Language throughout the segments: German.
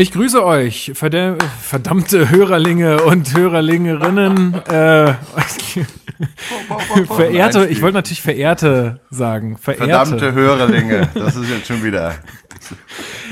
Ich grüße euch, verdam verdammte Hörerlinge und Hörerlingerinnen. Äh, verehrte, ich wollte natürlich verehrte sagen. Verehrte. Verdammte Hörerlinge, das ist jetzt schon wieder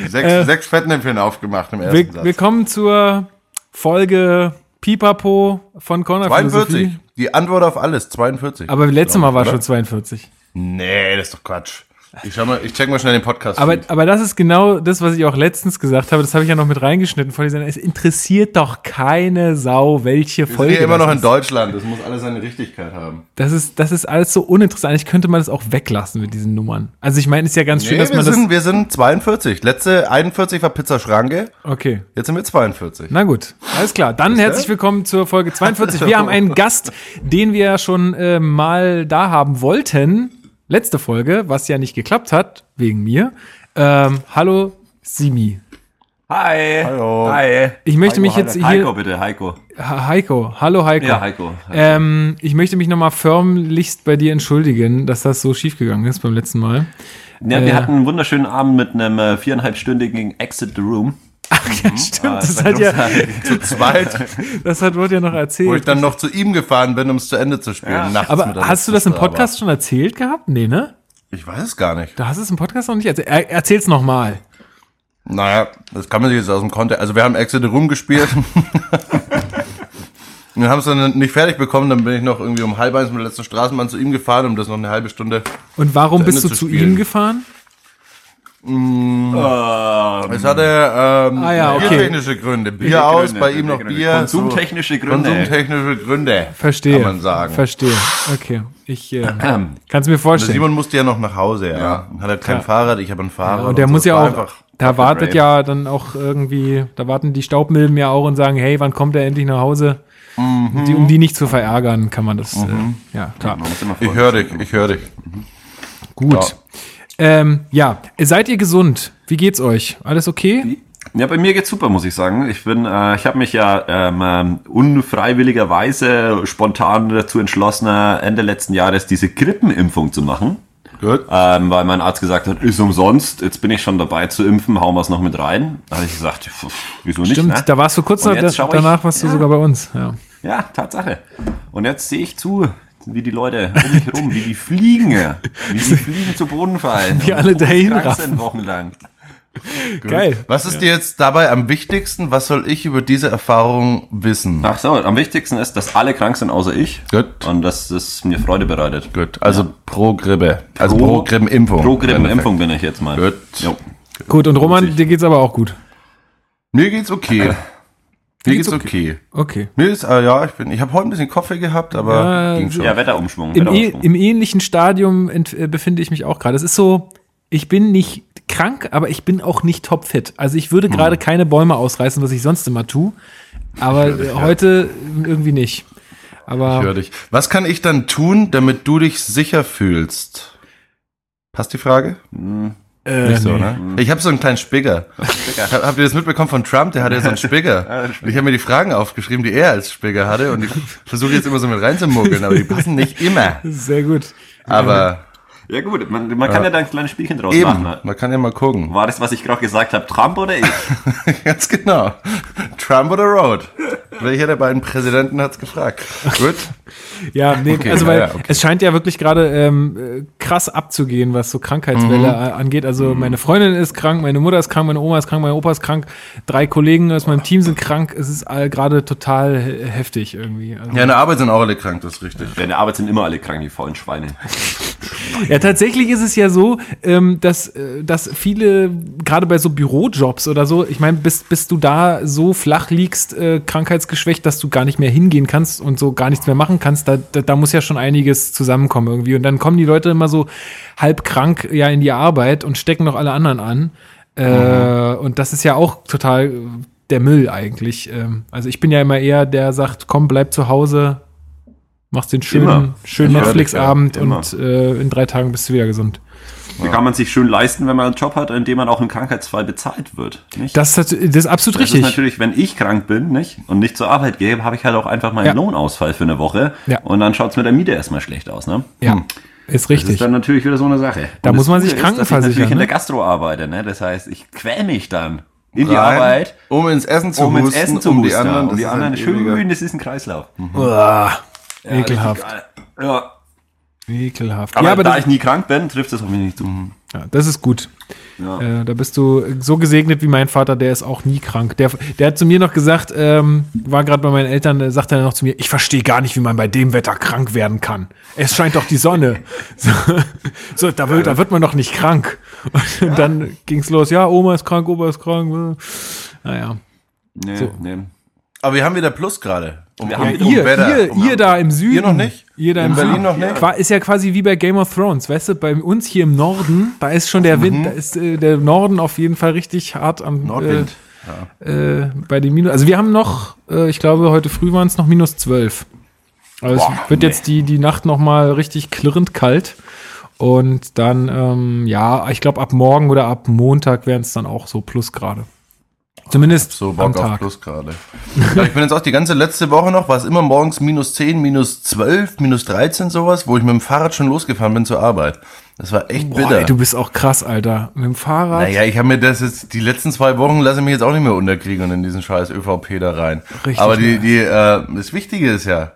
sechs, Äh, sechs Fettnäpfchen aufgemacht im ersten Will Satz. willkommen zur Folge Pipapo von Corner 42, Philosophie. die Antwort auf alles, 42. Aber letztes Mal war Oder? schon 42. Nee, das ist doch Quatsch. Ich, schau mal, ich check mal schnell den Podcast. Aber, aber das ist genau das, was ich auch letztens gesagt habe. Das habe ich ja noch mit reingeschnitten vor dieser. Es interessiert doch keine Sau, welche wir sind Folge. hier immer das noch in ist. Deutschland, das muss alles seine Richtigkeit haben. Das ist, das ist alles so uninteressant. Eigentlich könnte man das auch weglassen mit diesen Nummern. Also ich meine, ist ja ganz schön, Nee, dass wir man das. sind, wir sind 42. Letzte 41 war Pizza Schranke, Okay. jetzt sind wir 42. Na gut, alles klar. Dann ihr? herzlich willkommen zur Folge 42. Wir haben einen Gast, den wir schon äh, mal da haben wollten. Letzte Folge, was ja nicht geklappt hat, wegen mir. Ähm, hallo, Simi. Hi. Hallo. Hi. Ich möchte mich Heiko, jetzt Heiko, hier- Heiko, bitte, Heiko. Heiko. Hallo, Heiko. Ja, Heiko. Ähm, ich möchte mich nochmal förmlichst bei dir entschuldigen, dass das so schief gegangen ist beim letzten Mal. ja, äh, wir hatten einen wunderschönen Abend mit einem äh, viereinhalbstündigen Exit the Room. Ach ja, stimmt. Ah, Das hat ja, Zu zweit, das hat wurde ja noch wo ich erzählt. dann noch zu ihm gefahren bin, um es zu Ende zu spielen. Ja. Nachts Aber hast du das im. Podcast schon erzählt gehabt? Nee, ne? Ich weiß es gar nicht. Du hast es im Podcast noch nicht erzählt. Er, erzähl's nochmal. Naja, das kann man sich jetzt aus dem Kontext. Also wir haben Exit Room gespielt. Wir haben es dann nicht fertig bekommen, dann bin ich noch irgendwie um halb eins mit der letzten Straßenbahn zu ihm gefahren, um das noch eine halbe Stunde. Und warum Zu bist du zu zu ihm gefahren? Ähm, Es hatte ähm, Ah ja, okay. biertechnische Gründe. Bier aus, Gründe, bei ihm noch. Bier. Konsumtechnische Gründe. Konsumtechnische Gründe. Verstehe. Kann man sagen. Verstehe. Okay. Ich äh, kann es mir Der vorstellen. Simon musste ja noch nach Hause, ja. Ja. Hat halt kein Ja. Fahrrad, ich habe ein Fahrrad. und der so. muss Es ja auch, Einfach, da wartet ja dann auch irgendwie, da warten die Staubmilben ja auch und sagen, hey, wann kommt er endlich nach Hause? Mhm. Die, um die nicht zu verärgern, kann man das, äh, ja, klar. immer ich höre dich, ich höre dich. Gut. Ja. Ähm, ja, seid ihr gesund? Wie geht's euch? Alles okay? Ja, bei mir geht's super, muss ich sagen. Ich bin, äh, ich habe mich ja ähm, ähm, unfreiwilligerweise spontan dazu entschlossen, äh, Ende letzten Jahres diese Grippenimpfung zu machen. Gut. Ähm, weil mein Arzt gesagt hat, ist umsonst, jetzt bin ich schon dabei zu impfen, hauen wir es noch mit rein. Da habe ich gesagt, pf, wieso nicht? Stimmt, ne? da warst du kurz jetzt da, schau ich- danach warst du ja. sogar bei uns. Ja. Ja, Tatsache. Und jetzt sehe ich zu, wie die Leute um mich herum, wie die fliegen, wie die Fliegen zu Boden fallen. Wie alle dahin sind wochenlang. Geil. Was ist dir jetzt dabei am wichtigsten? Was soll ich über diese Erfahrung wissen? Ach so, am wichtigsten ist, dass alle krank sind, außer ich. Gut. Und dass es mir Freude bereitet. Gut. Also pro Grippe. Also Pro- pro, Grippenimpfung. Pro. Grippenimpfung bin ich jetzt mal. Gut. Jo. Gut, und Roman, dir geht's aber auch gut. Mir geht's okay. Mir geht's geht's okay. Okay. Mir ist, äh, ja, ich bin, ich habe heute ein bisschen Kaffee gehabt, aber Ja, ging schon. Ja, Wetterumschwung. Im, e Wetterumschwung. Im ähnlichen Stadium äh, befinde ich mich auch gerade. Es ist so, ich bin nicht krank, aber ich bin auch nicht topfit. Also ich würde gerade Hm. keine Bäume ausreißen, was ich sonst immer tue. Aber äh, heute irgendwie nicht. Aber Ich höre dich. Was kann ich dann tun, damit du dich sicher fühlst? Passt die Frage? Äh, Nicht so, nee. ne? Ich habe so einen kleinen Spigger. Hab- Habt ihr das mitbekommen von Trump? Der hatte ja so einen Spigger. Und ich habe mir die Fragen aufgeschrieben, die er als Spigger hatte. Und ich versuche jetzt immer so mit reinzumuggeln, aber die passen nicht immer. Sehr gut. Aber Ja gut, man, man kann ja da ein kleines Spielchen draus eben, machen. ne? man kann ja mal gucken. War das, was ich gerade gesagt habe, Trump oder ich? Ganz genau. Trump oder Road? Welcher der beiden Präsidenten hat's gefragt? Gut. Ja, nee, Okay, also weil ja, okay. es scheint ja wirklich gerade ähm, äh, krass abzugehen, was so Krankheitswelle Mhm. angeht. Also meine Freundin ist krank, meine Mutter ist krank, meine Oma ist krank, mein Opa ist krank, drei Kollegen aus meinem Team sind krank. Es ist gerade total he- heftig irgendwie. Also, Ja, in der Arbeit sind auch alle krank, das ist richtig. Ja, in der Arbeit sind immer alle krank, die faulen Schweine. Ja, tatsächlich ist es ja so, ähm, dass, äh, dass viele, gerade bei so Bürojobs oder so, ich meine, bis, bis du da so flach liegst, äh, krankheitsgeschwächt, dass du gar nicht mehr hingehen kannst und so gar nichts mehr machen kannst, da, da, da muss ja schon einiges zusammenkommen irgendwie. Und dann kommen die Leute immer so halb krank ja in die Arbeit und stecken noch alle anderen an. Äh, Und das ist ja auch total der Müll eigentlich. Ähm, also ich bin ja immer eher der sagt, komm, bleib zu Hause, machst den schönen, Immer. schönen Netflix-Abend ja. Und äh, in drei Tagen bist du wieder gesund. Wie kann man sich schön leisten, wenn man einen Job hat, in dem man auch im Krankheitsfall bezahlt wird? Nicht? Das, ist- das ist absolut Das ist richtig. natürlich, wenn ich krank bin nicht, und nicht zur Arbeit gehe, habe ich halt auch einfach meinen Ja. Lohnausfall für eine Woche. Ja. Und dann schaut's mit der Miete erstmal schlecht aus. Ne? ja, ist Das ist richtig. dann natürlich wieder so eine Sache. Da Und muss man sich ist, dass krankenversichern, Ich natürlich in ne? der Gastro arbeite. Ne? Das heißt, ich quäl mich dann in die rein, Arbeit, um ins Essen zu um ins husten, Essen zu um die husten. anderen, um die das ist anderen schön, das ist ein Kreislauf. Uah, Ja, ekelhaft. Ja. Ekelhaft. Aber, ja, aber da ich nie krank bin, trifft das auf mich nicht zu. ja, das ist gut. Ja. Äh, da bist du so gesegnet wie mein Vater, der ist auch nie krank. Der, der hat zu mir noch gesagt, ähm, war gerade bei meinen Eltern, äh, sagte er noch zu mir, ich verstehe gar nicht, wie man bei dem Wetter krank werden kann. Es scheint doch die Sonne. So, so da, wird, da wird man doch nicht krank. Und dann ging's los, ja, Oma ist krank, Opa ist krank. Naja. Nee, So. nee. Aber wir haben wieder Plus gerade. Um, Wir um, haben Ja, wieder ihr, Wetter, ihr, um- ihr da im Süden. Ihr noch nicht? Ihr da In im Berlin Süden. noch nicht? Ist ja quasi wie bei Game of Thrones, weißt du? Bei uns hier im Norden, da ist schon Mhm. der Wind, da ist äh, der Norden auf jeden Fall richtig hart am Nordwind. Äh, äh, bei den Minus. Also wir haben noch, äh, ich glaube, heute früh waren es noch minus 12. Also Boah, es wird nee. jetzt die, die Nacht noch mal richtig klirrend kalt. Und dann, ähm, ja, ich glaube, ab morgen oder ab Montag werden es dann auch so Plusgrade. Zumindest so am Bock auf Tag. Plus gerade. ich bin jetzt auch die ganze letzte Woche noch, war es immer morgens minus 10, minus 12, minus 13 sowas, wo ich mit dem Fahrrad schon losgefahren bin zur Arbeit. Das war echt Boah, bitter. ey, du bist auch krass, Alter. Mit dem Fahrrad. naja, ich habe mir das jetzt, die letzten zwei Wochen lasse ich mich jetzt auch nicht mehr unterkriegen und in diesen scheiß ÖVP da rein. Richtig Aber die, nice. die, äh, das Wichtige ist ja,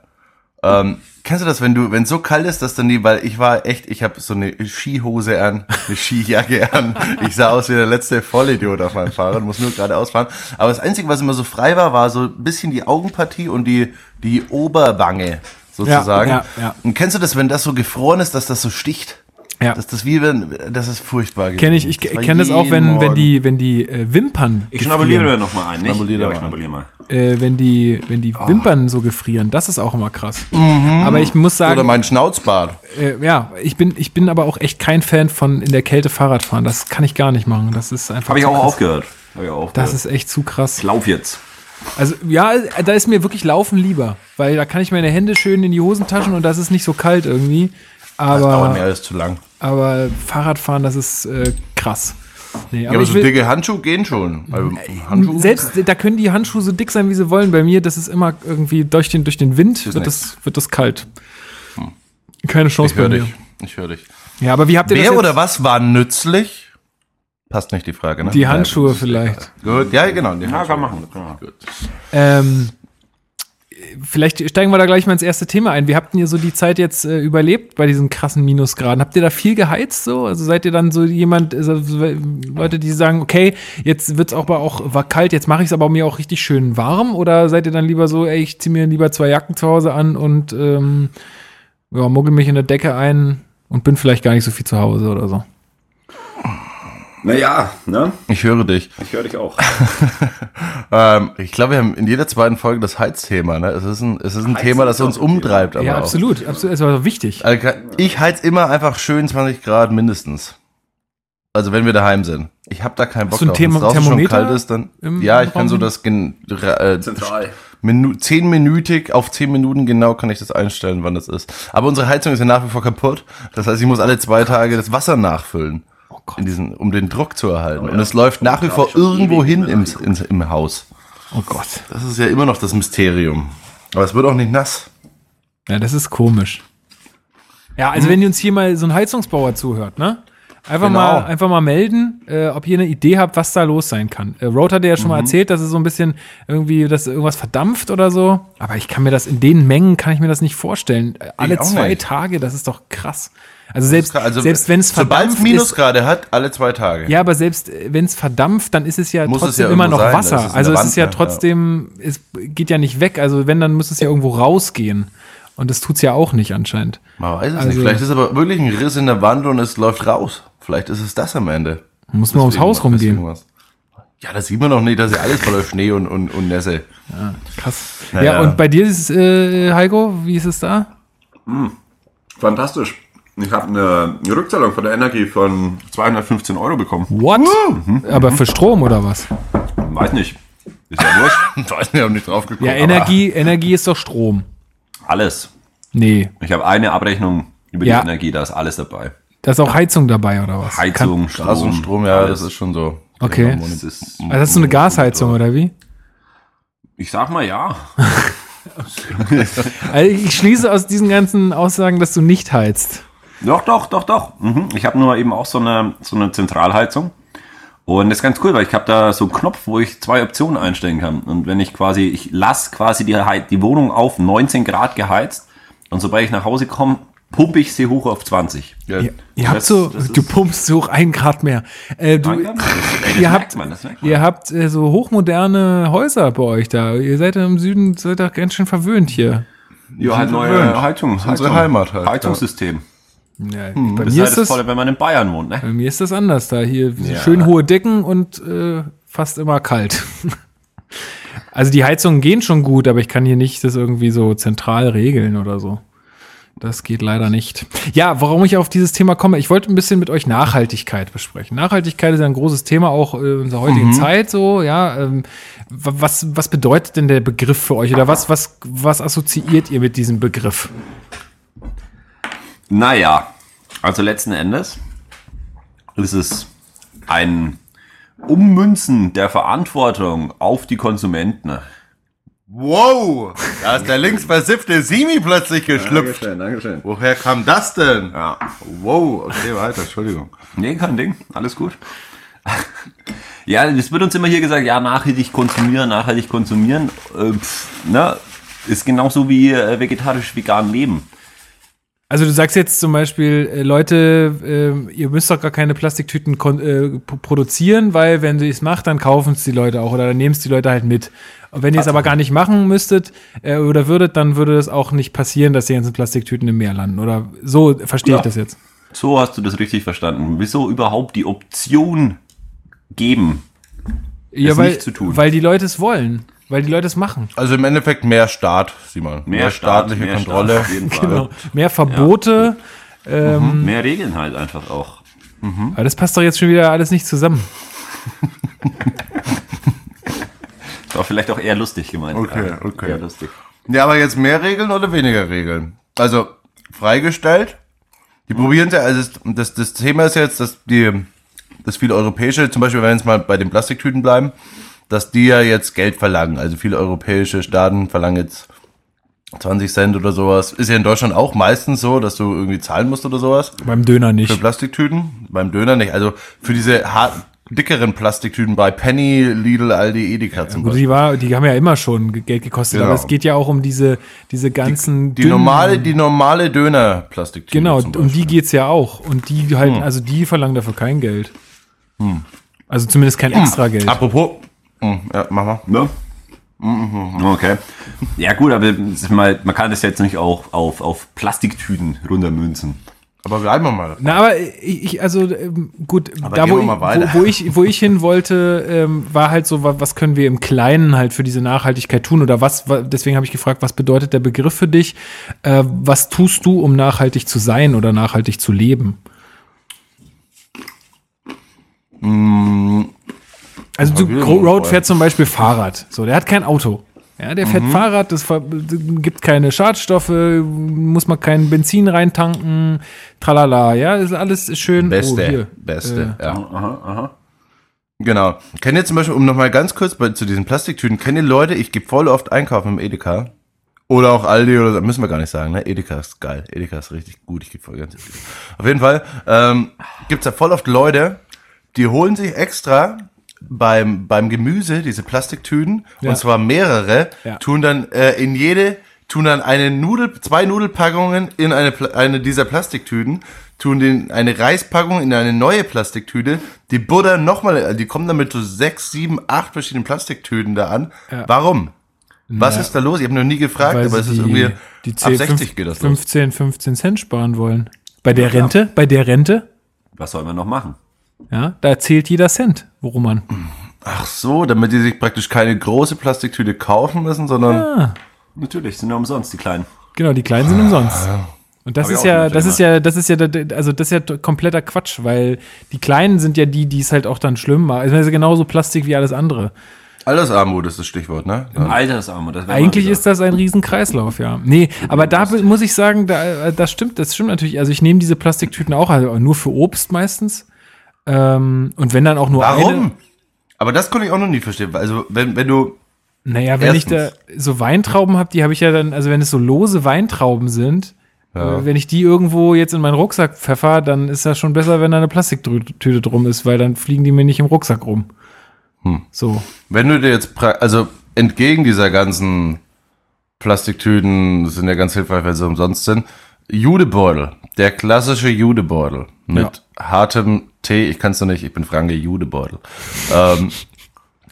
ähm, kennst du das, wenn du, wenn so kalt ist, dass dann die, weil ich war echt, ich habe so eine Skihose an, eine Skijacke an. Ich sah aus wie der letzte Vollidiot auf meinem Fahrrad, muss nur geradeaus fahren. Aber das Einzige, was immer so frei war, war so ein bisschen die Augenpartie und die, die Oberwange sozusagen. Ja, ja, ja. Und kennst du das, wenn das so gefroren ist, dass das so sticht? Ja. Dass das wie wenn, das ist furchtbar. Kenne ich, ich Das kenne das auch, wenn, wenn die, wenn die äh, Wimpern Ich schnabuliere noch mal ein, nicht? Schnabulier ja, ich mal. schnabuliere mal. äh, wenn die, wenn die Wimpern so gefrieren, das ist auch immer krass. Mhm. Aber ich muss Oder sagen, mein Schnauzbart. äh, ja, ich bin, ich bin aber auch echt kein Fan von in der Kälte Fahrrad fahren. Das kann ich gar nicht machen. Das ist einfach. Habe ich auch krass. aufgehört. Hab ich auch aufgehört. Das ist echt zu krass. ich lauf jetzt. Also ja, da ist mir wirklich Laufen lieber, weil da kann ich meine Hände schön in die Hosentaschen und das ist nicht so kalt irgendwie. Das dauert Aber, mir alles zu lang. aber Fahrradfahren, das ist äh, krass. Nee, Ja, aber aber ich so will, dicke Handschuhe gehen schon. Also, Handschuhe? selbst da können die Handschuhe so dick sein, wie sie wollen. Bei mir, das ist immer irgendwie durch den, durch den Wind wird das, wird das kalt. Keine Chance Ich bei mir. dich. Ich höre dich. Ja, aber wie habt ihr das Wer jetzt? oder was war nützlich? Passt nicht die Frage, ne? Die Handschuhe vielleicht. Gut, ja, genau. Die Ja, Handschuhe. kann machen. Kann machen. Gut. Ähm, vielleicht steigen wir da gleich mal ins erste Thema ein. Wie habt ihr so die Zeit jetzt äh, überlebt bei diesen krassen Minusgraden? Habt ihr da viel geheizt so? Also seid ihr dann so jemand, also, so, Leute, die sagen, okay, jetzt wird's auch aber auch war kalt, jetzt mache ich es aber mir auch richtig schön warm? Oder seid ihr dann lieber so, ey, ich ziehe mir lieber zwei Jacken zu Hause an und ähm, ja, muggel mich in der Decke ein und bin vielleicht gar nicht so viel zu Hause oder so? Naja, ne? Ich höre dich. Ich höre dich auch. Ähm, ich glaube, wir haben in jeder zweiten Folge das Heizthema. Ne? Es ist ein, es ist ein Thema, das uns umtreibt. Aber ja, auch. absolut, absolut, es war wichtig. Also, ich heiz immer einfach schön 20 Grad mindestens. Also wenn wir daheim sind. Ich habe da keinen Bock ein drauf. Thema- Wenn es draußen Thermometer schon kalt ist, dann. Ja, ich kann so das gen, äh, Zentral. Minu zehnminütig auf zehn Minuten genau kann ich das einstellen, wann das ist. Aber unsere Heizung ist ja nach wie vor kaputt. Das heißt, ich muss alle zwei Tage das Wasser nachfüllen, in diesen, um den Druck zu erhalten. Und es läuft nach wie vor irgendwo hin im, ins, im Haus. Oh Gott. Das ist ja immer noch das Mysterium. Aber es wird auch nicht nass. Ja, das ist komisch. Ja, also wenn uns hier mal so ein Heizungsbauer zuhört, ne? Einfach, Genau. mal, einfach mal melden, äh, ob ihr eine Idee habt, was da los sein kann. Äh, Road hat ja schon mal erzählt, dass es so ein bisschen irgendwie, dass irgendwas verdampft oder so. Aber ich kann mir das in den Mengen, kann ich mir das nicht vorstellen. Äh, Alle zwei nicht. Tage, das ist doch krass. Also selbst, Also, selbst wenn es Sobald es verdampft ist, Minusgrade hat, alle zwei Tage. ja, aber selbst wenn es verdampft, dann ist es ja Muss es trotzdem ja immer noch sein, Wasser. in also es ist ja Wand, ja. trotzdem, es geht ja nicht weg. Also wenn, dann muss es ja irgendwo rausgehen. Und das tut's ja auch nicht anscheinend. Man weiß es Also- nicht. Vielleicht ist aber wirklich ein Riss in der Wand und es läuft raus. Vielleicht ist es das am Ende. Muss man ums Haus rumgehen. Ja, das sieht man doch nicht, dass ja alles voller Schnee und, und, und Nässe. Krass. Naja. Ja, und bei dir ist äh, Heiko, wie ist es da? Fantastisch. Ich habe eine Rückzahlung von der Energie von 215 Euro bekommen. What? Aber für Strom oder was? Weiß nicht. Ist ja wurscht. Ich weiß nicht, ich hab nicht drauf geguckt. Ja, Energie, Energie ist doch Strom. Alles. Nee. Ich habe eine Abrechnung über Ja. die Energie, da ist alles dabei. Da ist auch Heizung dabei oder was? Heizung, Strom. Gas und Strom, ja, alles. das ist schon so. Okay. Das ist, Also hast du eine Gasheizung oder wie? ich sag mal ja. Also ich schließe aus diesen ganzen Aussagen, dass du nicht heizt. Doch, doch, doch, doch. Mhm. Ich habe nur eben auch so eine, so eine Zentralheizung. Und das ist ganz cool, weil ich habe da so einen Knopf, wo ich zwei Optionen einstellen kann. Und wenn ich quasi, ich lasse quasi die, die Wohnung auf 19 Grad geheizt und sobald ich nach Hause komme, pumpe ich sie hoch auf 20. Ja. Ihr, ihr habt so, du pumpst so hoch ein Grad mehr. Äh, du, Das, das ihr habt, man, ihr habt äh, so hochmoderne Häuser bei euch da. Ihr seid ja im Süden, seid doch ganz schön verwöhnt hier. Ja, halt neue. Heizung, Das ist unsere Heimat halt, Heizungssystem. Ja, bei, Das mir ist halt das Tolle, wenn man in Bayern wohnt, ne? bei mir ist das anders da. Hier Ja. schön hohe Decken und äh, fast immer kalt. also die Heizungen gehen schon gut, aber ich kann hier nicht das irgendwie so zentral regeln oder so. Das geht leider nicht. Ja, warum ich auf dieses Thema komme, ich wollte ein bisschen mit euch Nachhaltigkeit besprechen. Nachhaltigkeit ist ja ein großes Thema auch in unserer heutigen Zeit so, ja. Ähm, wa- was, was bedeutet denn der Begriff für euch oder was, was, was assoziiert ihr mit diesem Begriff? Naja, also letzten Endes ist es ein Ummünzen der Verantwortung auf die Konsumenten. Wow, da ist der links versiffte Simi plötzlich geschlüpft. Dankeschön. Woher kam das denn? Ja. Wow, okay, weiter, Entschuldigung. Nee, kein Ding. Alles gut. ja, es wird uns immer hier gesagt, ja, nachhaltig konsumieren, nachhaltig konsumieren. Äh, pff, ne, ist genauso wie äh, vegetarisch-vegan leben. Also du sagst jetzt zum Beispiel, äh, Leute, äh, ihr müsst doch gar keine Plastiktüten äh, produzieren, weil wenn ihr es macht, dann kaufen es die Leute auch oder dann nehmen es die Leute halt mit. Und wenn ihr es aber gar nicht machen müsstet äh, oder würdet, dann würde es auch nicht passieren, dass die ganzen Plastiktüten im Meer landen. Oder so verstehe ich Ja. das jetzt. So hast du das richtig verstanden. Wieso überhaupt die Option geben? Ja, Es weil, nicht zu tun. weil die Leute es wollen, weil die Leute es machen. Also im Endeffekt mehr Staat, Simon. Mehr, Staat, staatliche mehr Kontrolle. Staat, auf jeden Fall. Genau. Mehr Verbote. Ähm, Mehr Regeln halt einfach auch. Aber das passt doch jetzt schon wieder alles nicht zusammen. Das war vielleicht auch eher lustig gemeint. Okay, Ja, okay. Eher lustig. Ja, aber jetzt mehr Regeln oder weniger Regeln? Also freigestellt. Die probieren ja, also es- das, das Thema ist jetzt, dass die, dass viele europäische, zum Beispiel, wenn wir jetzt mal bei den Plastiktüten bleiben, dass die ja jetzt Geld verlangen. Also viele europäische Staaten verlangen jetzt 20 Cent oder sowas. Ist ja in Deutschland auch meistens so, dass du irgendwie zahlen musst oder sowas. Beim Döner Für nicht. Plastiktüten, beim Döner nicht. Also für diese hart, dickeren Plastiktüten bei Penny, Lidl, Aldi, Edeka zum Beispiel. die, war, die haben ja immer schon ge- Geld gekostet, Genau. aber es geht ja auch um diese, diese ganzen Die dünnen- normale, die normale Döner-Plastiktüte. Genau, um die geht's ja auch. Und die halt, Hm. also die verlangen dafür kein Geld. Also zumindest kein extra Geld. Apropos, hm, ja, mach mal. Ne? Okay. Ja gut, aber mal, man kann das jetzt nicht auch auf, auf Plastiktüten runtermünzen. Aber bleiben wir mal. Na, aber ich, ich also ähm, gut, Aber da wo wir ich, mal weiter. wo, wo ich wo ich hin wollte, ähm, war halt so, wa- was können wir im Kleinen halt für diese Nachhaltigkeit tun oder was? wa- Deswegen habe ich gefragt, was bedeutet der Begriff für dich? Äh, was tust du, um nachhaltig zu sein oder nachhaltig zu leben? Also mal Road fährt zum Beispiel Fahrrad. So, der hat kein Auto. Ja, der Mhm. fährt Fahrrad, das gibt keine Schadstoffe, muss man kein Benzin reintanken, tralala, ja, ist alles schön. Beste, Oh, beste, Äh, ja. Aha, aha. Genau. Kennt ihr zum Beispiel, um nochmal ganz kurz bei, zu diesen Plastiktüten, kennt ihr Leute, ich gehe voll oft einkaufen im Edeka. Oder auch Aldi oder so, müssen wir gar nicht sagen, ne? Edeka ist geil. Edeka ist richtig gut, ich gehe voll ganz Auf jeden Fall, ähm, gibt's da voll oft Leute, die holen sich extra beim, beim Gemüse diese Plastiktüten, Ja. und zwar mehrere, Ja. tun dann äh, in jede, tun dann eine Nudel, zwei Nudelpackungen in eine, eine dieser Plastiktüten, tun den, eine Reispackung in eine neue Plastiktüte, die Butter nochmal, die kommen dann mit so sechs, sieben, acht verschiedenen Plastiktüten da an. Ja. Warum? Was ist da los? Ich habe noch nie gefragt, weil aber es ist irgendwie die ab 10, 60 geht das los. 15, 15 Cent sparen wollen. Bei der Rente, bei der Rente, Was soll man noch machen? Ja, da zählt jeder Cent, worum man. Ach so, damit die sich praktisch keine große Plastiktüte kaufen müssen, sondern Ah, Natürlich, sind ja umsonst die Kleinen. genau, die Kleinen sind umsonst. Und das Hab ist ja, das ist ja, das ist ja, also das ist ja kompletter Quatsch, weil die Kleinen sind ja die, die es halt auch dann schlimm machen. Also das ist ja genauso Plastik wie alles andere. Altersarmut ist das Stichwort, ne? Ja. Altersarmut. Das Eigentlich ist das ein Riesenkreislauf, ja. Nee, aber da muss ich sagen, da, äh, das stimmt, das stimmt natürlich. Also ich nehme diese Plastiktüten auch, also nur für Obst meistens. Ähm, und wenn dann auch nur eine. Warum? Aber das konnte ich auch noch nie verstehen. Also, wenn, wenn du. Naja, wenn ich da Erstens. so Weintrauben habe, die habe ich ja dann, also wenn es so lose Weintrauben sind, Äh, Wenn ich die irgendwo jetzt in meinen Rucksack pfeffer, dann ist das schon besser, wenn da eine Plastiktüte drum ist, weil dann fliegen die mir nicht im Rucksack rum. So. Wenn du dir jetzt, also entgegen dieser ganzen Plastiktüten, sind ja ganz hilfreich, weil sie umsonst sind, Judebeutel, der klassische Judebeutel mit hartem Tee, ich kann es noch nicht, ich bin Franke Judebeutel. ähm,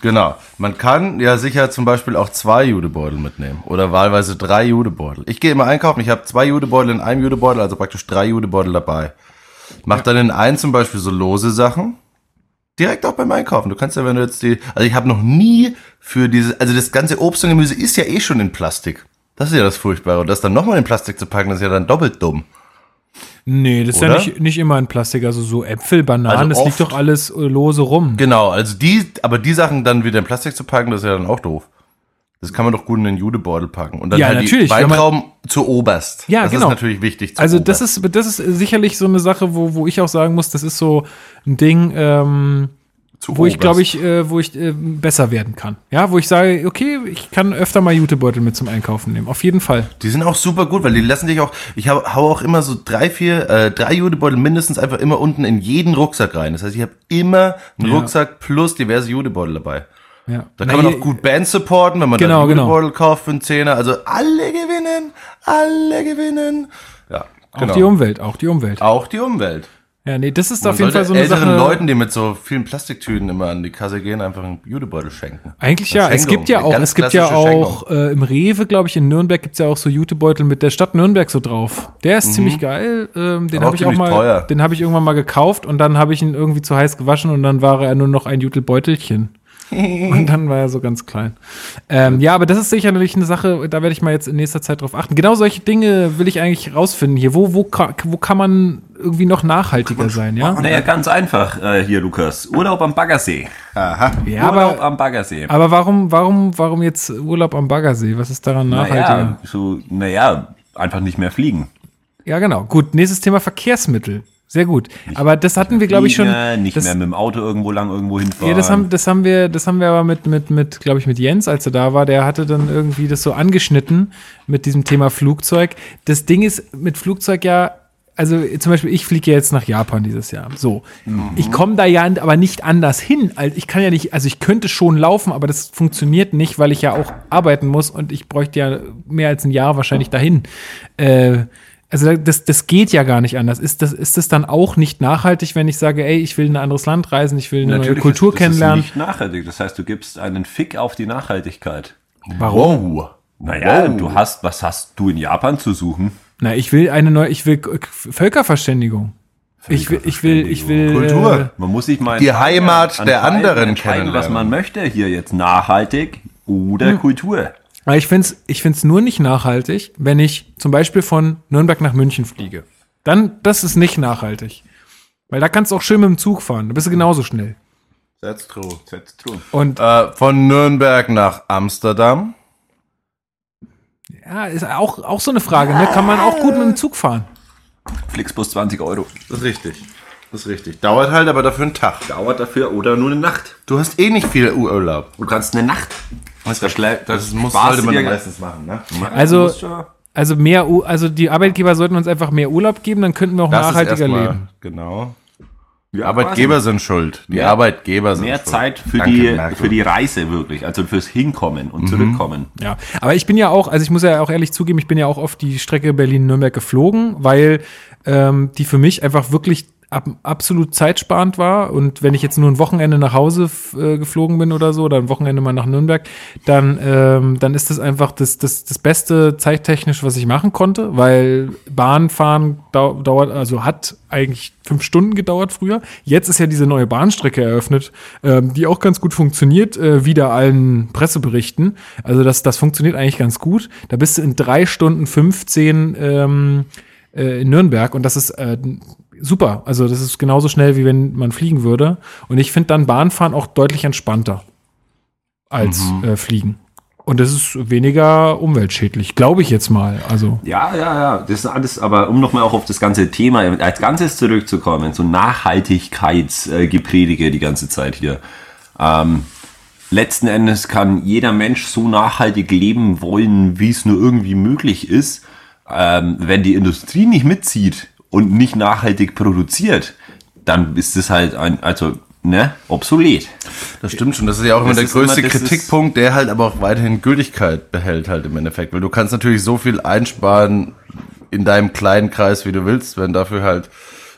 genau, man kann ja sicher zum Beispiel auch zwei Judebeutel mitnehmen oder wahlweise drei Judebeutel. Ich gehe immer einkaufen, ich habe zwei Judebeutel in einem Judebeutel, also praktisch drei Judebeutel dabei. Mach dann in einen zum Beispiel so lose Sachen, Direkt auch beim Einkaufen. Du kannst ja, wenn du jetzt die, also ich habe noch nie für diese, also das ganze Obst und Gemüse ist ja eh schon in Plastik. Das ist ja das Furchtbare. Und das dann nochmal in Plastik zu packen, das ist ja dann doppelt dumm. Nee, das ist ja Oder? nicht, nicht immer in Plastik. Also so Äpfel, Bananen, Also das liegt doch alles äh, lose rum. Genau, also die, aber die Sachen dann wieder in Plastik zu packen, das ist ja dann auch doof. Das kann man doch gut in den Judebeutel packen. Und dann Ja, halt natürlich, die Weintrauben zu oberst. Ja, das genau. ist natürlich wichtig. zu Also das oberst. ist, das ist sicherlich so eine Sache, wo, wo ich auch sagen muss, das ist so ein Ding, ähm, zu wo ich glaube ich, äh, wo ich äh, besser werden kann. Ja, wo ich sage, okay, ich kann öfter mal Jutebeutel mit zum Einkaufen nehmen. Auf jeden Fall. Die sind auch super gut, weil die lassen dich auch, ich hau, hau auch immer so drei, vier, äh, drei Judebeutel mindestens einfach immer unten in jeden Rucksack rein. Das heißt, ich habe immer einen Ja. Rucksack plus diverse Judebeutel dabei. Ja. Da kann man auch gut Bands supporten, wenn man Genau, dann genau. Judebeutel kauft für einen Zehner. Also alle gewinnen, alle gewinnen. Ja, Auch genau. die Umwelt, auch die Umwelt. Auch die Umwelt. Ja, nee, das ist Man auf jeden Fall so eine älteren Sache. Leuten, die mit so vielen Plastiktüten immer an die Kasse gehen, einfach einen Judebeutel schenken. Eigentlich Eine ja, es Schenkung, gibt ja auch, es gibt ja auch äh, im Rewe, glaube ich, in Nürnberg gibt's ja auch so Jutebeutel mit der Stadt Nürnberg so drauf. Der ist ziemlich geil. Ähm, den Mhm. Habe ich auch mal, teuer. den habe ich irgendwann mal gekauft und dann habe ich ihn irgendwie zu heiß gewaschen und dann war er nur noch ein Jutebeutelchen. Und dann war er so ganz klein. Ähm, ja, aber das ist sicherlich eine Sache, da werde ich mal jetzt in nächster Zeit drauf achten. Genau solche Dinge will ich eigentlich rausfinden hier. Wo, wo, wo kann man irgendwie noch nachhaltiger sein, ja? Naja, ganz einfach äh, hier, Lukas. Urlaub am Baggersee. Aha. Ja, Urlaub aber, am Baggersee. aber warum, warum, warum jetzt Urlaub am Baggersee? Was ist daran nachhaltiger? Naja, so, naja, einfach nicht mehr fliegen. Ja, genau. Gut, nächstes Thema Verkehrsmittel. Sehr gut. Aber das hatten wir, glaube ich, schon. Nicht das, mehr mit dem Auto irgendwo lang irgendwo hinfahren. ja, das haben, das haben wir, das haben wir aber mit, mit, mit, glaube ich, mit Jens, als er da war, der hatte dann irgendwie das so angeschnitten mit diesem Thema Flugzeug. Das Ding ist mit Flugzeug ja, also zum Beispiel, ich fliege ja jetzt nach Japan dieses Jahr. So. Ich komme da ja aber nicht anders hin. Also ich kann ja nicht, also ich könnte schon laufen, aber das funktioniert nicht, weil ich ja auch arbeiten muss und ich bräuchte ja mehr als ein Jahr wahrscheinlich dahin. Äh, also das, das geht ja gar nicht anders. Ist das, ist das dann auch nicht nachhaltig, wenn ich sage, ey, ich will in ein anderes Land reisen, ich will eine neue Natürlich Kultur ist, das kennenlernen? ist nicht nachhaltig. Das heißt, du gibst einen Fick auf die Nachhaltigkeit. Warum? Wow. Naja, Wow. du hast, was hast du in Japan zu suchen? Na, ich will eine neue, ich will Völkerverständigung. Ich will, ich will, ich will. Kultur. Äh, Man muss sich mal Die Heimat der anderen entscheiden, was kennenlernen. man möchte hier jetzt nachhaltig oder Hm. Kultur. Aber ich finde es ich find's nur nicht nachhaltig, wenn ich zum Beispiel von Nürnberg nach München fliege. Dann, das ist nicht nachhaltig. Weil da kannst du auch schön mit dem Zug fahren. Da bist du genauso schnell. That's true. That's true. Und Äh, von Nürnberg nach Amsterdam. ja, ist auch, auch so eine Frage, ne? Kann man auch gut mit dem Zug fahren. Flixbus 20 Euro. Das ist richtig. Das ist richtig. Dauert halt aber dafür einen Tag. Dauert dafür oder nur eine Nacht. Du hast eh nicht viel Urlaub. Du kannst eine Nacht. Das, schlägt- das muss sollte man meistens machen, ne? Also, also mehr, U- also die Arbeitgeber sollten uns einfach mehr Urlaub geben, dann könnten wir auch Das nachhaltiger ist erstmal- leben. Genau. Die Ja, Arbeitgeber sind schuld. Die Mehr- Arbeitgeber sind Mehr schuld. Zeit für Danke, die, Merkel. für die Reise wirklich, also fürs Hinkommen und Zurückkommen. Ja, aber ich bin ja auch, also ich muss ja auch ehrlich zugeben, ich bin ja auch auf die Strecke Berlin-Nürnberg geflogen, weil ähm, die für mich einfach wirklich ab, absolut zeitsparend war. Und wenn ich jetzt nur ein Wochenende nach Hause äh, geflogen bin oder so, oder ein Wochenende mal nach Nürnberg, dann, ähm, dann ist das einfach das, das, das Beste zeittechnisch, was ich machen konnte, weil Bahnfahren dau dauert, also hat eigentlich fünf Stunden gedauert früher. Jetzt ist ja diese neue Bahnstrecke eröffnet, ähm, die auch ganz gut funktioniert, äh, wieder allen Presseberichten. Also das, das funktioniert eigentlich ganz gut. Da bist du in drei Stunden 15 ähm, äh, in Nürnberg und das ist äh, super. Also das ist genauso schnell, wie wenn man fliegen würde. Und ich finde dann Bahnfahren auch deutlich entspannter als äh, Fliegen. Und das ist weniger umweltschädlich, glaube ich jetzt mal. Also Ja, ja, ja, das ist alles, aber um nochmal auch auf das ganze Thema als Ganzes zurückzukommen, so Nachhaltigkeitsgepredige die ganze Zeit hier. Ähm, letzten Endes kann jeder Mensch so nachhaltig leben wollen, wie es nur irgendwie möglich ist. ähm, wenn die Industrie nicht mitzieht und nicht nachhaltig produziert, dann ist es halt ein, also, ne, obsolet. Das stimmt schon. Das ist ja auch immer Das der immer- größte ist- Kritikpunkt, der halt aber auch weiterhin Gültigkeit behält halt im Endeffekt. Weil du kannst natürlich so viel einsparen in deinem kleinen Kreis, wie du willst, wenn dafür halt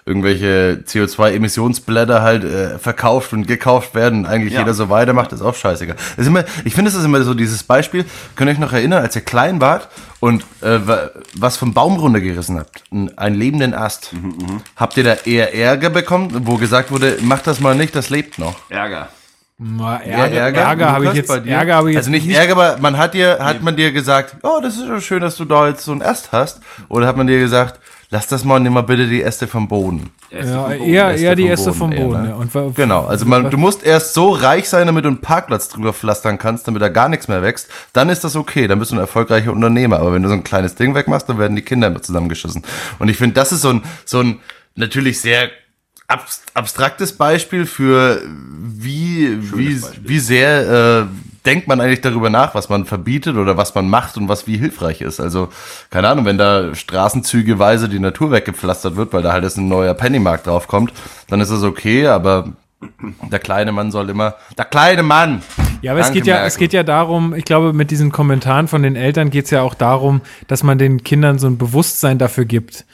irgendwelche CO2-Emissionsblätter halt äh, verkauft und gekauft werden und eigentlich Ja. jeder so weitermacht, ist auch scheißegal. Das ist immer, ich finde, es ist immer so dieses Beispiel, könnt ihr euch noch erinnern, als ihr klein wart und äh, wa- was vom Baum runtergerissen habt, einen, lebenden Ast, habt ihr da eher Ärger bekommen, wo gesagt wurde, mach das mal nicht, das lebt noch? Ärger. Na, Ja, Ärger, Ärger, habe ich jetzt. bei dir? Ärger habe ich also jetzt nicht, Ärger, aber man hat dir, hat man dir gesagt, oh, das ist ja schön, dass du da jetzt so einen Ast hast. Oder hat man dir gesagt, lass das mal, nimm mal bitte die Äste vom Boden. Ja, eher, Äste eher die vom Äste vom Boden, Boden. eher, ne? ja. Genau, also man, du musst erst so reich sein, damit du einen Parkplatz drüber pflastern kannst, damit da gar nichts mehr wächst. Dann ist das okay, dann bist du ein erfolgreicher Unternehmer. Aber wenn du so ein kleines Ding wegmachst, dann werden die Kinder immer zusammengeschissen. Und ich finde, das ist so ein, so ein natürlich sehr abs- abstraktes Beispiel für wie, wie, Beispiel. wie sehr äh, denkt man eigentlich darüber nach, was man verbietet oder was man macht und was wie hilfreich ist. Also, keine Ahnung, wenn da straßenzügeweise die Natur weggepflastert wird, weil da halt jetzt ein neuer Pennymarkt draufkommt, dann ist das okay, aber der kleine Mann soll immer, der kleine Mann! Ja, aber es geht ja, Merkel. es geht ja darum, ich glaube, mit diesen Kommentaren von den Eltern geht es ja auch darum, dass man den Kindern so ein Bewusstsein dafür gibt.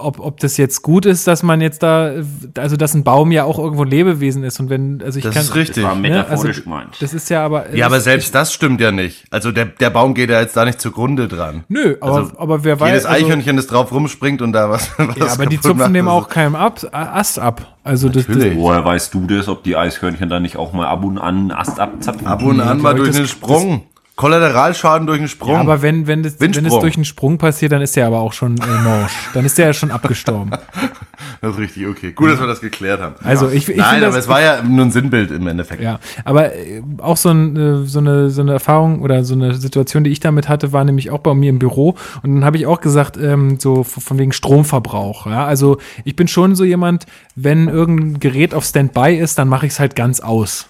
Ob, ob das jetzt gut ist, dass man jetzt da, also dass ein Baum ja auch irgendwo ein Lebewesen ist und wenn, also ich Das kann. ist richtig. War Ne, also, metaphorisch gemeint. das ist ja aber. Ja, aber selbst das stimmt ja nicht. Also der, der Baum geht ja jetzt da nicht zugrunde dran. Nö, aber, Also, aber wer weiß. Jedes also, Eichhörnchen, das drauf rumspringt und da was. was ja, aber die zupfen macht, dem das auch keinem ab, Ast ab. Also das, das. Woher weißt du das, ob die Eichhörnchen dann nicht auch mal ab und an einen Ast abzapfen? Ab und an Ja, mal durch das- einen Sprung. Kollateralschaden durch einen Sprung. Ja, aber wenn, wenn, das, wenn das durch einen Sprung passiert, dann ist der aber auch schon äh, morsch. Dann ist der ja schon abgestorben. das ist richtig, okay. Gut, dass wir das geklärt haben. Also ich, ich Nein, aber das, es war ja nur ein Sinnbild im Endeffekt. Ja, aber äh, auch so, ein, äh, so, eine, so eine Erfahrung oder so eine Situation, die ich damit hatte, war nämlich auch bei mir im Büro. Und dann habe ich auch gesagt, ähm, so von wegen Stromverbrauch. Ja? Also ich bin schon so jemand, wenn irgendein Gerät auf Standby ist, dann mache ich es halt ganz aus.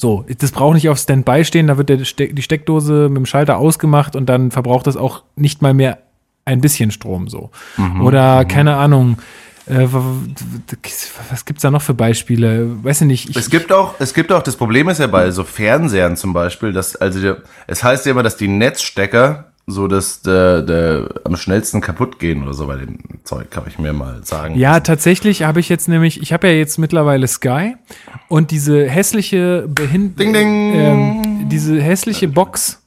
So, das braucht nicht auf Standby stehen, da wird der Ste die Steckdose mit dem Schalter ausgemacht und dann verbraucht das auch nicht mal mehr ein bisschen Strom so. Oder keine Ahnung, äh, was gibt's da noch für Beispiele? Weiß ich nicht. Ich, Es gibt auch, es gibt auch, das Problem ist ja bei so Fernsehern zum Beispiel, dass, also, es heißt ja immer, dass die Netzstecker so, dass der, der am schnellsten kaputt gehen oder so bei dem Zeug, kann ich mir mal sagen. Ja, tatsächlich habe ich jetzt nämlich, ich habe ja jetzt mittlerweile Sky und diese hässliche Behin Ding, ding. Ähm, diese hässliche Box,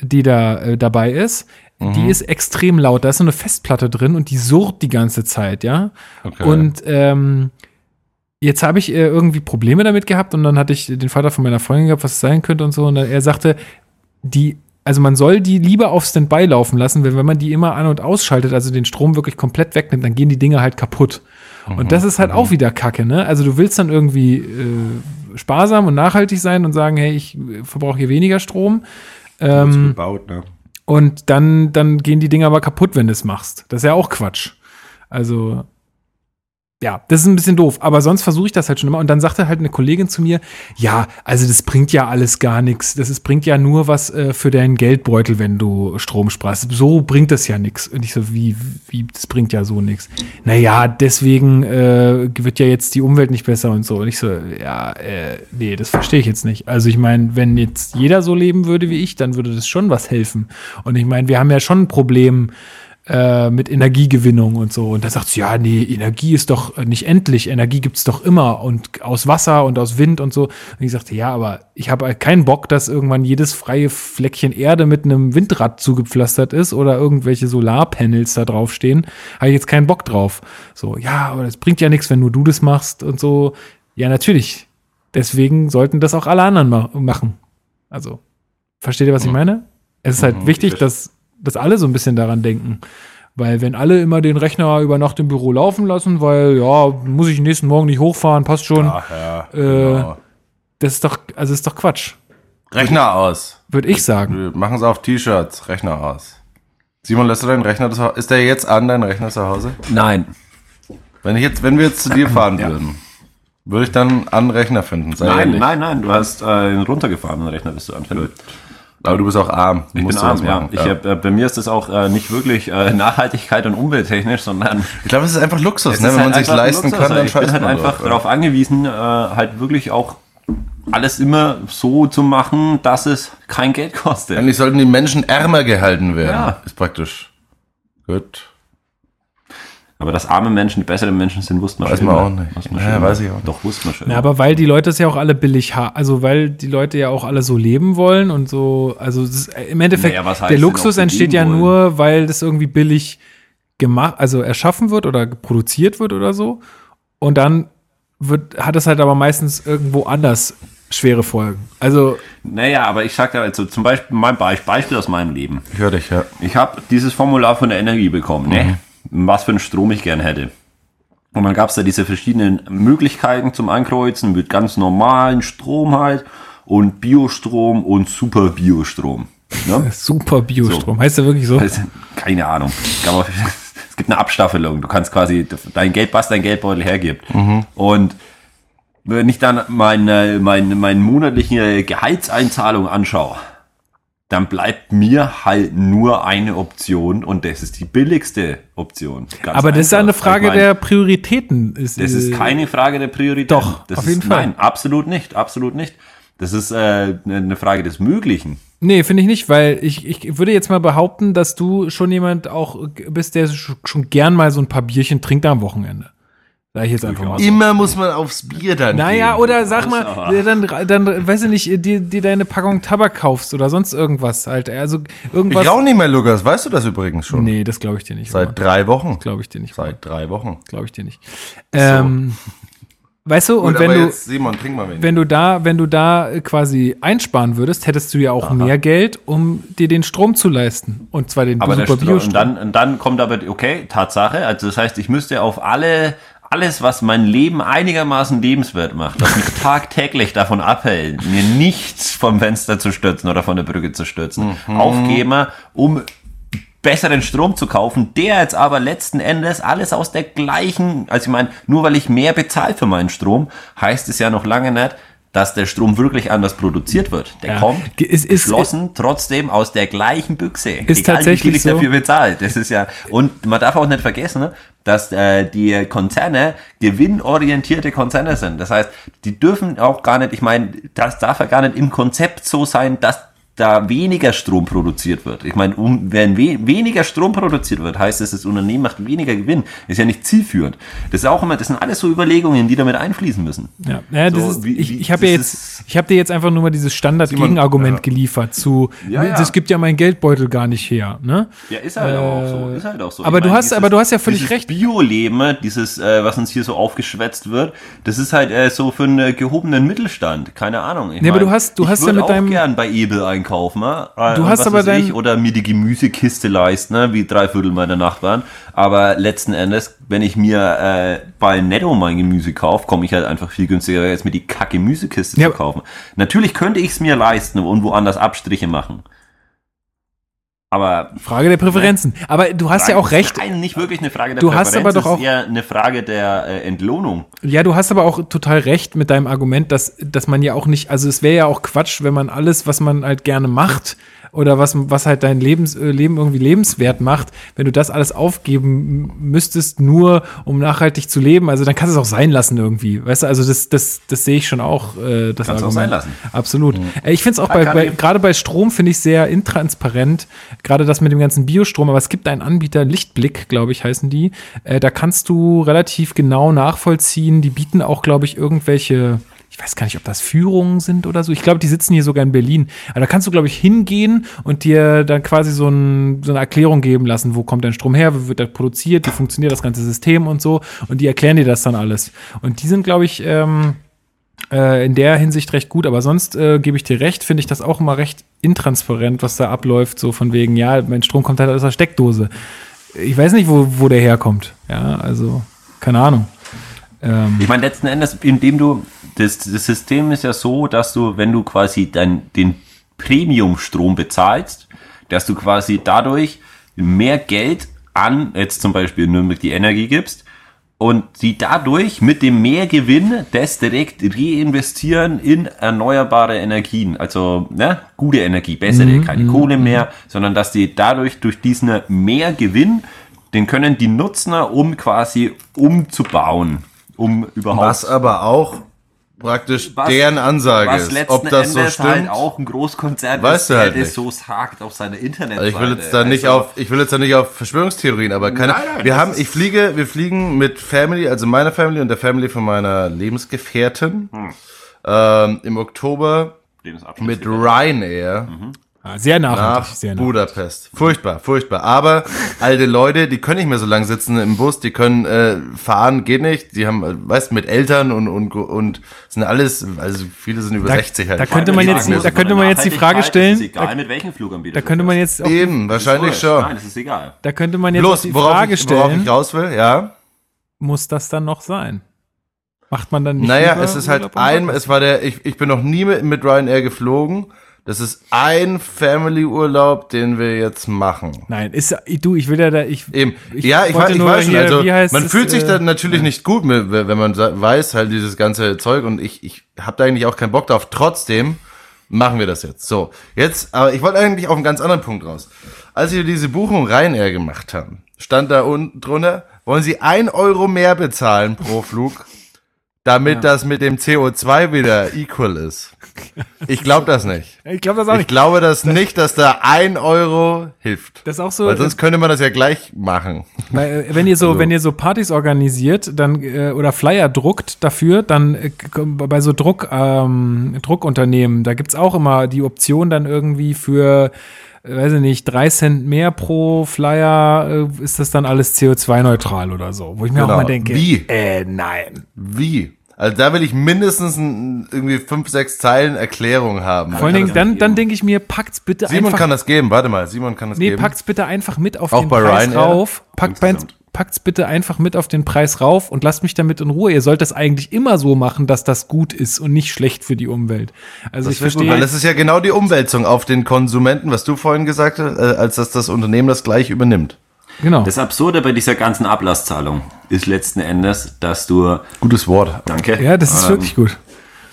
die da äh, dabei ist, Mhm. die ist extrem laut. Da ist so eine Festplatte drin und die surrt die ganze Zeit, ja. Okay. Und ähm, jetzt habe ich äh, irgendwie Probleme damit gehabt und dann hatte ich den Vater von meiner Freundin gehabt, was es sein könnte und so. Und er sagte, die, also man soll die lieber auf Standby laufen lassen, weil wenn man die immer an- und ausschaltet, also den Strom wirklich komplett wegnimmt, dann gehen die Dinge halt kaputt. Und das ist halt auch wieder Kacke, ne? Also du willst dann irgendwie äh, sparsam und nachhaltig sein und sagen, hey, ich äh, verbrauche hier weniger Strom. Ähm, gebaut, ne? und dann, dann gehen die Dinger aber kaputt, wenn du es machst. Das ist ja auch Quatsch. Also, ja, das ist ein bisschen doof. Aber sonst versuche ich das halt schon immer. Und dann sagte halt eine Kollegin zu mir, ja, also das bringt ja alles gar nichts. Das ist, bringt ja nur was äh, für deinen Geldbeutel, wenn du Strom sparst. So bringt das ja nichts. Und ich so, wie, wie, das bringt ja so nichts. Naja, deswegen äh, wird ja jetzt die Umwelt nicht besser und so. Und ich so, ja, äh, nee, das verstehe ich jetzt nicht. Also ich meine, wenn jetzt jeder so leben würde wie ich, dann würde das schon was helfen. Und ich meine, wir haben ja schon ein Problem, äh, mit Energiegewinnung und so. Und da sagt sie, ja, nee, Energie ist doch nicht endlich, Energie gibt's doch immer und aus Wasser und aus Wind und so. Und ich sagte, ja, aber ich habe halt keinen Bock, dass irgendwann jedes freie Fleckchen Erde mit einem Windrad zugepflastert ist oder irgendwelche Solarpanels da draufstehen. Habe ich jetzt keinen Bock drauf. So, ja, aber das bringt ja nichts, wenn nur du das machst und so. Ja, natürlich. Deswegen sollten das auch alle anderen ma machen. Also, versteht ihr, was ich meine? Es ist halt wichtig, dass, dass alle so ein bisschen daran denken. Weil wenn alle immer den Rechner über Nacht im Büro laufen lassen, weil ja, muss ich nächsten Morgen nicht hochfahren, passt schon. Ach ja, Äh, genau. Das ist doch, also ist doch Quatsch, Rechner aus. würde ich sagen. Wir machen es auf T-Shirts. Rechner aus. Simon, lässt du deinen Rechner zu Hause? Ist der jetzt an, dein Rechner zu Hause? Nein. Wenn ich jetzt, wenn wir jetzt zu dir fahren würden, würde ich dann einen Rechner finden. Sei Nein, ehrlich. nein, nein, du hast einen runtergefahrenen Rechner, bist du anfällig. Aber du bist auch arm. Du Ich musst bin arm, ja. Ich hab, äh, bei mir ist das auch äh, nicht wirklich äh, Nachhaltigkeit und umwelttechnisch, sondern Ich glaube, es ist einfach Luxus, ne? wenn halt man sich leisten Luxus. kann, dann Ich bin halt einfach drauf. darauf angewiesen, äh, halt wirklich auch alles immer so zu machen, dass es kein Geld kostet. Eigentlich sollten die Menschen ärmer gehalten werden. Ja. Ist praktisch. Gut. Aber dass arme Menschen die besseren Menschen sind, wusste man Weiß schon man immer. auch nicht. Man Ja, weiß ich auch nicht. Doch, wusste man schon. Ja, aber weil die Leute es ja auch alle billig haben, also weil die Leute ja auch alle so leben wollen und so, also ist, im Endeffekt, Naja, was heißt der Luxus entsteht ja wollen? nur, weil das irgendwie billig gemacht, also erschaffen wird oder produziert wird oder so. Und dann wird, hat es halt aber meistens irgendwo anders schwere Folgen. Also, naja, aber ich sag da also zum Beispiel mein Beispiel, Beispiel aus meinem Leben. Ich höre dich, ja. Ich habe dieses Formular von der Energie bekommen, ne? Was für einen Strom ich gern hätte. Und dann gab es da diese verschiedenen Möglichkeiten zum Ankreuzen mit ganz normalen Strom halt und Biostrom und Super Biostrom. Ne? super Biostrom. Heißt der wirklich so? Also, keine Ahnung. Es gibt eine Abstaffelung. Du kannst quasi dein Geld, was dein Geldbeutel hergibt. Und wenn ich dann meine, meine, meine monatliche Gehaltseinzahlung anschaue, dann bleibt mir halt nur eine Option und das ist die billigste Option. Aber das ist ja eine. Frage Ich mein, der Prioritäten. Ist, Das ist äh, keine Frage der Priorität. Doch, das auf ist, jeden Fall. Nein, absolut nicht, absolut nicht. Das ist äh, eine Frage des Möglichen. Nee, finde ich nicht, weil ich, ich würde jetzt mal behaupten, dass du schon jemand auch bist, der sch- schon gern mal so ein paar Bierchen trinkt am Wochenende. Sag ich jetzt einfach mal. so. Immer muss man aufs Bier dann Naja, gehen. oder sag mal, dann, dann, weiß ich nicht, dir, dir deine Packung Tabak kaufst oder sonst irgendwas halt. Also irgendwas. Ich rauche nicht mehr, Lukas. Weißt du das übrigens schon? nee, das glaube ich dir nicht. Seit drei Wochen. Glaube ich dir nicht. Seit drei Wochen. Glaube ich dir nicht. Ähm, weißt du, und Gut, wenn aber du. jetzt, Simon, mal wenn du da, wenn du da äh, quasi einsparen würdest, hättest du ja auch mehr Geld, um dir den Strom zu leisten. Und zwar den Aber der super Strom, Biostrom. und dann, und dann kommt aber, okay, Tatsache, also das heißt, ich müsste auf alle, alles, was mein Leben einigermaßen lebenswert macht, was mich tagtäglich davon abhält, mir nichts vom Fenster zu stürzen oder von der Brücke zu stürzen, aufgeben, um besseren Strom zu kaufen, der jetzt aber letzten Endes alles aus der gleichen, also ich meine, nur weil ich mehr bezahle für meinen Strom, heißt es ja noch lange nicht, dass der Strom wirklich anders produziert wird. Der Ja. kommt Es ist- geschlossen trotzdem aus der gleichen Büchse. Ist Egal, tatsächlich wie viel ich so. dafür bezahle. Das ist ja, und man darf auch nicht vergessen, ne, dass äh, die Konzerne gewinnorientierte Konzerne sind. Das heißt, die dürfen auch gar nicht, ich meine, das darf ja gar nicht im Konzept so sein, dass da weniger Strom produziert wird. Ich meine, um, wenn we weniger Strom produziert wird, heißt es, das Unternehmen macht weniger Gewinn. Ist ja nicht zielführend. Das ist auch immer, das sind alles so Überlegungen, die damit einfließen müssen. Ja, ja das So, ist, wie- ich, wie- ich habe ja das jetzt, ich habe dir jetzt einfach nur mal dieses Standard-Gegenargument geliefert zu, Ja, ja. das gibt ja mein Geldbeutel gar nicht her, ne? Ja, ist halt aber auch so. Ist halt auch so. aber du hast- aber du hast ja völlig dieses recht. Bio-Leben, dieses, äh, was uns hier so aufgeschwätzt wird, das ist halt äh, so für einen äh, gehobenen Mittelstand. Keine Ahnung. Ich Nee, aber du hast- du ich hast ja mit auch deinem- gern bei Ebel einkaufen, ne? Du hast aber dein- ich, oder mir die Gemüsekiste leisten, ne? wie drei Viertel meiner Nachbarn. Aber letzten Endes, wenn ich mir äh, bei Netto mein Gemüse kaufe, komme ich halt einfach viel günstiger, als mir die Kack-Gemüsekiste Ja, zu kaufen. Natürlich könnte ich es mir leisten und woanders Abstriche machen. Aber Frage der Präferenzen. Aber du hast ja auch recht. Nein, nicht wirklich eine Frage der Du hast aber doch auch- ist eher eine Frage der äh, Entlohnung. Ja, du hast aber auch total recht mit deinem Argument, dass, dass man ja auch nicht, also es wäre ja auch Quatsch, wenn man alles, was man halt gerne macht oder was, was halt dein Lebens, äh, Leben irgendwie lebenswert macht, wenn du das alles aufgeben müsstest, nur um nachhaltig zu leben, also dann kannst du es auch sein lassen irgendwie. Weißt du, also das, das, das sehe ich schon auch, äh, das Kannst du auch sein lassen. Absolut. Äh, Ich finde es auch bei, kann bei ich- gerade bei Strom finde ich sehr intransparent, gerade das mit dem ganzen Biostrom, aber es gibt einen Anbieter, Lichtblick, glaube ich, heißen die. Äh, da kannst du relativ genau nachvollziehen. Die bieten auch, glaube ich, irgendwelche, ich weiß gar nicht, ob das Führungen sind oder so. Ich glaube, die sitzen hier sogar in Berlin. Aber da kannst du, glaube ich, hingehen und dir dann quasi so, ein, so eine Erklärung geben lassen, wo kommt dein Strom her, wie wird der produziert, wie funktioniert das ganze System und so. Und die erklären dir das dann alles. Und die sind, glaube ich, ähm, äh, in der Hinsicht recht gut, aber sonst äh, gebe ich dir recht, finde ich das auch immer recht intransparent, was da abläuft, so von wegen, ja, mein Strom kommt halt aus der Steckdose. Ich weiß nicht, wo, wo der herkommt. Ja, also, keine Ahnung. Ähm, Ich meine, letzten Endes, indem du, das, das System ist ja so, dass du, wenn du quasi dein, den Premium-Strom bezahlst, dass du quasi dadurch mehr Geld an, jetzt zum Beispiel Nürnberg die Energie gibst, und die dadurch mit dem Mehrgewinn das direkt reinvestieren in erneuerbare Energien. Also ne, gute Energie, bessere, Mhm, keine Kohle mehr, sondern dass die dadurch durch diesen Mehrgewinn, den können die nutzen, um quasi umzubauen, um überhaupt Was aber auch praktisch was- deren Ansage was ist. Ob das so Endes stimmt. halt auch ein Großkonzern Weißt ist, du halt der nicht. das so sagt auf seiner Internetseite. Also ich will jetzt da nicht Also, auf, ich will jetzt da nicht auf Verschwörungstheorien, aber keine, Nein, nein, wir haben, ist- ich fliege, wir fliegen mit Family, also meiner Family und der Family von meiner Lebensgefährtin, Hm. ähm, im Oktober mit Ryanair Ah, Sehr nach nachhaltig, sehr nachhaltig. Budapest. Furchtbar, furchtbar. Aber alte Leute, die können nicht mehr so lange sitzen im Bus, die können äh, fahren, geht nicht. Die haben, äh, weißt du, mit Eltern und und und sind alles, also viele sind über Da- 60 halt. da könnte man jetzt- da könnte man jetzt die Frage stellen- Ist egal, mit welchem Fluganbieter. Da könnte man jetzt auch, Eben, wahrscheinlich schon. Nein, das ist egal. da könnte man jetzt auch Bloß, die worauf Frage ich, worauf stellen, ich raus will, ja. muss das dann noch sein? Macht man dann nicht Naja, es ist halt ein, es war der, ich, ich bin noch nie mit, mit Ryanair geflogen. Das ist ein Family-Urlaub, den wir jetzt machen. Nein, ist du, ich will ja da, ich, Eben. Ich ja, ich, ich weiß schon. Also, man es, fühlt sich äh, dann natürlich nicht gut, mit, wenn man weiß halt dieses ganze Zeug und ich, ich habe da eigentlich auch keinen Bock drauf. Trotzdem machen wir das jetzt. So, jetzt, aber ich wollte eigentlich auf einen ganz anderen Punkt raus. Als wir diese Buchung Ryanair gemacht haben, stand da unten drunter, wollen Sie ein Euro mehr bezahlen pro Flug, damit das mit dem CO2 wieder equal ist. Ich glaube das nicht. ich glaube das auch Ich nicht. glaube das nicht, dass da ein Euro hilft. Das ist auch so, Weil sonst könnte man das ja gleich machen. Weil, äh, wenn ihr so, Also- wenn ihr so Partys organisiert, dann äh, oder Flyer druckt dafür, dann äh, bei so Druck, ähm, Druckunternehmen, da gibt's auch immer die Option dann irgendwie für, äh, weiß ich nicht, drei Cent mehr pro Flyer, äh, ist das dann alles CO2-neutral oder so. Wo ich mir Genau. auch mal denke, Wie? äh, nein. Wie? Also da will ich mindestens ein, irgendwie fünf, sechs Zeilen Erklärung haben. Vor allen Dingen, dann, dann denke ich mir, packt's bitte Simon einfach. kann das geben, warte mal, Simon kann das Nee, geben. packt's bitte einfach mit auf Auch den bei Preis Ryanair? rauf. Packt, packt's bitte einfach mit auf den Preis rauf und lasst mich damit in Ruhe. Ihr sollt das eigentlich immer so machen, dass das gut ist und nicht schlecht für die Umwelt. Also ich das gut, verstehe. weil das ist ja genau die Umwälzung auf den Konsumenten, was du vorhin gesagt hast, äh, als dass das Unternehmen das gleich übernimmt. Genau. Das Absurde bei dieser ganzen Ablasszahlung ist letzten Endes, dass du, Gutes Wort. danke, ja, das ist ähm, wirklich gut.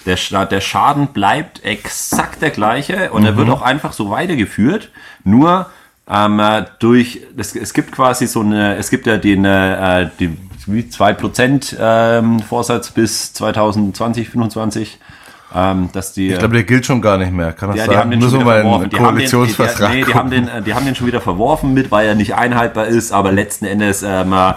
Der, der Schaden bleibt exakt der gleiche und er Mhm. wird auch einfach so weitergeführt. Nur ähm, äh, durch, es, es gibt quasi so eine, es gibt ja den, äh, die, wie 2% ähm, Vorsatz bis 2020, 2025, ähm, dass die. Ich glaube, der gilt schon gar nicht mehr. Kann das ja, die haben den Muss schon man wieder mal einen Die haben, den, die, Koalitionsvertrag nee, die, haben den, äh, die haben den schon wieder verworfen mit, weil er nicht einhaltbar ist, aber letzten Endes ähm, äh,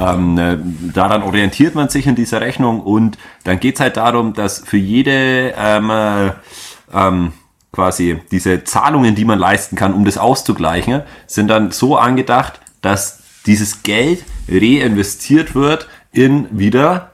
ähm, äh, daran orientiert man sich in dieser Rechnung und dann geht's halt darum, dass für jede ähm, äh, ähm, quasi diese Zahlungen, die man leisten kann, um das auszugleichen, sind dann so angedacht, dass dieses Geld reinvestiert wird in wieder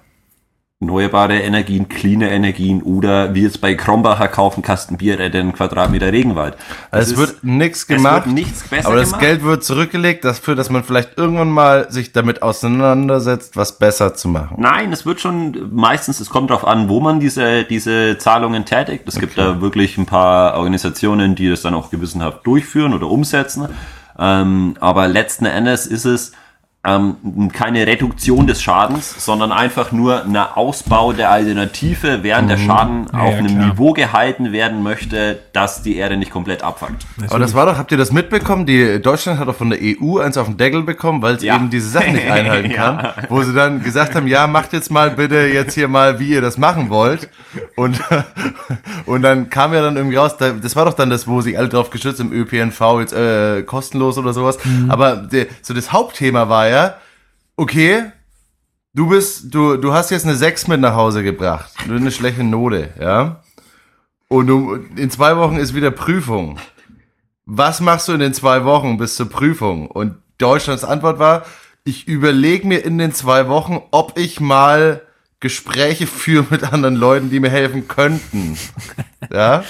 erneuerbare Energien, clean Energien oder wie jetzt bei Krombacher kaufen Kasten Bier, den Quadratmeter Regenwald. Das Es wird nichts es gemacht, wird nichts besser aber das gemacht. Geld wird zurückgelegt dafür, dass man vielleicht irgendwann mal sich damit auseinandersetzt, was besser zu machen. Nein, es wird schon meistens, es kommt darauf an, wo man diese, diese Zahlungen tätigt. Es gibt da wirklich ein paar Organisationen, die das dann auch gewissenhaft durchführen oder umsetzen. Ähm, aber letzten Endes ist es ähm, keine Reduktion des Schadens, sondern einfach nur ein Ausbau der Alternative, während der Schaden Ja, auf ja, einem klar. Niveau gehalten werden möchte, dass die Erde nicht komplett abfuckt. Aber das war doch, habt ihr das mitbekommen? Die Deutschland hat doch von der EU eins auf den Deckel bekommen, weil es Ja. eben diese Sachen nicht einhalten kann. Ja. Wo sie dann gesagt haben, ja, macht jetzt mal bitte jetzt hier mal, wie ihr das machen wollt. Und, und dann kam ja dann irgendwie raus, da, das war doch dann das, wo sich alle drauf geschützt im ÖPNV jetzt äh, kostenlos oder sowas. Aber der, so das Hauptthema war ja, okay, du bist, du, du hast jetzt eine 6 mit nach Hause gebracht. Nur eine schlechte Note, ja. Und du, in zwei Wochen ist wieder Prüfung. Was machst du in den zwei Wochen bis zur Prüfung? Und Deutschlands Antwort war, ich überlege mir in den zwei Wochen, ob ich mal Gespräche führe mit anderen Leuten, die mir helfen könnten. Ja?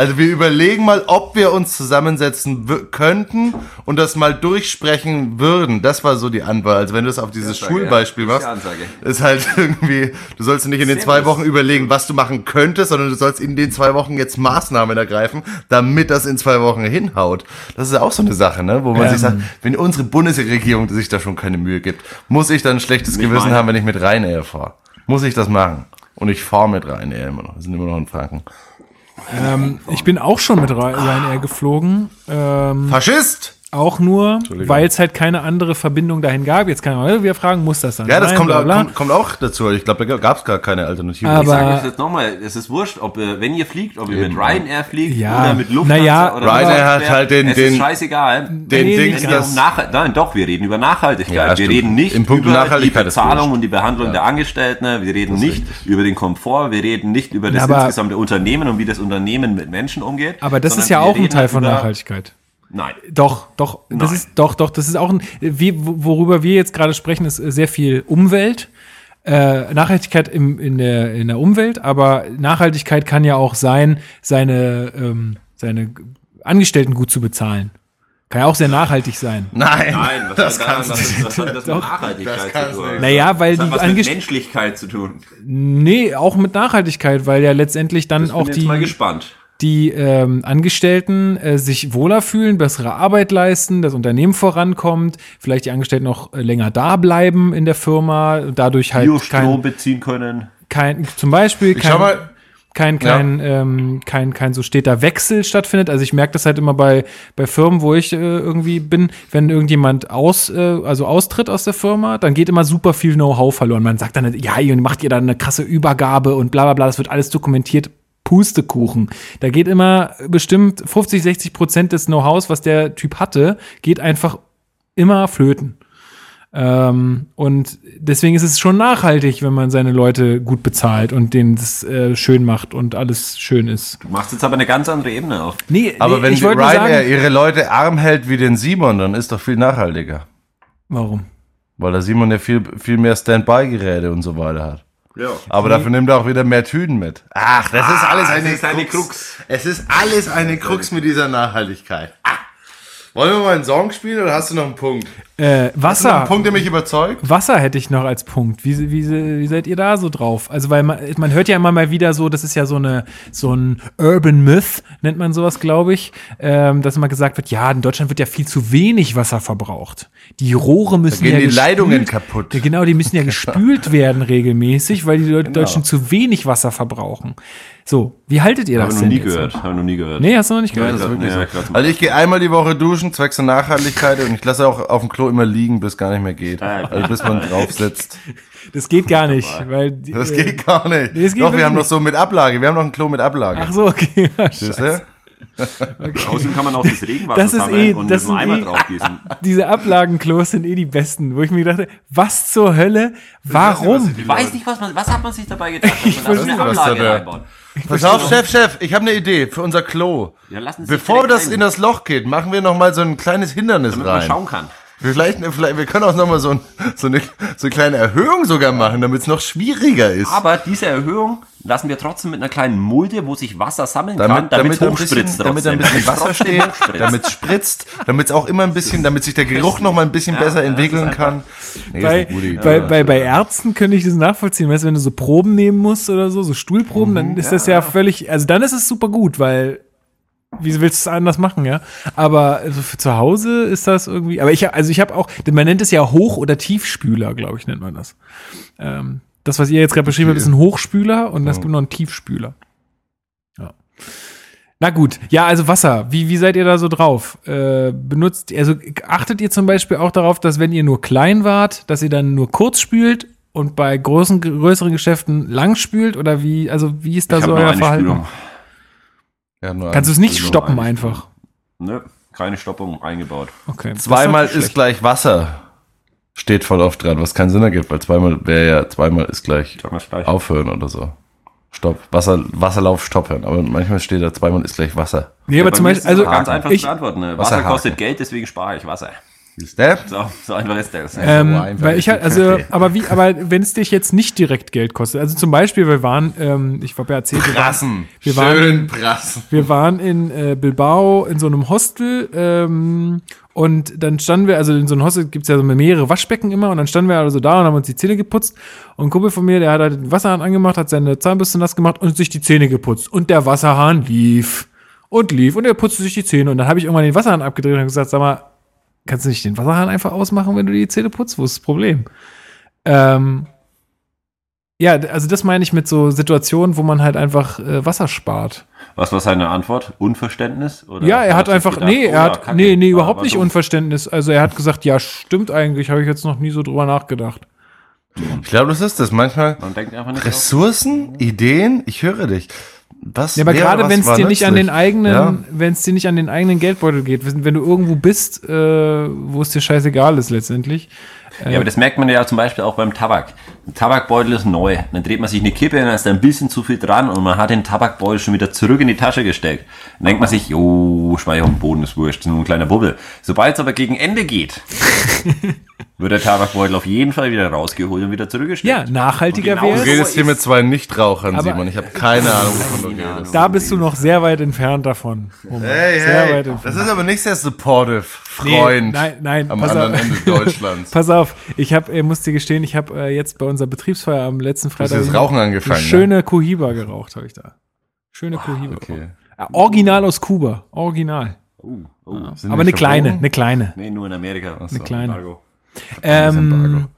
Also wir überlegen mal, ob wir uns zusammensetzen könnten und das mal durchsprechen würden. Das war so die Antwort. Also wenn du es auf dieses Ansage, Schulbeispiel ja. machst, ist die Ansage. ist halt irgendwie, du sollst nicht in den zwei. Wochen überlegen, was du machen könntest, sondern du sollst in den zwei Wochen jetzt Maßnahmen ergreifen, damit das in zwei Wochen hinhaut. Das ist auch so eine Sache, ne? wo man Ähm. sich sagt, wenn unsere Bundesregierung sich da schon keine Mühe gibt, muss ich dann ein schlechtes Nicht Gewissen meine. haben, wenn ich mit Ryanair fahre. Muss ich das machen? Und ich fahre mit Ryanair immer noch. Wir sind immer noch in Franken. Ähm, ich bin auch schon mit Ry- Ryanair geflogen. Ähm, Faschist! Auch nur, weil es halt keine andere Verbindung dahin gab. Jetzt kann man wieder fragen, muss das dann Ja, das sein? kommt, bla, bla. kommt, kommt auch dazu. Ich glaube, da gab es gar keine Alternative. Aber- Ich sage euch jetzt nochmal, es ist wurscht, ob ihr, wenn ihr fliegt, ob ihr mit. Ryanair fliegt Ja. oder mit Lufthansa Naja, oder Ryanair hat halt den- es den- ist scheißegal. den Wenn wir das, um Nach Nein, doch, wir reden über Nachhaltigkeit. Ja, wir stimmt. reden nicht Im Punkt über Nachhaltigkeit die Bezahlung und die Behandlung der Angestellten. Wir reden nicht über den Komfort. Wir reden nicht über das Aber- insgesamte Unternehmen und wie das Unternehmen mit Menschen umgeht. Aber das ist ja wir auch ein Teil von über- Nachhaltigkeit. Nein. Doch, doch, das Nein. ist doch, doch, das ist auch ein, wie, worüber wir jetzt gerade sprechen, ist sehr viel Umwelt. Äh, Nachhaltigkeit im, in, der, in der Umwelt, aber Nachhaltigkeit kann ja auch sein, seine, ähm, seine Angestellten gut zu bezahlen. Kann ja auch sehr nachhaltig sein. nein, Nein, was das hat was, du was hat das mit Nachhaltigkeit Das zu tun? nicht. Naja, weil Das hat die was mit Angestellten. Menschlichkeit zu tun. Nee, auch mit Nachhaltigkeit, weil ja letztendlich dann Ich bin auch jetzt die, mal gespannt. Die ähm, Angestellten äh, sich wohler fühlen, bessere Arbeit leisten, das Unternehmen vorankommt, vielleicht die Angestellten auch äh, länger da bleiben in der Firma, dadurch halt Biostrom kein, beziehen können. kein zum Beispiel kein, mal, kein, kein, ähm, kein, kein so steter Wechsel stattfindet. Also ich merke das halt immer bei, bei Firmen, wo ich äh, irgendwie bin, wenn irgendjemand aus, äh, also austritt aus der Firma, dann geht immer super viel Know-how verloren. Man sagt dann, ja, ihr macht ihr dann eine krasse Übergabe und bla bla bla, das wird alles dokumentiert. Pustekuchen. Da geht immer bestimmt 50, 60 Prozent des Know-hows, was der Typ hatte, geht einfach immer flöten. Ähm, und deswegen ist es schon nachhaltig, wenn man seine Leute gut bezahlt und denen das äh, schön macht und alles schön ist. Du machst jetzt aber eine ganz andere Ebene auf. Nee, aber nee, wenn ich nur Ryanair ihre Leute arm hält wie den Simon, dann ist doch viel nachhaltiger. warum? Weil der Simon ja viel, viel mehr Standby-Geräte und so weiter hat. Ja. Aber dafür nimmt er auch wieder mehr Tüten mit. Ach, das ist alles eine, Ah, ist eine Krux. Krux. Es ist alles eine Krux mit dieser Nachhaltigkeit. Ah. Wollen wir mal einen Song spielen oder hast du noch einen Punkt? Äh, noch Wasser. Punkt, der mich überzeugt? Wasser hätte ich noch als Punkt. Wie, wie, wie seid ihr da so drauf? Also, weil man, man hört ja immer mal wieder so, das ist ja so eine, so ein Urban Myth, nennt man sowas, glaube ich, ähm, dass immer gesagt wird, ja, in Deutschland wird ja viel zu wenig Wasser verbraucht. Die Rohre müssen gehen ja die gespült- Leitungen kaputt. Genau, die müssen ja gespült werden regelmäßig, weil die Genau. Deutschen zu wenig Wasser verbrauchen. So, wie haltet ihr das ich noch denn nie gehört. Habe ich noch nie gehört. Nee, hast du noch nicht gehört? das ist wirklich Ja, so. Also ich gehe einmal die Woche duschen, zwecks der Nachhaltigkeit und ich lasse auch auf dem Klo immer liegen, bis gar nicht mehr geht. Ah, Also bis man drauf sitzt. Das geht gar nicht, weil die, Das äh, geht gar nicht. Nee, geht Doch, wir haben noch so mit Ablage. Wir haben noch ein Klo mit Ablage. Ach so, okay. Ja, scheiße. du? Außerdem kann man auch das Regenwasser Das ist sammeln eh- und das mit Eimer eh- draufgießen. Diese Ablagenklos sind eh die besten, wo ich mir dachte, was zur Hölle? Warum? Ich weiß nicht, was, man, was hat man sich dabei gedacht, dass man da eine Ablage reinbaut. Pass auf, Chef, Chef, ich habe eine Idee für unser Klo. Ja, lassen Sie Bevor das ein, in das Loch geht, machen wir noch mal so ein kleines Hindernis damit man rein. schauen kann. Vielleicht, vielleicht, wir können auch noch mal so, ein, so, eine, so eine kleine Erhöhung sogar machen, damit es noch schwieriger ist. Aber diese Erhöhung lassen wir trotzdem mit einer kleinen Mulde, wo sich Wasser sammeln kann, damit, damit es damit, ein bisschen, hochspritzt. damit ein bisschen Wasser steht, hochspritzt. damit es spritzt, damit es auch immer ein bisschen, damit sich der Geruch noch mal ein bisschen besser ja, entwickeln das ist kann. Nee, Bei, bei, bei, bei Ärzten könnte ich das nachvollziehen. Weißt du, wenn du so Proben nehmen musst oder so, so Stuhlproben, dann ist das ja völlig, also dann ist es super gut, weil wie willst du es anders machen, ja? Aber also für zu Hause ist das irgendwie, aber ich, also ich habe auch, man nennt es ja Hoch- oder Tiefspüler, glaube ich, nennt man das. Ähm, das, was ihr jetzt gerade beschrieben habt, ist ein Hochspüler und es gibt noch einen Tiefspüler. Ja. Na gut, ja, also Wasser. Wie, wie seid ihr da so drauf? Äh, benutzt, also achtet ihr zum Beispiel auch darauf, dass wenn ihr nur klein wart, dass ihr dann nur kurz spült und bei großen, größeren Geschäften lang spült? Oder wie, also wie ist da Ich so euer Verhalten? Spülung. Ja, nur Kannst du es ein- nicht stoppen eigentlich. einfach? Nö, keine Stoppung eingebaut. Okay. Zweimal nicht ist gleich Wasser. Steht voll oft dran, was keinen Sinn ergibt, weil zweimal wäre ja, zweimal ist gleich gleich. aufhören oder so. Stopp. Wasser, Wasserlauf stoppen. Aber manchmal steht da zweimal ist gleich Wasser. Nee, aber zum Beispiel, ist also ganz einfach ich, zu beantworten. ne? Wasser kostet Geld, deswegen spare ich Wasser. Siehst du? So, so einfach ist das. Ähm, So einfach weil ist ich halt, also, aber wie, aber wenn es dich jetzt nicht direkt Geld kostet, also zum Beispiel, wir waren, ähm, ich habe ja erzählt, wir waren, Prassen. wir waren, Schön prassen. wir waren in äh, Bilbao in so einem Hostel ähm, und dann standen wir, also in so einem Hostel gibt's ja so mehrere Waschbecken immer und dann standen wir also da und haben uns die Zähne geputzt und ein Kumpel von mir, der hat halt den Wasserhahn angemacht, hat seine Zahnbürste nass gemacht und sich die Zähne geputzt und der Wasserhahn lief und lief und er putzte sich die Zähne und dann habe ich irgendwann den Wasserhahn abgedreht und gesagt, sag mal, kannst du nicht den Wasserhahn einfach ausmachen, wenn du die Zähne putzt? Wo ist das Problem? Ähm, ja, also das meine ich mit so Situationen, wo man halt einfach äh, Wasser spart. Was war seine Antwort? Unverständnis? Oder Ja, er hat einfach, gedacht, nee, oh er hat, Kacke. nee, nee, überhaupt nicht. Unverständnis. Also er hat gesagt, ja, stimmt eigentlich, habe ich jetzt noch nie so drüber nachgedacht. Ich glaube, das ist das. Manchmal Man denkt einfach nicht auf. Ressourcen, Ideen, ich höre dich. Was Ja, aber gerade wenn es dir nicht an den eigenen, Ja. wenn es dir nicht an den eigenen Geldbeutel geht, wenn, wenn du irgendwo bist, äh, wo es dir scheißegal ist letztendlich. Ja, aber das merkt man ja zum Beispiel auch beim Tabak. Tabakbeutel ist neu. Dann dreht man sich eine Kippe, dann ist da ein bisschen zu viel dran und man hat den Tabakbeutel schon wieder zurück in die Tasche gesteckt. Dann denkt man sich, jo, auf dem Boden ist wurscht, nur ein kleiner Bubbel. Sobald es aber gegen Ende geht, wird der Tabakbeutel auf jeden Fall wieder rausgeholt und wieder zurückgesteckt. Ja, nachhaltiger Und genau wäre Du es. redest hier mit zwei Nichtrauchern, Simon. Ich habe keine Ahnung, wovon du redest. Da bist du noch sehr weit entfernt davon. Roman. Hey, sehr hey, weit das entfernt. ist aber nicht sehr supportive, Nee, Freund. nein, nein, Am pass anderen auf. Ende Deutschlands. Pass auf, ich hab, äh, muss dir gestehen, ich habe äh, jetzt bei unserer Betriebsfeier am letzten Freitag das Rauchen angefangen, eine ne? schöne Cohiba geraucht, habe ich da. Schöne Cohiba. okay. Ja, original aus Kuba, original. Oh, oh. Sind Aber eine kleine, eine kleine. Nee, nur in Amerika. Eine kleine. Embargo. Ähm,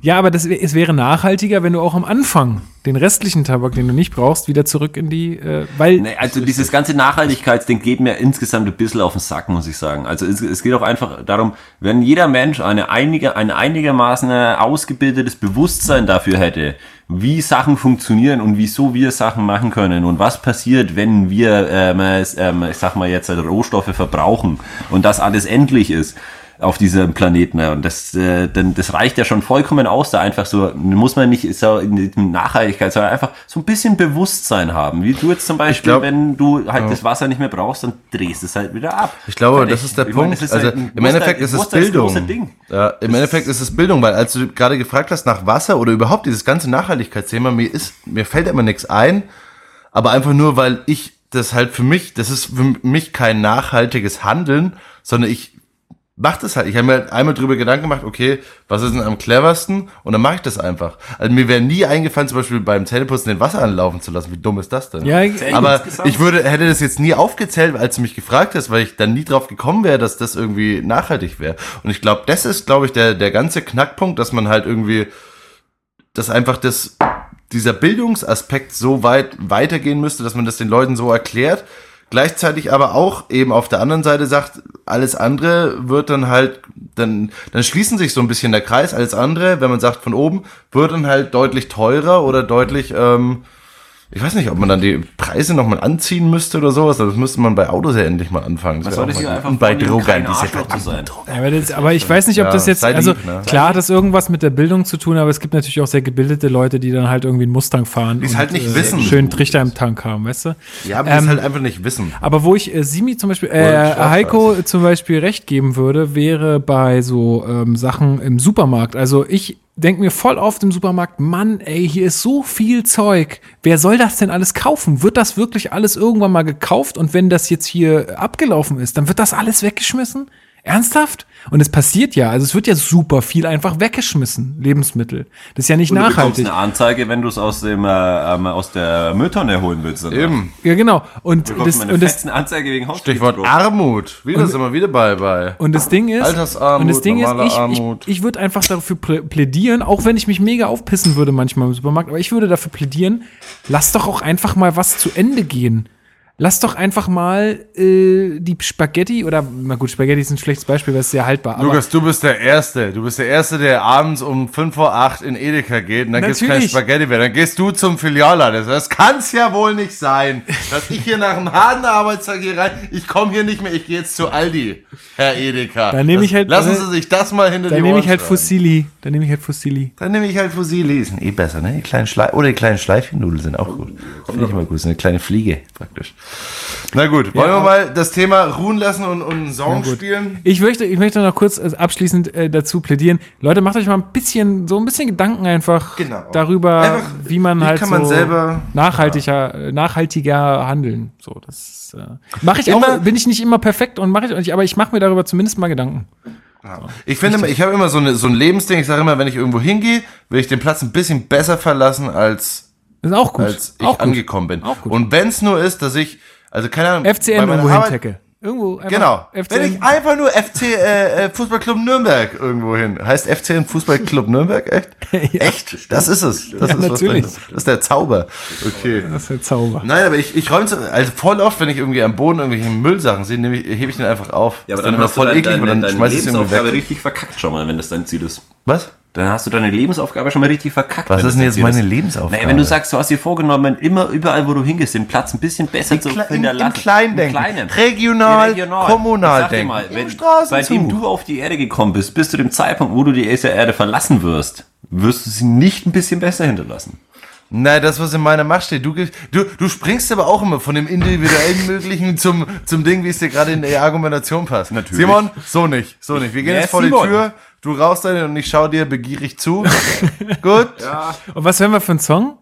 ja, aber das, es wäre nachhaltiger, wenn du auch am Anfang den restlichen Tabak, den du nicht brauchst, wieder zurück in die, äh, weil Nee, also dieses ganze Nachhaltigkeitsding geht mir insgesamt ein bisschen auf den Sack, muss ich sagen. Also es, es geht auch einfach darum, wenn jeder Mensch eine einige, ein einigermaßen ausgebildetes Bewusstsein dafür hätte, wie Sachen funktionieren und wieso wir Sachen machen können und was passiert, wenn wir, ähm, ähm, ich sag mal jetzt, Rohstoffe verbrauchen und das alles endlich ist auf diesem Planeten. Und das, äh, denn das reicht ja schon vollkommen aus, da einfach so, muss man nicht so in Nachhaltigkeit, sondern einfach so ein bisschen Bewusstsein haben. Wie du jetzt zum Beispiel, glaub- wenn du halt das Wasser nicht mehr brauchst, dann drehst es halt wieder ab. Ich glaube, das ist der meine, Punkt. das ist also halt im Endeffekt ist es das Bildung. Ding. Ja, Im Endeffekt ist es Bildung, weil als du gerade gefragt hast nach Wasser oder überhaupt dieses ganze Nachhaltigkeitsthema, mir ist, mir fällt immer nichts ein, aber einfach nur, weil ich das halt für mich, das ist für mich kein nachhaltiges Handeln, sondern ich mach das halt. Ich habe mir halt einmal drüber Gedanken gemacht, okay, was ist denn am cleversten? Und dann mache ich das einfach. Also mir wäre nie eingefallen, zum Beispiel beim Zähneputzen den Wasser anlaufen zu lassen. Wie dumm ist das denn? Ja, ich- aber ich würde, hätte das jetzt nie aufgezählt, als du mich gefragt hast, weil ich dann nie drauf gekommen wäre, dass das irgendwie nachhaltig wäre. Und ich glaube, das ist, glaube ich, der, der ganze Knackpunkt, dass man halt irgendwie, dass einfach das, dieser Bildungsaspekt so weit weitergehen müsste, dass man das den Leuten so erklärt, gleichzeitig aber auch eben auf der anderen Seite sagt, alles andere wird dann halt, dann, dann schließen sich so ein bisschen der Kreis, alles andere, wenn man sagt von oben, wird dann halt deutlich teurer oder deutlich, ähm, ich weiß nicht, ob man dann die Preise nochmal anziehen müsste oder sowas, aber das müsste man bei Autos ja endlich mal anfangen. Das wäre sollte mal einfach. Und bei Drogen, diese zu sein. Aber, das, aber ich weiß nicht, ob Ja, das jetzt, also lieb, ne? klar hat das irgendwas mit der Bildung zu tun, aber es gibt natürlich auch sehr gebildete Leute, die dann halt irgendwie einen Mustang fahren. es halt nicht wissen. Schön Trichter im Tank haben, weißt du? Ja, aber das Ähm, halt einfach nicht wissen. Aber wo ich äh, Simi zum Beispiel, äh. Heiko zum Beispiel recht geben würde, wäre bei so ähm, Sachen im Supermarkt. Also ich denke mir voll oft im Supermarkt, Mann, ey, hier ist so viel Zeug. Wer soll das denn alles kaufen? Wird das wirklich alles irgendwann mal gekauft? Und wenn das jetzt hier abgelaufen ist, dann wird das alles weggeschmissen? Ernsthaft? Und es passiert ja, also es wird ja super viel einfach weggeschmissen, Lebensmittel. Das ist ja nicht Und du bekommst nachhaltig. eine Anzeige, wenn du es aus dem äh, ähm, aus der Mülltonne holen willst. Oder? Eben. Ja, genau. Und Du bekommst das, eine und das, Anzeige wegen Stichwort Hausfriedensbruch. Armut. Wieder sind wir wieder bei, bei. Und das Ding ist, Altersarmut, und das Ding ist, ich, ich, Armut. ich würde einfach dafür plä- plädieren, auch wenn ich mich mega aufpissen würde manchmal im Supermarkt, aber ich würde dafür plädieren, lass doch auch einfach mal was zu Ende gehen. Lass doch einfach mal äh, die Spaghetti oder na gut, Spaghetti ist ein schlechtes Beispiel, weil es sehr haltbar. Aber Lukas, du bist der Erste. Du bist der Erste, der abends um 5 vor 8 in Edeka geht und dann gibt's kein Natürlich. Spaghetti mehr. Dann gehst du zum Filialladen. Das kann's ja wohl nicht sein, dass ich hier nach einem harten Arbeitstag hier rein, ich komme hier nicht mehr, ich gehe jetzt zu Aldi, Herr Edeka. Dann nehme ich halt- Lassen dann- Sie sich das mal hinter dann die nehme Ohren ich halt. Fossili. Dann nehme ich halt Fossili. Dann nehme ich halt Fusili. Sind eh besser, ne? Die kleinen Schlei oder die kleinen Schleifchennudeln sind auch gut. Finde ich mal gut. So eine kleine Fliege, praktisch. Na gut, wollen Ja, wir mal das Thema ruhen lassen und, und einen Song spielen? Ich möchte, ich möchte noch kurz äh, abschließend äh, dazu plädieren. Leute, macht euch mal ein bisschen, so ein bisschen Gedanken einfach Genau. darüber, Einfach, wie man halt so man selber- nachhaltiger, äh, nachhaltiger handeln. So, das äh, mache ich Immer- auch, bin ich nicht immer perfekt und mache ich auch nicht, aber ich mache mir darüber zumindest mal Gedanken. Ich finde, ich habe immer so, eine, so ein Lebensding. Ich sage immer, wenn ich irgendwo hingehe, will ich den Platz ein bisschen besser verlassen, als, ist auch gut. als ich auch gut. angekommen bin. Auch gut. Und wenn es nur ist, dass ich, also keine Ahnung, FCN bei irgendwo Arbeit- hintecke. Irgendwo einfach Genau. FCN. Wenn ich einfach nur FC äh, äh, Fußballclub Nürnberg irgendwo hin. Heißt FCN Fußballclub Nürnberg echt? Ja. Echt? Das ist es. Das Ja, ist was natürlich. dahinter. Das ist der Zauber. Okay. das ist der Zauber. Nein, aber ich, ich räume also voll oft, wenn ich irgendwie am Boden irgendwelche Müllsachen sehe, nehme ich, hebe ich den einfach auf. Ja, aber dann immer hast du dein, deine, und dann deine schmeiß ich es irgendwie weg. richtig verkackt schon mal, wenn das dein Ziel ist. Was? Dann hast du deine Lebensaufgabe schon mal richtig verkackt. Was ist denn jetzt meine Lebensaufgabe? Naja, wenn du sagst, du hast dir vorgenommen, immer überall, wo du hingehst, den Platz ein bisschen besser zu Kle- im- hinterlassen. im Kleinen denken. Kleinen. Regional, kommunal Sag dir denken. Mal, wenn, seitdem du auf die Erde gekommen bist, bis zu dem Zeitpunkt, wo du die Erde verlassen wirst, wirst du sie nicht ein bisschen besser hinterlassen. Nein, das, was in meiner Macht steht. Du, du, du springst aber auch immer von dem individuellen Möglichen zum, zum Ding, wie es dir gerade in der Argumentation passt. Natürlich. Simon, so nicht. So nicht. Wir gehen Ja, jetzt vor Simon. die Tür. Du rauchst deine und ich schau dir begierig zu. Gut. Und was hören wir für einen Song?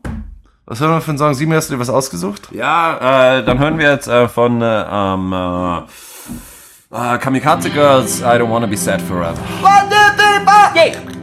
Was soll man für einen Song? Simon, hast du dir was ausgesucht? Ja, äh, dann hören wir jetzt äh, von äh, ähm, äh, äh, Kamikaze Girls, I don't wanna be sad forever. I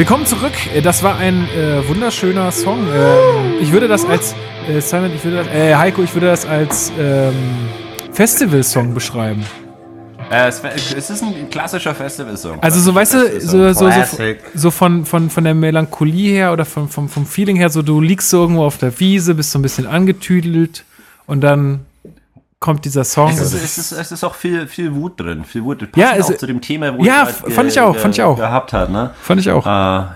Willkommen zurück. Äh, Das war ein äh, wunderschöner Song. Ähm, ich würde das als äh, Simon, ich würde das, äh, Heiko, ich würde das als ähm, Festival-Song beschreiben. Äh, es, ist ein klassischer Festivalsong. Also so, weißt du, so, so, so, so von, von, von der Melancholie her oder vom, vom, vom Feeling her, so du liegst so irgendwo auf der Wiese, bist so ein bisschen angetüdelt und dann kommt dieser Song. Es ist, es, ist, es ist auch viel, viel Wut drin. Viel Wut. Ja, es- auch zu dem Thema, wo Ja, es halt fand ich auch, fand ich auch. gehabt hat, ne? Fand ich auch. Äh,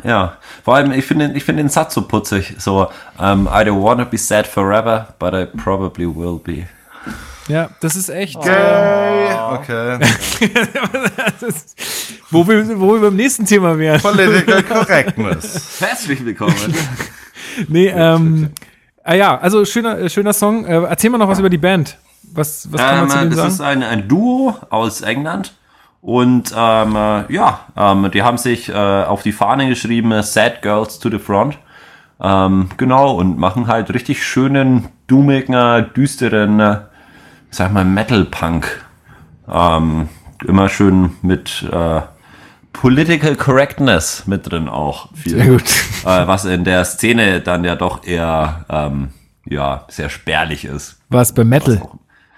ja, vor allem, ich finde ich finde den Satz so putzig. So, um, I don't wanna be sad forever, but I probably will be. Ja, das ist echt. Gay. Okay. Das ist, wo, wir, wo wir beim nächsten Thema wären. Political Correctness. Herzlich willkommen. Nee, ähm, ah ja, also schöner, äh, schöner Song. Äh, erzähl mal noch was über die Band. Was, was kann man zu ähm, denen das ist sagen? ein, ein Duo aus England. Und ähm, äh, ja, ähm, die haben sich äh, auf die Fahne geschrieben, äh, Sad Girls to the Front. Ähm, genau, und machen halt richtig schönen, doomigen, äh, düsteren, äh, sag mal, Metal-Punk. Ähm, immer schön mit äh, Political Correctness mit drin auch. Viel. Sehr gut. Äh, was in der Szene dann ja doch eher ähm, ja, sehr spärlich ist. War es bei Metal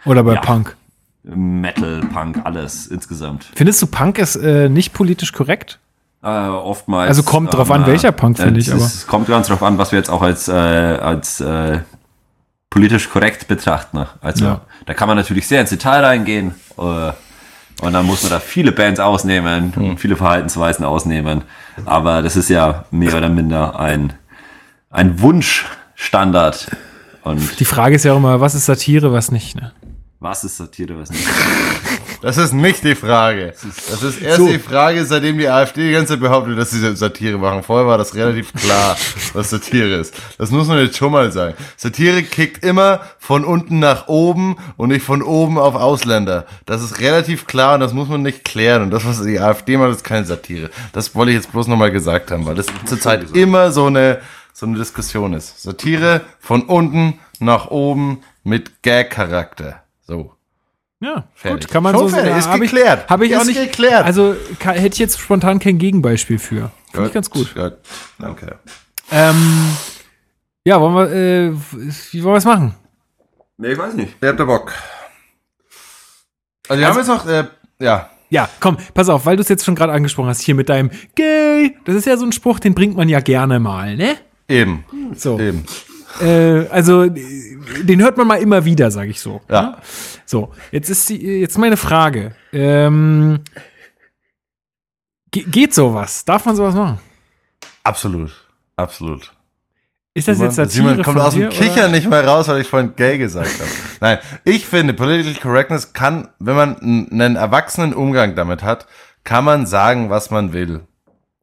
oder bei Ja. Punk? Metal, Punk, alles insgesamt. Findest du Punk ist äh, nicht politisch korrekt? Äh, oftmals. Also kommt drauf an, welcher Punk, finde ich, Es, aber- es kommt ganz drauf an, was wir jetzt auch als, äh, als äh, politisch korrekt betrachten. Also Ja. da kann man natürlich sehr ins Detail reingehen. Äh, und dann muss man da viele Bands ausnehmen, Hm. und viele Verhaltensweisen ausnehmen. Aber das ist ja mehr oder minder ein, ein Wunschstandard. Und Die Frage ist ja auch immer, was ist Satire, was nicht. Ne? Was ist Satire, was nicht? Das ist nicht die Frage. Das ist erst So. die Frage, seitdem die AfD die ganze Zeit behauptet, dass sie Satire machen. Vorher war das relativ klar, was Satire ist. Das muss man jetzt schon mal sagen. Satire kickt immer von unten nach oben und nicht von oben auf Ausländer. Das ist relativ klar und das muss man nicht klären. Und das, was die AfD macht, ist keine Satire. Das wollte ich jetzt bloß nochmal gesagt haben, weil das zurzeit immer so eine, so eine Diskussion ist. Satire von unten nach oben mit Gag-Charakter. So. Ja, Fertig. gut, kann man Schon so fertig, ist hab ich- geklärt. Habe ich auch Ist nicht geklärt. Also ka- hätte ich jetzt spontan kein Gegenbeispiel für. Finde ich ganz gut. Gut, danke. Ähm, ja, wollen wir, äh, wie wollen wir es machen? Nee, ich weiß nicht. Wer habt da Bock? Also wir haben jetzt noch, äh, ja, Ja, komm, pass auf, weil du es jetzt schon gerade angesprochen hast, hier mit deinem Gay. Das ist ja so ein Spruch, den bringt man ja gerne mal, ne? eben, So. eben. Äh, also, den hört man mal immer wieder, sage ich so. Ja. So, jetzt ist die, jetzt meine Frage. Ähm, ge- geht sowas? Darf man sowas machen? Absolut, absolut. Ist das jetzt Satire Simon kommt aus dem Kichern oder? nicht mehr raus, weil ich vorhin gay gesagt habe. Nein, ich finde, Political Correctness kann, wenn man einen erwachsenen Umgang damit hat, kann man sagen, was man will.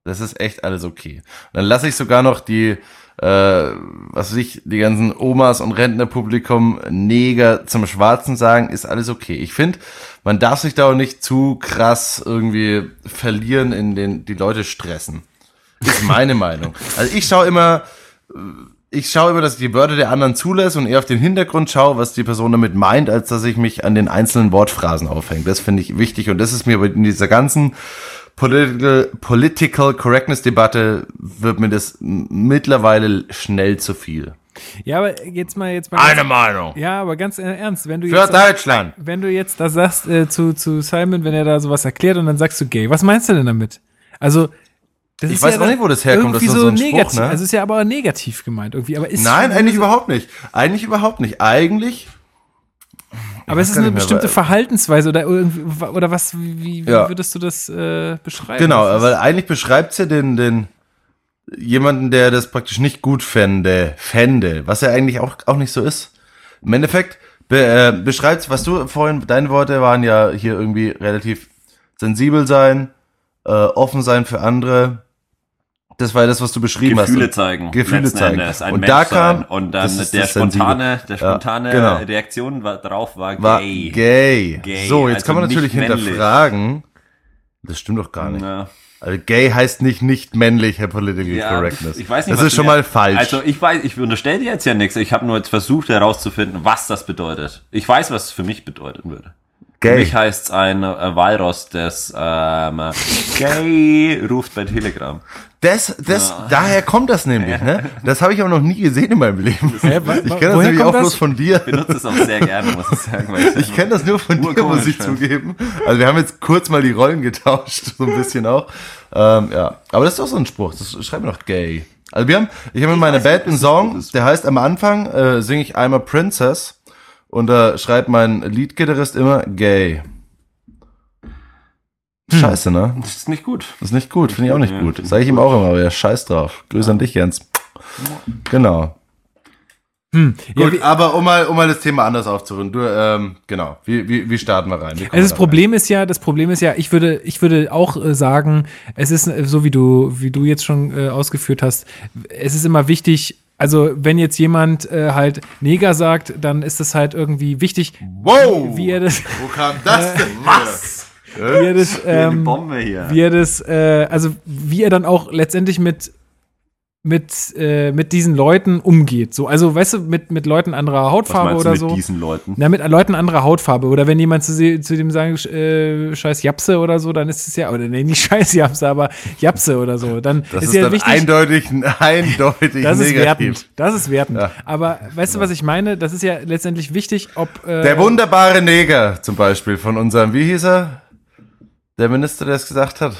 Das ist echt alles okay. Und dann lasse ich sogar noch die, äh, was weiß ich, die ganzen Omas und Rentnerpublikum Neger zum Schwarzen sagen, ist alles okay. Ich finde, man darf sich da auch nicht zu krass irgendwie verlieren in den, die Leute stressen. Ist meine Meinung. Also ich schaue immer, ich schaue immer, dass ich die Wörter der anderen zulasse und eher auf den Hintergrund schaue, was die Person damit meint, als dass ich mich an den einzelnen Wortphrasen aufhänge. Das finde ich wichtig und das ist mir in dieser ganzen Political, Political Correctness Debatte wird mir das mittlerweile schnell zu viel. Ja, aber jetzt mal, jetzt mal. Eine Meinung. ja, aber ganz äh, ernst, wenn du Für jetzt, Deutschland. wenn du jetzt da sagst äh, zu, zu Simon, wenn er da sowas erklärt und dann sagst du gay, was meinst du denn damit? Also, das Ich weiß auch dann nicht, wo das herkommt, das ist so ein Spruch, negativ. ne? Also ist ja aber negativ gemeint irgendwie. Aber ist Nein, eigentlich überhaupt nicht. Eigentlich überhaupt nicht. Eigentlich, Aber es ist eine mehr, bestimmte Verhaltensweise oder irgendwie, oder was? Wie, wie Ja. würdest du das äh, beschreiben? Genau, weil eigentlich beschreibt's ja den, den jemanden, der das praktisch nicht gut fände, fände, was ja eigentlich auch, auch nicht so ist. Im Endeffekt be, äh, beschreibt's, was du vorhin, deine Worte waren ja hier irgendwie relativ sensibel sein, äh, offen sein für andere. Das war ja das, was du beschrieben Gefühle hast. zeigen. Gefühle zeigen. Endes, ein Und Mensch da sein. kam- und dann der spontane, der Ja, spontane genau. Reaktion war, drauf war War gay. gay. Gay, So, jetzt also kann man natürlich männlich. hinterfragen. Das stimmt doch gar nicht. Na, Also gay heißt nicht nicht männlich, Herr Political ja, Correctness. Ich weiß nicht, das ist schon mal falsch. Also ich weiß, ich unterstelle dir jetzt ja nichts. Ich habe nur jetzt versucht herauszufinden, was das bedeutet. Ich weiß, was es für mich bedeuten würde. Für gay. mich heißt es ein äh, Walross, das ähm, gay ruft bei Telegram. Das, das, daher kommt das nämlich, ne? Das habe ich aber noch nie gesehen in meinem Leben. Wa- ich kenne das nämlich auch das? bloß von dir. Ich benutze es auch sehr gerne, muss ich sagen. Weil Ich kenne das nur von dir, muss ich ja. zugeben. Also wir haben jetzt kurz mal die Rollen getauscht, so ein bisschen auch. Ähm, ja, aber das ist doch so ein Spruch. Das schreiben wir doch gay. Also wir haben, ich habe in meiner Band einen Song, der heißt am Anfang äh, singe ich I'm a Princess und da schreibt mein Leadgitarrist immer gay. Scheiße, ne? das ist nicht gut. Das ist nicht gut, finde ich auch nicht Ja, gut. finde Sag ich ihm auch immer, aber ja, scheiß drauf. Grüße an dich, Jens. Genau. Hm. Ja, Gut, wie, aber um mal, um mal das Thema anders aufzurunden. Du, ähm, genau. Wie, wie, wie starten wir rein? Wie also das da Problem ist ja, das Problem ist ja, ich würde, ich würde auch äh, sagen, es ist äh, so wie du, wie du jetzt schon äh, ausgeführt hast, es ist immer wichtig, also wenn jetzt jemand äh, halt Neger sagt, dann ist es halt irgendwie wichtig, rein? Wow! wie er das, Wo kam das denn? Was? Wie er das, ähm, Bombe hier. wie er das, äh, also wie er dann auch letztendlich mit mit, äh, mit diesen Leuten umgeht. So, also weißt du, mit, mit Leuten anderer Hautfarbe oder mit so. diesen Leuten? Na, mit Leuten anderer Hautfarbe. Oder wenn jemand zu, zu dem sagt, äh, scheiß Japse oder so, dann ist es ja, oder nee, nicht scheiß Japse, aber Japse oder so. Dann Das ist, ist, ja dann wichtig. eindeutig, eindeutig das ist negativ. wertend. Das ist wertend. Ja. Aber weißt du, was ich meine? Das ist ja letztendlich wichtig, ob. Äh, Der wunderbare Neger zum Beispiel von unserem, wie hieß er? Der Minister, der es gesagt hat.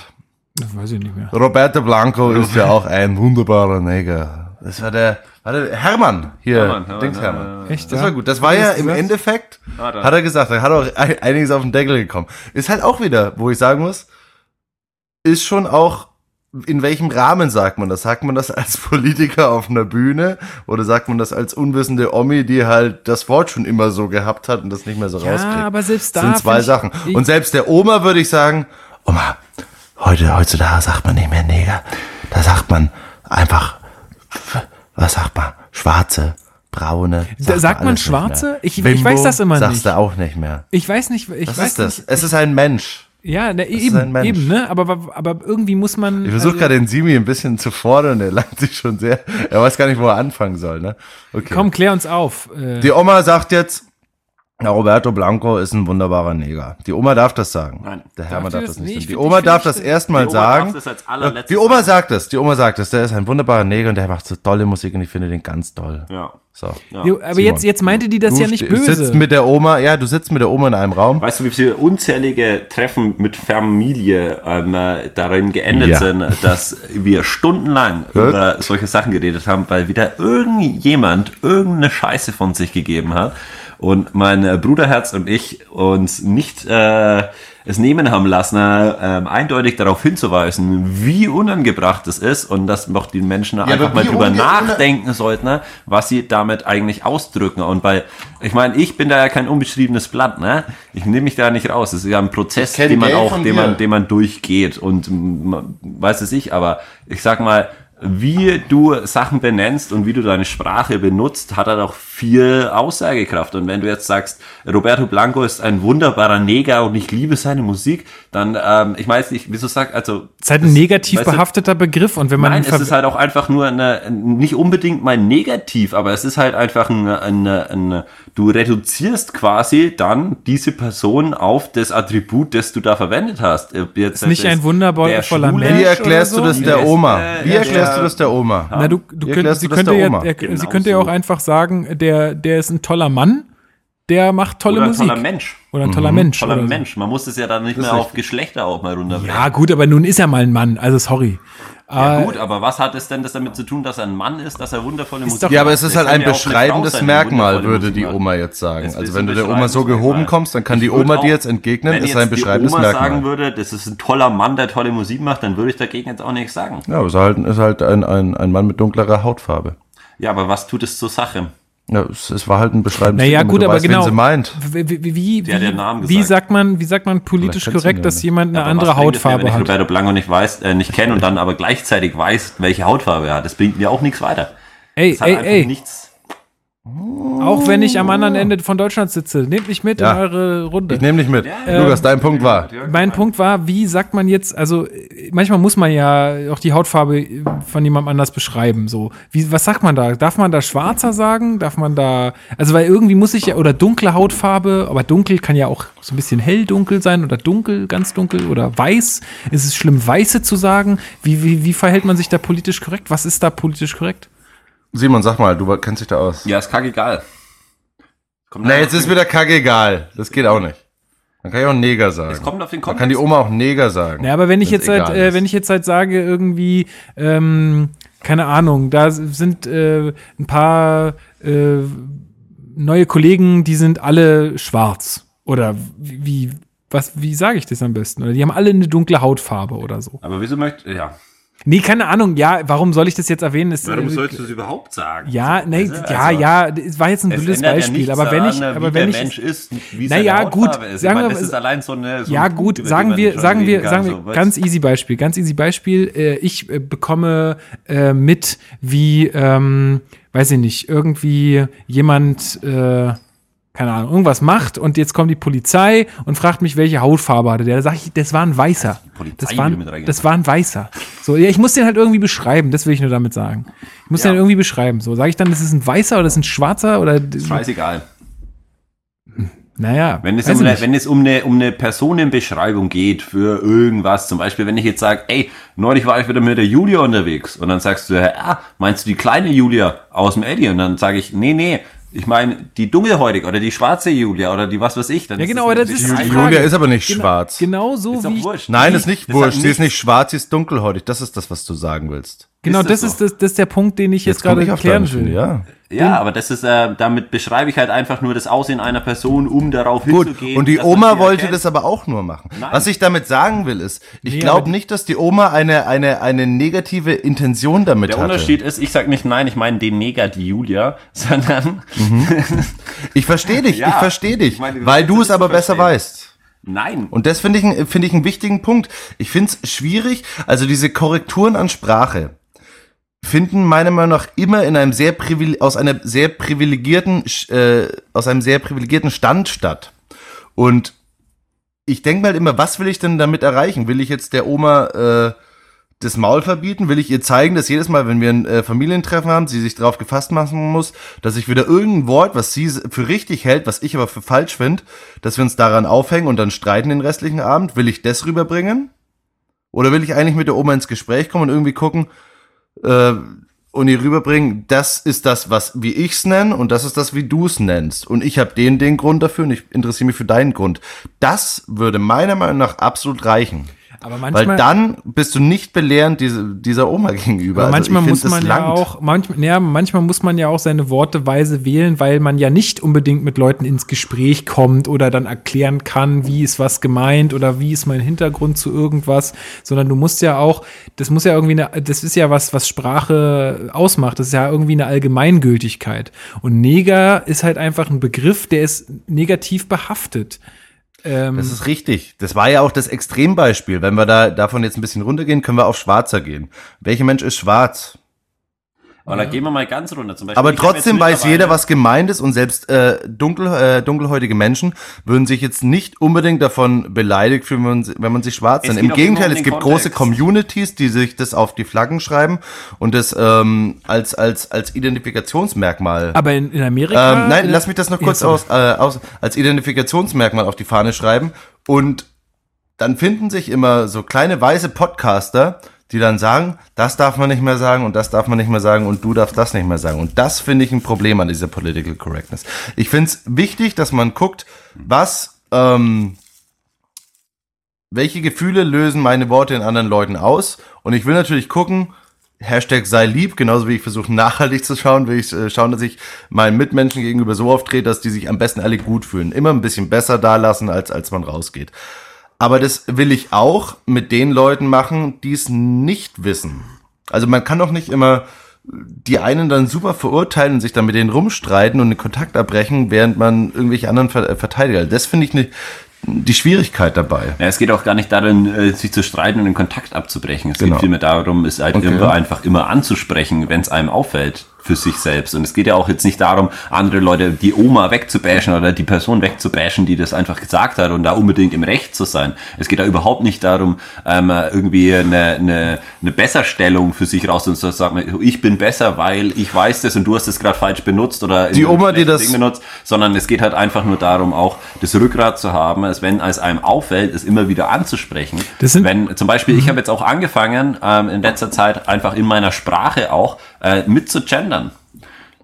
das weiß ich nicht mehr. Roberto Blanco ist ja auch ein wunderbarer Neger. Das war der, war der Hermann hier, Hermann, Hermann, Dings ja, Hermann. Echt? Das ja? war gut. Das war ja im das? Endeffekt, Hat er. hat er gesagt, da hat auch ein- einiges auf den Deckel gekommen. Ist halt auch wieder, wo ich sagen muss, ist schon auch, in welchem Rahmen sagt man das? Sagt man das als Politiker auf einer Bühne oder sagt man das als unwissende Omi, die halt das Wort schon immer so gehabt hat und das nicht mehr so Ja, rauskriegt? aber selbst da. Das sind zwei Sachen. Ich, Und selbst der Oma würde ich sagen, Oma, heute, heutzutage sagt man nicht mehr Neger. Da sagt man einfach, was sagt man? Schwarze, braune. Da sagt man Schwarze? Ich- ich weiß das immer sagst nicht. du auch nicht mehr. ich weiß nicht, ich Was weiß ist das? nicht. Es ist ein Mensch. Ja, ne, eben, eben, ne? Aber, aber irgendwie muss man. Ich versuche also- gerade den Simi ein bisschen zu fordern. Er langt sich schon sehr. Er weiß gar nicht, wo er anfangen soll. Ne? Okay. Komm, klär uns auf. Äh, Die Oma sagt jetzt, na, Roberto Blanco ist ein wunderbarer Neger. Die Oma darf das sagen. Nein. Der Hermann die darf das das nicht. Die Oma darf das erstmal sagen. das Die Oma sagt es, die Oma sagt es, der ist ein wunderbarer Neger und der macht so tolle Musik und ich finde den ganz toll. Ja. So. ja. jo, aber Simon. jetzt, jetzt meinte die das Du ja nicht böse. sitzt mit der Oma, ja, du sitzt mit der Oma in einem Raum. Weißt du, wie viele unzählige Treffen mit Familie ähm, äh, darin geendet Ja. sind, dass wir stundenlang über solche Sachen geredet haben, weil wieder irgendjemand irgendeine Scheiße von sich gegeben hat und mein äh, Bruderherz und ich uns nicht äh, es nehmen haben lassen, äh, eindeutig darauf hinzuweisen, wie unangebracht es ist und dass noch die Menschen einfach aber mal drüber nachdenken sollten, ne, was sie damit eigentlich ausdrücken. Und bei, ich meine, ich bin da ja kein unbeschriebenes Blatt, ne? Ich nehme mich da nicht raus. Es ist ja ein Prozess, den man Geld auch, den dir. man, den man durchgeht und man, weiß es ich, aber ich sag mal, wie du Sachen benennst und wie du deine Sprache benutzt, hat halt auch viel Aussagekraft. Und wenn du jetzt sagst, Roberto Blanco ist ein wunderbarer Neger und ich liebe seine Musik, dann, ähm, ich weiß nicht, wieso sag, also. Es ist halt ein das- negativ weißt du, behafteter Begriff und wenn man Nein, es ist halt auch einfach nur eine, nicht unbedingt mal negativ, aber es ist halt einfach ein, ein, ein, du reduzierst quasi dann diese Person auf das Attribut, das du da verwendet hast. Jetzt Ist nicht ein wundervoller Mensch Wie erklärst du oder das so? der Oma? Wie erklärst du das der Oma? Na, du, du könnt, sie, du das könnte der ja, er, Genau sie könnte ja auch so. einfach sagen, der, der ist ein toller Mann, der macht tolle Oder ein Musik. toller Mensch. Oder ein toller Mensch. Toller oder so. Mensch. Man muss es ja dann nicht mehr auf Geschlechter auch mal runterbringen. Ja, gut, aber nun ist er mal ein Mann, also sorry. Ja, Äh, gut, aber was hat es denn das damit zu tun, dass er ein Mann ist, dass er wundervolle Musik doch- Ja, aber macht? es ist halt ein beschreibendes sein, die Merkmal, würde die macht. Oma jetzt sagen. Also wenn du der Oma so gehoben kommst, dann kann die Oma auch- dir jetzt entgegnen, wenn ist jetzt ein die beschreibendes Oma Merkmal. sagen würde, das ist ein toller Mann, der tolle Musik macht, dann würde ich dagegen jetzt auch nichts sagen. Ja, aber es ist halt, ist halt ein, ein, ein Mann mit dunklerer Hautfarbe. Ja, aber was tut es zur Sache? Ja, es, es war halt ein beschreibendes naja, Ding, gut, du aber weißt, genau. Wen sie meint. Wie, wie, wie, Der hat wie, sagt man, wie sagt man politisch korrekt, ja dass jemand eine Aber andere Hautfarbe wenn ich hat? Roberto Blanco nicht weiß, äh, nicht kenne und dann aber gleichzeitig weiß, welche Hautfarbe er hat. Das bringt mir auch nichts weiter. Ey, Das hat ey, einfach ey. nichts. Auch wenn ich am anderen Ende von Deutschland sitze. Nehmt mich mit Ja. in eure Runde. Ich nehme dich mit. Lukas, dein Punkt war. Mein Punkt war, wie sagt man jetzt, also äh, manchmal muss man ja auch die Hautfarbe äh, von jemandem anders beschreiben. So, wie, was sagt man da? Darf man da schwarzer sagen? Darf man da, also weil irgendwie muss ich ja, oder dunkle Hautfarbe, aber dunkel kann ja auch so ein bisschen hell-dunkel sein oder dunkel, ganz dunkel oder weiß. Ist es schlimm, weiße zu sagen? Wie, wie, wie verhält man sich da politisch korrekt? Was ist da politisch korrekt? Simon, sag mal, du kennst dich da aus. Ja, ist kackegal. Kommt Na, jetzt ist wieder kacke egal. Das geht auch nicht. Dann kann ich auch Neger sagen. Es kommt auf den Dann kann die Oma auch Neger sagen. Ja, aber wenn ich jetzt halt, äh, wenn ich jetzt halt sage, irgendwie, ähm, keine Ahnung, da sind äh, ein paar äh, neue Kollegen, die sind alle schwarz. Oder wie, wie was, wie sage ich das am besten? Oder die haben alle eine dunkle Hautfarbe oder so. Aber wieso möchte, ja. Nee, keine Ahnung, ja, warum soll ich das jetzt erwähnen? Es, Warum äh, sollst du es überhaupt sagen? ja, nee, Also, ja, ja, es war jetzt ein Es blödes ja Beispiel, nichts aber wenn ich, aber wie wenn der ich, Mensch ist, wie Na seine ja, gut, ist. sagen meine, wir- das ist allein so eine so ja ein gut, Punkt, sagen wir, sagen wir, sagen wir, so, ganz easy Beispiel, ganz easy Beispiel. Äh, ich äh, bekomme äh, mit, wie, ähm, weiß ich nicht, irgendwie jemand, äh, keine Ahnung, irgendwas macht und jetzt kommt die Polizei und fragt mich, welche Hautfarbe hatte der. Da sage ich, das war ein Weißer. Das war, ein, das war ein Weißer. So, ja, ich muss den halt irgendwie beschreiben, das will ich nur damit sagen. Ich muss Ja. den irgendwie beschreiben. So, sage ich dann, das ist ein Weißer oder das ist ein Schwarzer oder, Scheißegal. naja. Wenn es, um eine, wenn es um eine, um eine Personenbeschreibung geht für irgendwas, zum Beispiel, wenn ich jetzt sage, ey, neulich war ich wieder mit der Julia unterwegs und dann sagst du, ah, meinst du die kleine Julia aus dem Eddie? Und dann sage ich, nee, nee, ich meine die dunkelhäutig oder die schwarze Julia oder die was weiß ich. Dann Ja, ist genau, aber das ist natürlich die. Julia ist aber nicht Genau- schwarz. Genau so ist wie ich, wurscht. Nein, ist nicht das wurscht. sagt Sie ist nicht schwarz, sie ist dunkelhäutig. Das ist das, was du sagen willst. Genau, Ist das das ist, das, das ist der Punkt, den ich jetzt, komm gerade ich auf klären deine will. Ja. Ja, aber das ist, äh, damit beschreibe ich halt einfach nur das Aussehen einer Person, um darauf Gut, hinzugehen. und die Oma wollte erkennt. das aber auch nur machen. Nein. Was ich damit sagen will, ist, ich Nee, glaube nicht, dass die Oma eine, eine, eine negative Intention damit Der hatte. Unterschied ist, ich sag nicht nein, ich meine den die Julia, sondern Ich verstehe dich, Ja. ich verstehe dich, Ich meine, weil du es aber besser weißt. nein. Und das finde ich, finde ich einen wichtigen Punkt. Ich finde es schwierig, also diese Korrekturen an Sprache finden meiner Meinung nach immer in einem sehr aus einer sehr privilegierten äh, aus einem sehr privilegierten Stand statt. Und ich denke mal immer, was will ich denn damit erreichen? Will ich jetzt der Oma äh, das Maul verbieten? Will ich ihr zeigen, dass jedes Mal, wenn wir ein äh, Familientreffen haben, sie sich darauf gefasst machen muss, dass ich wieder irgendein Wort, was sie für richtig hält, was ich aber für falsch finde, dass wir uns daran aufhängen und dann streiten den restlichen Abend? Will ich das rüberbringen? Oder will ich eigentlich mit der Oma ins Gespräch kommen und irgendwie gucken äh, und ihr rüberbringen, das ist das, was wie ich's nenne und das ist das, wie du's nennst. Und ich habe den den Grund dafür und ich interessiere mich für deinen Grund. Das würde meiner Meinung nach absolut reichen. Aber Weil manchmal, dann bist du nicht belehrend diese, dieser Oma gegenüber. aber Also manchmal muss man ja auch, manchmal, ja, manchmal muss man ja auch seine Worte weise wählen, weil man ja nicht unbedingt mit Leuten ins Gespräch kommt oder dann erklären kann, wie ist was gemeint oder wie ist mein Hintergrund zu irgendwas, sondern du musst ja auch, das muss ja irgendwie eine, das ist ja was, was Sprache ausmacht, das ist ja irgendwie eine Allgemeingültigkeit. Und Neger ist halt einfach ein Begriff, der ist negativ behaftet. Ähm, Das ist richtig. Das war ja auch das Extrembeispiel. Wenn wir da davon jetzt ein bisschen runtergehen, können wir auf Schwarzer gehen. Welcher Mensch ist schwarz? Aber da gehen wir mal ganz runter. Zum Beispiel, Aber trotzdem weiß jeder, was gemeint ist und selbst äh, dunkel, äh, dunkelhäutige Menschen würden sich jetzt nicht unbedingt davon beleidigt fühlen, wenn man, wenn man sich schwarz nennt. Im Gegenteil, um es gibt große Kontext. Communities, die sich das auf die Flaggen schreiben und das ähm, als, als, als Identifikationsmerkmal aber in, in Amerika. ähm, nein, lass mich das noch ja, kurz aus, äh, aus, als Identifikationsmerkmal auf die Fahne schreiben. Und dann finden sich immer so kleine weiße Podcaster, die dann sagen, das darf man nicht mehr sagen und das darf man nicht mehr sagen und du darfst das nicht mehr sagen. Und das finde ich ein Problem an dieser Political Correctness. Ich finde es wichtig, dass man guckt, was, ähm, welche Gefühle lösen meine Worte in anderen Leuten aus. Und ich will natürlich gucken, Hashtag sei lieb, genauso wie ich versuche nachhaltig zu schauen, will ich äh, schauen, dass ich meinen Mitmenschen gegenüber so auftrete, dass die sich am besten alle gut fühlen. Immer ein bisschen besser dalassen, als als man rausgeht. Aber das will ich auch mit den Leuten machen, die es nicht wissen. Also man kann doch nicht immer die einen dann super verurteilen und sich dann mit denen rumstreiten und den Kontakt abbrechen, während man irgendwelche anderen äh, verteidigt. Also Das finde ich ne, die Schwierigkeit dabei. Ja, es geht auch gar nicht darin, äh, sich zu streiten und den Kontakt abzubrechen. Es Genau. geht vielmehr darum, es halt Okay. einfach immer anzusprechen, wenn es einem auffällt. Für sich selbst. Und es geht ja auch jetzt nicht darum, andere Leute, die Oma wegzubashen oder die Person wegzubashen, die das einfach gesagt hat und da unbedingt im Recht zu sein. Es geht da überhaupt nicht darum, ähm, irgendwie eine, eine, eine Besserstellung für sich raus und zu sagen, ich bin besser, weil ich weiß das und du hast es gerade falsch benutzt oder Die Oma, die das- Ding benutzt, sondern es geht halt einfach nur darum, auch das Rückgrat zu haben, als wenn es einem auffällt, es immer wieder anzusprechen. Das wenn zum Beispiel, ich habe jetzt auch angefangen, ähm, in letzter Zeit einfach in meiner Sprache auch äh, mit zu gendern.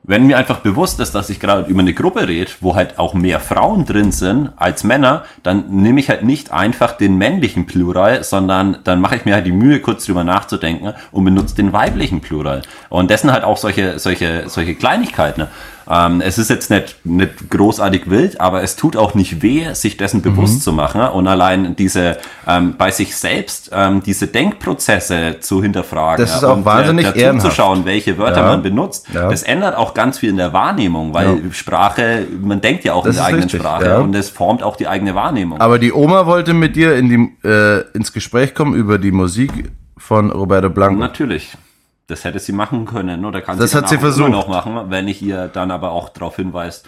Wenn mir einfach bewusst ist, dass ich gerade über eine Gruppe rede, wo halt auch mehr Frauen drin sind als Männer, dann nehme ich halt nicht einfach den männlichen Plural, sondern dann mache ich mir halt die Mühe, kurz drüber nachzudenken und benutze den weiblichen Plural. Und das sind halt auch solche, solche, solche Kleinigkeiten. Ähm, es ist jetzt nicht, nicht großartig wild, aber es tut auch nicht weh, sich dessen bewusst Mhm. zu machen. Und allein diese ähm, bei sich selbst ähm, diese Denkprozesse zu hinterfragen. Das ist auch und, wahnsinnig dazu ehrenhaft. zu schauen, welche Wörter Ja. man benutzt. Ja. Das ändert auch ganz viel in der Wahrnehmung, weil Sprache, man denkt ja auch Das in der eigenen richtig, Sprache ja. und es formt auch die eigene Wahrnehmung. Aber die Oma wollte mit dir in die, äh, ins Gespräch kommen über die Musik von Roberto Blanco. Natürlich. Das hätte sie machen können, oder kann Das sie hat sie versucht. noch machen, wenn ich ihr dann aber auch darauf hinweise,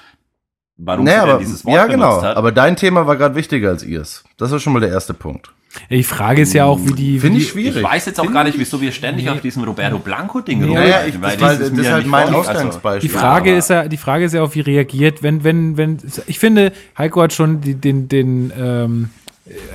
warum Nee, sie denn aber, dieses Wort ja, genau. hat. Aber dein Thema war gerade wichtiger als ihrs. Das war schon mal der erste Punkt. Ja, Die Frage ist ja auch, wie die. Finde ich schwierig. ich weiß jetzt auch gar nicht, wieso wir ständig auf diesem Roberto Blanco-Ding Nee, Naja, rumreiten, ich, weil das, ist das ist halt mein. Also, Ausgangsbeispiel. Die Frage aber- ist ja, die Frage ist ja auch, wie reagiert, wenn, wenn, wenn, ich finde, Heiko hat schon die, den, den, ähm,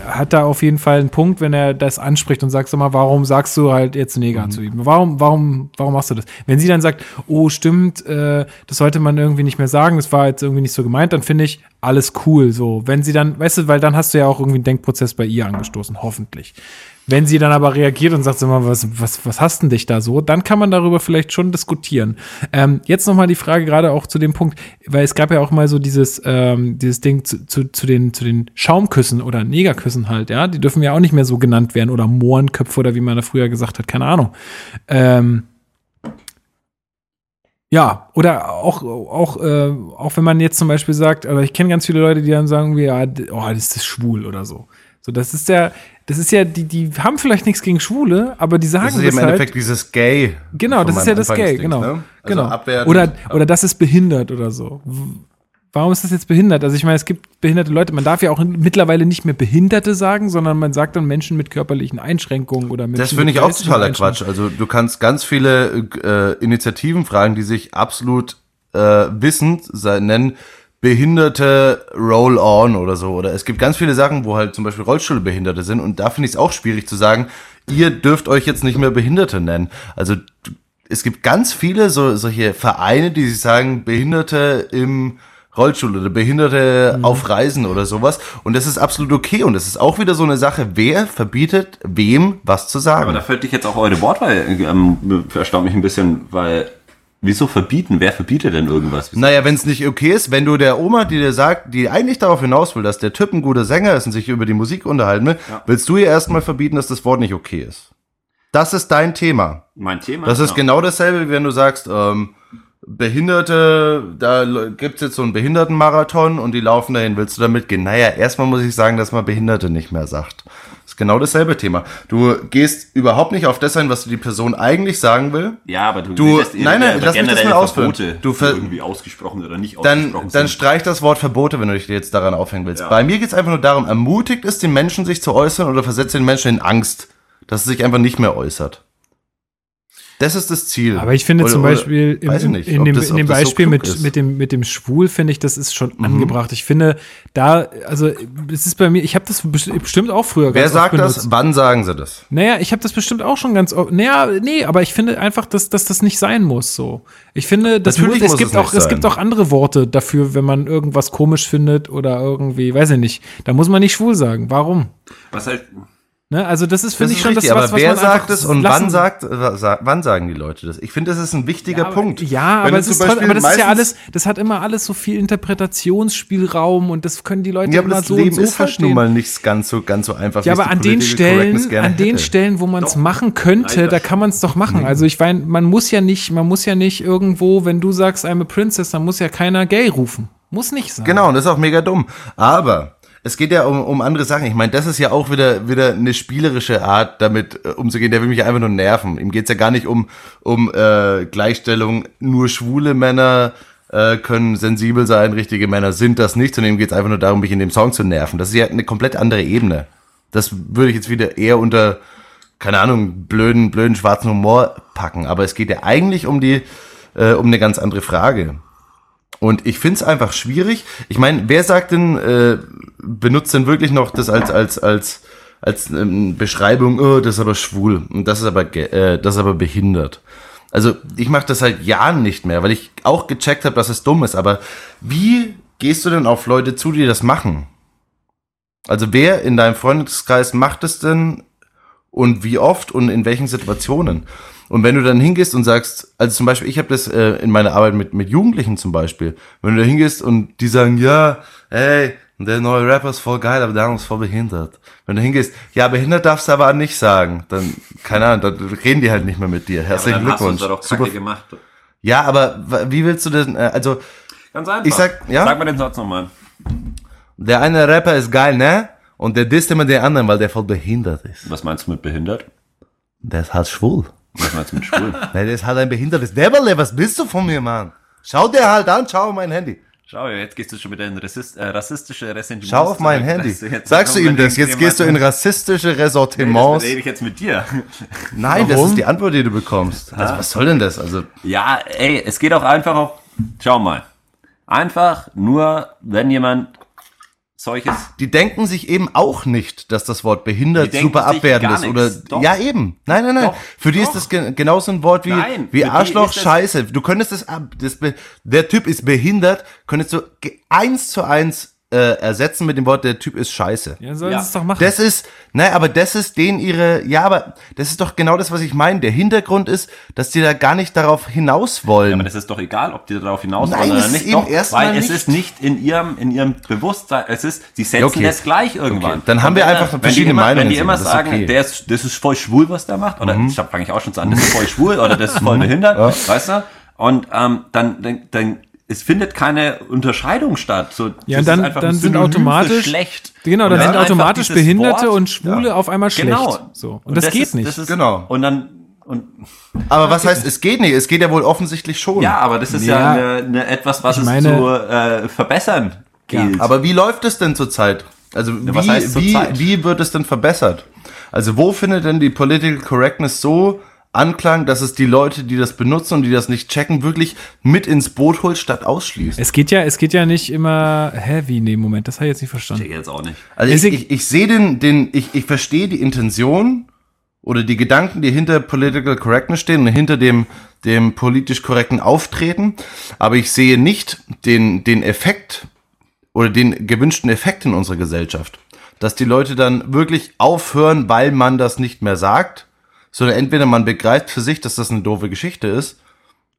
hat da auf jeden Fall einen Punkt, wenn er das anspricht und sagt, sag mal, warum sagst du halt jetzt Neger zu ihm? Warum, warum, warum machst du das? Wenn sie dann sagt, oh, stimmt, äh, das sollte man irgendwie nicht mehr sagen, das war jetzt irgendwie nicht so gemeint, dann finde ich alles cool, so. Wenn sie dann, weißt du, weil dann hast du ja auch irgendwie einen Denkprozess bei ihr angestoßen, hoffentlich. Wenn sie dann aber reagiert und sagt, sag mal, was, was, was hast denn dich da so, dann kann man darüber vielleicht schon diskutieren. Ähm, jetzt nochmal die Frage gerade auch zu dem Punkt, weil es gab ja auch mal so dieses, ähm, dieses Ding zu, zu, zu, den, zu den Schaumküssen oder Negerküssen halt, ja, die dürfen ja auch nicht mehr so genannt werden oder Mohrenköpfe oder wie man da früher gesagt hat, keine Ahnung. Ähm, ja, oder auch, auch, äh, auch wenn man jetzt zum Beispiel sagt, aber ich kenne ganz viele Leute, die dann sagen, wie, ja, oh, das ist schwul oder so. So, das ist ja, das ist ja, die, die haben vielleicht nichts gegen Schwule, aber die sagen Das das, ist ja im halt. Endeffekt dieses Gay. Genau, das ist ja das Gay, genau. ne? Also genau. abwertend. Oder, oder das ist behindert oder so. Warum ist das jetzt behindert? Also ich meine, es gibt behinderte Leute, man darf ja auch mittlerweile nicht mehr Behinderte sagen, sondern man sagt dann Menschen mit körperlichen Einschränkungen oder mit Das finde ich auch totaler Quatsch. Also du kannst ganz viele äh, Initiativen fragen, die sich absolut äh, wissend nennen, behinderte Roll-On oder so. Oder es gibt ganz viele Sachen, wo halt zum Beispiel Rollstuhlbehinderte sind und da finde ich es auch schwierig zu sagen, ihr dürft euch jetzt nicht mehr Behinderte nennen. Also es gibt ganz viele so, solche Vereine, die sich sagen, Behinderte im Rollstuhl oder Behinderte auf Reisen oder sowas. Und das ist absolut okay. Und das ist auch wieder so eine Sache, wer verbietet wem was zu sagen. Aber da fällt dich jetzt auch eure Wortwahl, ähm, erstaunt mich ein bisschen, weil, wieso verbieten? Wer verbietet denn irgendwas? Naja, wenn es nicht okay ist, wenn du der Oma, die dir sagt, die eigentlich darauf hinaus will, dass der Typ ein guter Sänger ist und sich über die Musik unterhalten will, willst du ihr erstmal verbieten, dass das Wort nicht okay ist. Das ist dein Thema. Mein Thema? Das ist Ja. genau dasselbe, wie wenn du sagst, ähm, Behinderte, da gibt's jetzt so einen Behindertenmarathon und die laufen dahin, willst du da mitgehen? Naja, erstmal muss ich sagen, dass man Behinderte nicht mehr sagt. Das ist genau dasselbe Thema. Du gehst überhaupt nicht auf das ein, was die Person eigentlich sagen will. Ja, aber du, Du- redest- nein, nein, lass mich das mal ausführen. Verbote, Du ver- irgendwie ausgesprochen oder nicht dann, ausgesprochen dann sind. streich das Wort Verbote, wenn du dich jetzt daran aufhängen willst. Ja. Bei mir geht's einfach nur darum, ermutigt es den Menschen, sich zu äußern oder versetzt den Menschen in Angst, dass er sich einfach nicht mehr äußert. Das ist das Ziel. Aber ich finde Oder- zum oder- Beispiel im, weiß ich nicht, in, dem, das- in dem so Beispiel klug mit, ist. Mhm. mit, dem, mit dem Schwul, finde ich, das ist schon angebracht. Ich finde, da, also es ist bei mir, ich habe das best- bestimmt auch früher Wer ganz sagt oft das? Wann sagen sie das? Naja, ich habe das bestimmt auch schon ganz oft. Naja, nee, aber ich finde einfach, dass, dass das nicht sein muss so. Ich finde, das Natürlich muss, es gibt es auch, es gibt auch andere Worte dafür, wenn man irgendwas komisch findet oder irgendwie, weiß ich nicht. Da muss man nicht schwul sagen. Warum? Was halt, Ne? Also das ist, finde ich schon richtig, das, was, aber was wer man sagt es und wann sagt, äh, wann sagen die Leute das? Ich finde, das ist ein wichtiger Ja, aber- Punkt. Ja, aber, es zum ist Beispiel aber das ist ja alles, das hat immer alles so viel Interpretationsspielraum und das können die Leute Ja, aber immer das so Leben und so ist halt verstehen. nun mal nicht ganz so, ganz so einfach. ja, aber die an den Stellen, an den hätte. Stellen, wo man es machen könnte, Nein, da kann man es doch machen. Also ich meine, man muss ja nicht, man muss ja nicht irgendwo, wenn du sagst, I'm a princess, dann muss ja keiner gay rufen. Muss nicht sein. Genau, und das ist auch mega dumm. Aber es geht ja um, um andere Sachen. Ich meine, das ist ja auch wieder, wieder eine spielerische Art, damit äh, umzugehen. Der will mich einfach nur nerven. Ihm geht's ja gar nicht um, um äh, Gleichstellung. Nur schwule Männer äh, können sensibel sein, richtige Männer sind das nicht. Sondern ihm geht's einfach nur darum, mich in dem Song zu nerven. Das ist ja eine komplett andere Ebene. Das würde ich jetzt wieder eher unter, keine Ahnung, blöden, blöden schwarzen Humor packen. Aber es geht ja eigentlich um die, äh, um eine ganz andere Frage. Und ich find's einfach schwierig. Ich meine, wer sagt denn, äh, benutzt denn wirklich noch das als, als, als, als ähm, Beschreibung, oh, das ist aber schwul und das ist aber, äh, das ist aber behindert. Also ich mache das seit Jahren nicht mehr, weil ich auch gecheckt habe, dass es dumm ist. Aber wie gehst du denn auf Leute zu, die das machen? Also wer in deinem Freundeskreis macht es denn und wie oft und in welchen Situationen? Und wenn du dann hingehst und sagst, also zum Beispiel, ich habe das äh, in meiner Arbeit mit, mit Jugendlichen zum Beispiel, wenn du da hingehst und die sagen, ja, ey, der neue Rapper ist voll geil, aber der andere ist voll behindert. Wenn du hingehst, ja, behindert darfst du aber nicht sagen, dann, keine Ahnung, dann reden die halt nicht mehr mit dir. Herzlichen hast du Glückwunsch. uns doch Super. Gemacht. Ja, aber wie willst du denn, äh, also, Ganz einfach. Ich sag- ja? Sag mal den Satz nochmal. der eine Rapper ist geil, ne? Und der disst immer den anderen, weil der voll behindert ist. Was meinst du mit behindert? Der ist halt schwul. Was meinst du mit schwul? Nein, der ist halt ein behindertes Deberle, was willst du von mir, Mann? Schau dir halt an, schau auf mein Handy. Schau, jetzt gehst du schon wieder in Rassist, äh, rassistische Ressentiments. Schau auf mein. Handy. Jetzt- Sagst du ihm das? Jetzt gehst du in rassistische Nee, das Ressortiments. rede ich jetzt mit dir. Nein, das Warum? ist die Antwort, die du bekommst. Also, was soll denn das? Also, Ja, ey, es geht auch einfach auf, schau mal. Einfach nur, wenn jemand solches, die denken sich eben auch nicht, dass das Wort behindert super abwertend ist. Oder. Doch. ja, eben. Nein, nein, nein. Doch. Für die Doch. ist das ge genauso ein Wort wie, Nein, wie Arschloch, Scheiße. Du könntest das, ab- das, der Typ ist behindert, könntest du eins zu eins äh, ersetzen mit dem Wort, der Typ ist scheiße. Ja, sollen Ja. sie es doch machen. Das ist, nein, aber das ist den ihre, ja, aber das ist doch genau das, was ich meine. Der Hintergrund ist, dass die da gar nicht darauf hinaus wollen. aber das ist doch egal, ob die darauf hinaus Nein, wollen oder es nicht. eben Doch, weil es nicht. ist nicht in ihrem, in ihrem Bewusstsein, es ist, sie setzen Ja, okay. das gleich irgendwann. Okay, dann haben wir einfach wenn verschiedene immer, Meinungen Wenn die immer sagen, okay. Mhm. der ist, das ist voll schwul, was der macht, oder ich fange ich auch schon so an, das ist voll schwul oder das ist voll behindert, weißt du? Und ähm, dann, dann, dann es findet keine Unterscheidung statt. So, Ja, das dann- ist einfach dann ein sind automatisch- schlecht. Genau, Und dann sind automatisch Behinderte Wort- und Schwule auf einmal schlecht. Genau. So. Und, das, geht ist, nicht. Das ist, Genau. Und dann und aber was heißt, es geht nicht? Es geht ja wohl offensichtlich schon. ja, aber das ist Ja. ja, eine, eine etwas, was Ich es meine- zu äh, verbessern gilt. Aber wie läuft es denn zurzeit? Also wie, heißt wie, zurzeit? wie wird es denn verbessert? Also wo findet denn die Political Correctness so Anklang, dass es die Leute, die das benutzen und die das nicht checken, wirklich mit ins Boot holt, statt ausschließt? es geht ja, es geht ja nicht immer, hä, wie, nee, Moment, das habe ich jetzt nicht verstanden. ich jetzt auch nicht. Also ich- ich, ich sehe den, den, ich, ich verstehe die Intention oder die Gedanken, die hinter Political Correctness stehen und hinter dem, dem politisch korrekten Auftreten, aber ich sehe nicht den, den Effekt oder den gewünschten Effekt in unserer Gesellschaft. Dass die Leute dann wirklich aufhören, weil man das nicht mehr sagt, sondern entweder man begreift für sich, dass das eine doofe Geschichte ist,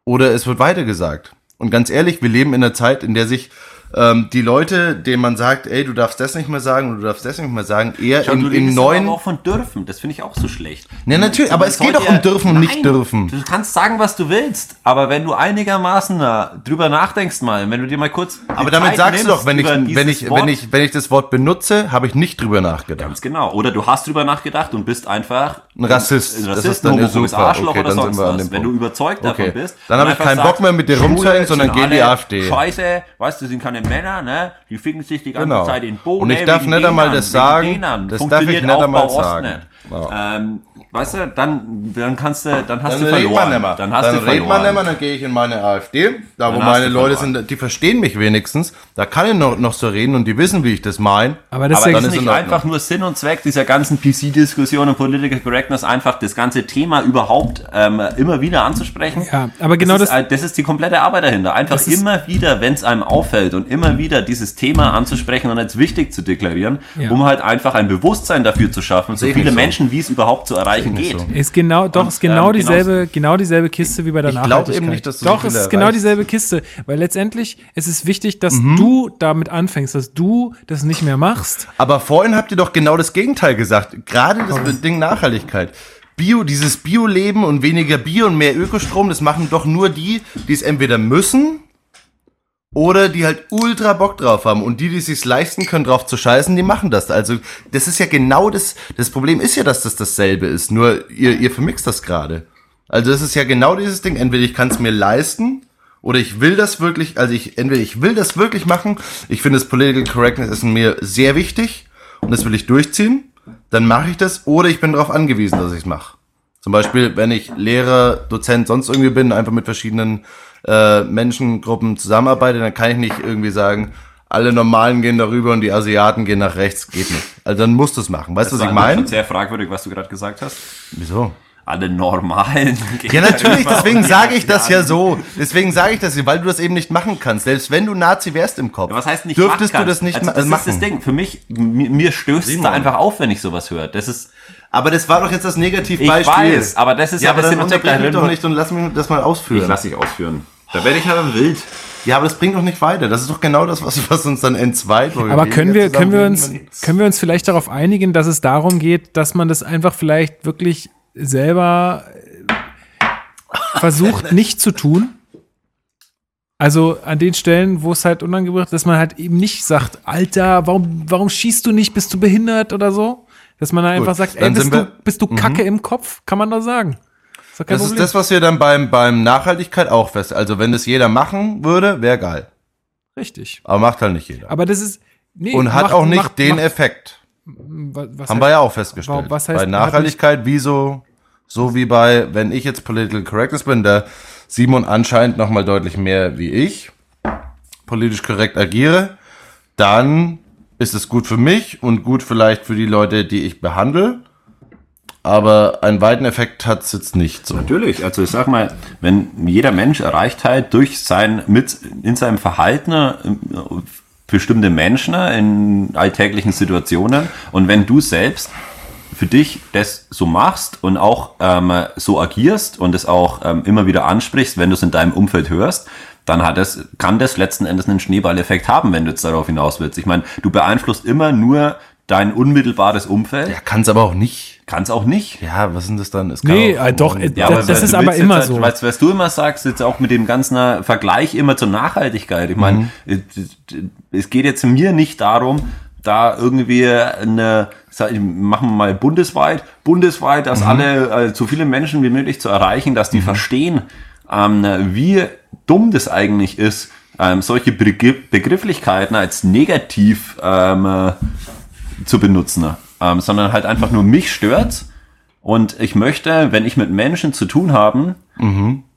oder es wird weitergesagt. Und ganz ehrlich, wir leben in einer Zeit, in der sich ähm, die Leute, denen man sagt, ey, du darfst das nicht mehr sagen und du darfst das nicht mehr sagen, eher Schau, in, du in neuen. auch von dürfen. Das finde ich auch so schlecht. Ja, natürlich, aber es geht doch um dürfen und nicht dürfen. Du kannst sagen, was du willst, aber wenn du einigermaßen drüber nachdenkst mal, wenn du dir mal kurz Aber damit Zeit sagst du doch, wenn ich, wenn ich, Wort, wenn ich, wenn ich das Wort benutze, habe ich nicht drüber nachgedacht. Ganz genau. Oder du hast drüber nachgedacht und bist einfach Ein Rassist. ein Das Rassist, ist dann ein super. Arschloch Okay, oder dann sind sonst wir an was. Wenn du überzeugt Okay. davon bist. Dann habe ich keinen Bock mehr mit dir rumzuhängen, sondern geh in die AfD. Scheiße, weißt du, sind keine Männer, ne? Die ficken sich die ganze Genau. Zeit in Bohnen. Und ich darf wegen nicht einmal das sagen, das darf ich nicht einmal sagen. Ähm, weißt du, dann, dann kannst du, dann hast Dann du redet verloren. man. Dann hast dann du redet man verloren. nicht mehr, dann gehe ich in meine AfD, da wo meine Leute verloren. sind, die verstehen mich wenigstens, da kann ich noch, noch so reden und die wissen, wie ich das meine. Aber das Aber ist das nicht einfach nur Sinn und Zweck dieser ganzen PC-Diskussion und Political Correctness, einfach das ganze Thema überhaupt ähm, immer wieder anzusprechen. Ja, aber genau das. das- Ist, äh, das ist die komplette Arbeit dahinter. Einfach Das immer wieder, wenn es einem auffällt und immer wieder dieses Thema anzusprechen und als wichtig zu deklarieren, Ja. um halt einfach ein Bewusstsein dafür zu schaffen, so viele so. Menschen, wie es überhaupt zu erreichen geht. so. ist genau, doch, Und, ist genau ähm, dieselbe, genau dieselbe Kiste wie bei der Ich Nachhaltigkeit. eben nicht, dass du so Doch, es viele ist genau dieselbe Kiste, weil letztendlich es ist wichtig, dass Mhm. du damit anfängst, dass du das nicht mehr machst. Aber vorhin habt ihr doch genau das Gegenteil gesagt. Gerade das Ding Nachhaltigkeit. Bio, dieses Bio-Leben und weniger Bio und mehr Ökostrom, das machen doch nur die, die es entweder müssen Oder die halt ultra Bock drauf haben und die, die sich's leisten können, drauf zu scheißen, die machen das. Also das ist ja genau das. Das Problem ist ja, dass das dasselbe ist. Nur ihr, ihr vermixt das gerade. Also das ist ja genau dieses Ding. Entweder ich kann es mir leisten oder ich will das wirklich. Also ich entweder ich will das wirklich machen. Ich finde das Political Correctness ist mir sehr wichtig und das will ich durchziehen. Dann mache ich das. Oder ich bin darauf angewiesen, dass ich es mache. Zum Beispiel, wenn ich Lehrer, Dozent, sonst irgendwie bin, einfach mit verschiedenen äh, Menschengruppen zusammenarbeite, dann kann ich nicht irgendwie sagen, alle Normalen gehen darüber und die Asiaten gehen nach rechts. Geht nicht. Also dann musst du es machen. Weißt du, was ich meine? sehr fragwürdig, was du gerade gesagt hast. Wieso? Alle Normalen. gehen Ja, natürlich, deswegen sage ich das ja so. Deswegen sage ich das, weil du das eben nicht machen kannst. Selbst wenn du Nazi wärst im Kopf, Ja, was heißt nicht dürftest machen du das nicht also, das machen. ist das Ding. Für mich, mir, mir stößt es da einfach auf, wenn ich sowas höre. Das ist, Aber das war doch jetzt das Negativbeispiel. Ich weiß, aber das ist ja, aber das dann sind unterbrech mich doch nicht und lass mich das mal ausführen. dich ausführen. Da werde ich aber wild. Ja, aber das bringt doch nicht weiter. Das ist doch genau das, was, was uns dann entzweit. Aber können wir, können wir uns, können wir uns vielleicht darauf einigen, dass es darum geht, dass man das einfach vielleicht wirklich selber äh, versucht nicht zu tun? Also an den Stellen, wo es halt unangebracht ist, dass man halt eben nicht sagt, Alter, warum, warum schießt du nicht, bist du behindert oder so? Dass man einfach sagt, ey, bist du, Mhm. bist du Kacke im Kopf? Kann man doch sagen. Ist Das ist Problem. das, was wir dann beim, beim Nachhaltigkeit auch fest. Also wenn das jeder machen würde, wäre geil. Richtig. Aber macht halt nicht jeder. Aber das ist, nee, Und hat macht- auch nicht macht- den macht- Effekt. was, Haben heißt- wir ja auch festgestellt. Was heißt, bei Nachhaltigkeit, wie so, so wie bei, wenn ich jetzt Political Correctness bin, der Simon anscheinend noch mal deutlich mehr wie ich politisch korrekt agiere, dann ist es gut für mich und gut vielleicht für die Leute, die ich behandle. Aber einen weiten Effekt hat es jetzt nicht so. Natürlich, also ich sag mal, wenn jeder Mensch erreicht halt durch sein, mit, in seinem Verhalten äh, bestimmte Menschen äh, in alltäglichen Situationen und wenn du selbst für dich das so machst und auch ähm, so agierst und es auch ähm, immer wieder ansprichst, wenn du es in deinem Umfeld hörst, dann hat es, kann das letzten Endes einen Schneeballeffekt haben, wenn du jetzt darauf hinaus willst. Ich meine, du beeinflusst immer nur dein unmittelbares Umfeld, Ja, kann es aber auch nicht. kann es auch nicht. Ja, was sind das dann? Es kann Nee, auch- äh, doch, äh, Ja, Das- aber das ist aber jetzt immer halt, so. Weißt, was du immer sagst, jetzt auch mit dem ganzen äh, Vergleich immer zur Nachhaltigkeit. Ich meine, äh, es geht jetzt mir nicht darum, da irgendwie eine, machen wir mal bundesweit, bundesweit, dass alle, äh, so viele Menschen wie möglich zu erreichen, dass die verstehen, ähm, wie dumm das eigentlich ist, ähm, solche Begr- Begrifflichkeiten als negativ ähm, äh, zu benutzen, ähm, sondern halt einfach nur mich stört's. Und ich möchte, wenn ich mit Menschen zu tun haben,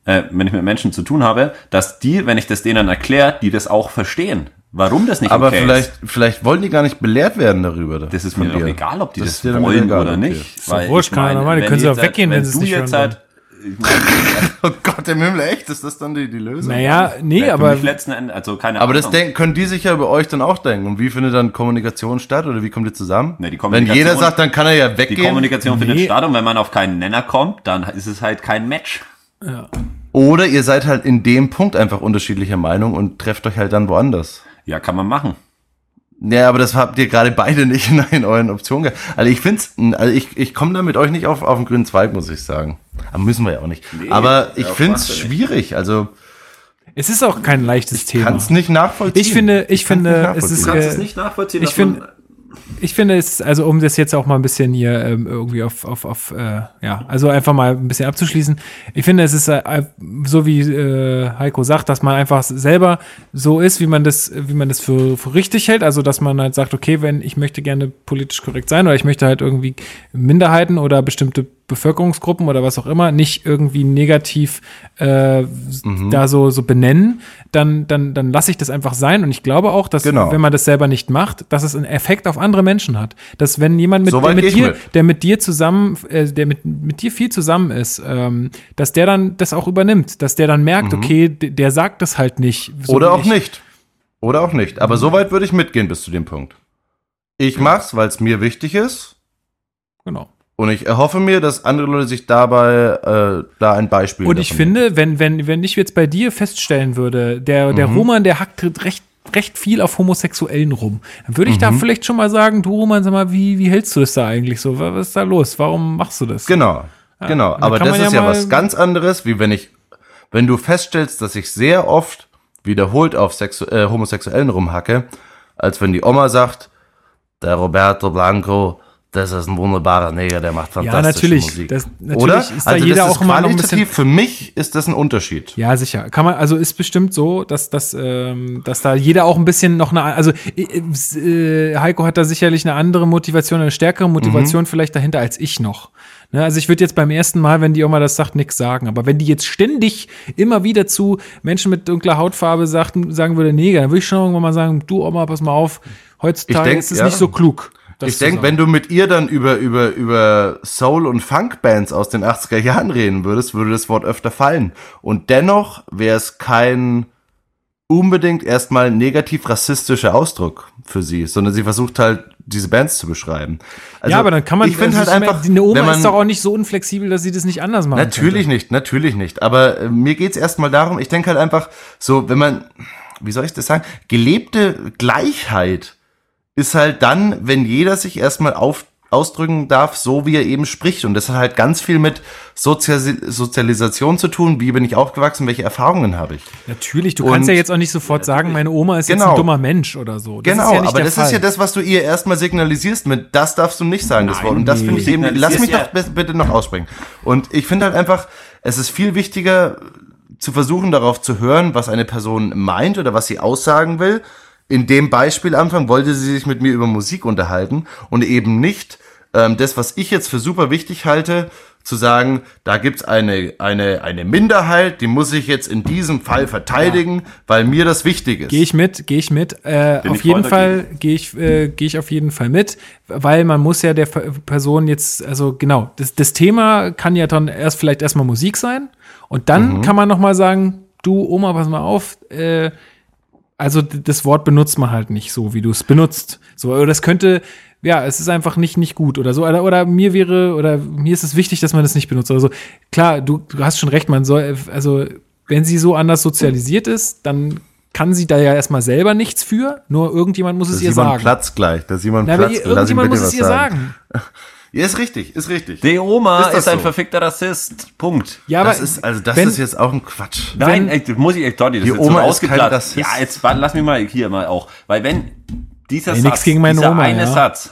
äh, wenn ich mit Menschen zu tun habe, dass die, wenn ich das denen erkläre, die das auch verstehen. Warum das nicht Aber okay vielleicht, ist. vielleicht wollen die gar nicht belehrt werden darüber. Das ist mir doch egal, ob die Das das, wollen egal, oder okay. nicht. doch wurscht, kann ja normal, die wenn können sie auch weggehen, wenn sie es nicht jetzt hören halt, Oh Gott, im Himmel, echt? Ist das dann die, die Lösung? Naja, nee, für aber letzten Endes, also keine Aber das Ahnung. denk, können die sich ja über euch dann auch denken. Und wie findet dann Kommunikation statt? Oder wie kommt ihr zusammen? Nee, die Wenn Kommunikation- jeder sagt, dann kann er ja die weggehen. Kommunikation findet Nee. statt und wenn man auf keinen Nenner kommt, dann ist es halt kein Match. Oder ihr seid halt in dem Punkt einfach unterschiedlicher Meinung und trefft euch halt dann woanders. Ja, kann man machen. Ja, aber das habt ihr gerade beide nicht in, in euren Optionen gehabt. Also ich find's, also ich, ich komme da mit euch nicht auf, auf den grünen Zweig, muss ich sagen. Aber müssen wir ja auch nicht. aber ich ja, find's machst du schwierig. Also es ist auch kein leichtes Thema. kann's nicht nachvollziehen. Ich finde, ich kann's finde, nicht es ist, nachvollziehen. Du kannst äh, es nicht nachvollziehen. ich finde- Ich finde es, also um das jetzt auch mal ein bisschen hier ähm, irgendwie auf, auf, auf äh, ja, also einfach mal ein bisschen abzuschließen. Ich finde, es ist äh, so wie äh, Heiko sagt, dass man einfach selber so ist, wie man das, wie man das für, für richtig hält. Also dass man halt sagt, okay, wenn ich möchte gerne politisch korrekt sein oder ich möchte halt irgendwie Minderheiten oder bestimmte Bevölkerungsgruppen oder was auch immer nicht irgendwie negativ äh, da so, so benennen, dann, dann, dann lasse ich das einfach sein. Und ich glaube auch, dass Genau. wenn man das selber nicht macht, dass es einen Effekt auf andere Menschen hat. Dass wenn jemand mit, So der mit dir, mit. der mit dir zusammen, äh, der mit, mit dir viel zusammen ist, ähm, dass der dann das auch übernimmt, dass der dann merkt, okay, d- der sagt das halt nicht. so Mhm. Oder auch ich. nicht. Oder auch nicht. Aber so weit würde ich mitgehen bis zu dem Punkt. Ich mach's, weil es mir wichtig ist. Genau. Und ich erhoffe mir, dass andere Leute sich dabei äh, da ein Beispiel Und ich finde, wenn, wenn, wenn ich jetzt bei dir feststellen würde, der, der Mhm. Roman, der hackt recht, recht viel auf Homosexuellen rum, dann würde ich da Mhm. vielleicht schon mal sagen, du Roman, sag mal, wie, wie hältst du das da eigentlich so? Was ist da los? Warum machst du das? Genau, genau. und da Aber das ist ja ja was ganz anderes, wie wenn ich, wenn du feststellst, dass ich sehr oft wiederholt auf Sexu äh, Homosexuellen rumhacke, als wenn die Oma sagt, der Roberto Blanco, das ist ein wunderbarer Neger, der macht fantastische Ja, natürlich. Musik. Das, natürlich Oder? ist da also jeder auch immer noch ein bisschen. für mich ist das ein Unterschied. Ja, sicher. Kann man, also ist bestimmt so, dass, dass, ähm, dass da jeder auch ein bisschen noch eine, also äh, äh, Heiko hat da sicherlich eine andere Motivation, eine stärkere Mhm. Motivation vielleicht dahinter als ich noch. Ne, also ich würde jetzt beim ersten Mal, wenn die Oma das sagt, nichts sagen. Aber wenn die jetzt ständig immer wieder zu Menschen mit dunkler Hautfarbe sagt, sagen würde, Neger, dann würde ich schon irgendwann mal sagen, du Oma, pass mal auf, heutzutage denk, ist es ja. nicht so klug. Das ich denke, wenn du mit ihr dann über, über, über Soul- und Funk-Bands aus den 80er Jahren reden würdest, würde das Wort öfter fallen. Und dennoch wäre es kein unbedingt erstmal negativ rassistischer Ausdruck für sie, sondern sie versucht halt, diese Bands zu beschreiben. Also, ja, aber dann kann man, ich finde halt einfach, eine Oma man, ist doch auch nicht so unflexibel, dass sie das nicht anders machen Natürlich nicht, natürlich nicht. Aber äh, mir geht's erstmal darum, ich denke halt einfach so, wenn man, wie soll ich das sagen, gelebte Gleichheit ist halt dann, wenn jeder sich erstmal auf, ausdrücken darf, so wie er eben spricht. Und das hat halt ganz viel mit Sozial Sozialisation zu tun. Wie bin ich aufgewachsen? Welche Erfahrungen habe ich? Natürlich, du Und- kannst ja jetzt auch nicht sofort sagen, meine Oma ist jetzt Genau. ein dummer Mensch oder so. Das genau, ist ja nicht aber der das Fall. ist ja das, was du ihr erstmal signalisierst mit, das darfst du nicht sagen, das Nein, Wort. Und das nee. finde ich eben, lass mich Signalisierst doch bitte noch aussprechen. Und ich finde halt einfach, es ist viel wichtiger zu versuchen, darauf zu hören, was eine Person meint oder was sie aussagen will. In dem Beispiel Anfang wollte sie sich mit mir über Musik unterhalten und eben nicht ähm, das, was ich jetzt für super wichtig halte, zu sagen, da gibt's eine, eine, eine Minderheit, die muss ich jetzt in diesem Fall verteidigen, weil mir das wichtig ist. Gehe ich mit, gehe ich mit. Äh, Bin auf ich jeden Fall gehe ich, äh, gehe ich auf jeden Fall mit, weil man muss ja der Person jetzt, also genau, das, das Thema kann ja dann erst vielleicht erstmal Musik sein und dann Mhm. kann man noch mal sagen, du Oma, pass mal auf, äh, also das Wort benutzt man halt nicht so, wie du es benutzt. So, oder das könnte, ja, es ist einfach nicht, nicht gut oder so. Oder, oder mir wäre, oder mir ist es wichtig, dass man das nicht benutzt oder so. Klar, du, du hast schon recht, man soll, also, wenn sie so anders sozialisiert ist, dann kann sie da ja erstmal selber nichts für, nur irgendjemand muss Da es ihr sagen. Platz gleich. Da Na, aber Platz. ihm irgendjemand muss es ihr sagen. Ja, ist richtig, ist richtig. Die Oma Ist ist, ein so? verfickter Rassist. Punkt. Ja, aber das ist, also das wenn- ist jetzt auch ein Quatsch. Nein, Wenn- ey, das muss ich echt Dotti, das Die ist Oma so ist kein ausgeplatzt. Rassist. Ja, jetzt warte, lass mich mal hier mal auch. Weil wenn dieser Ey, Satz, gegen meine dieser Oma, eine ja. Satz,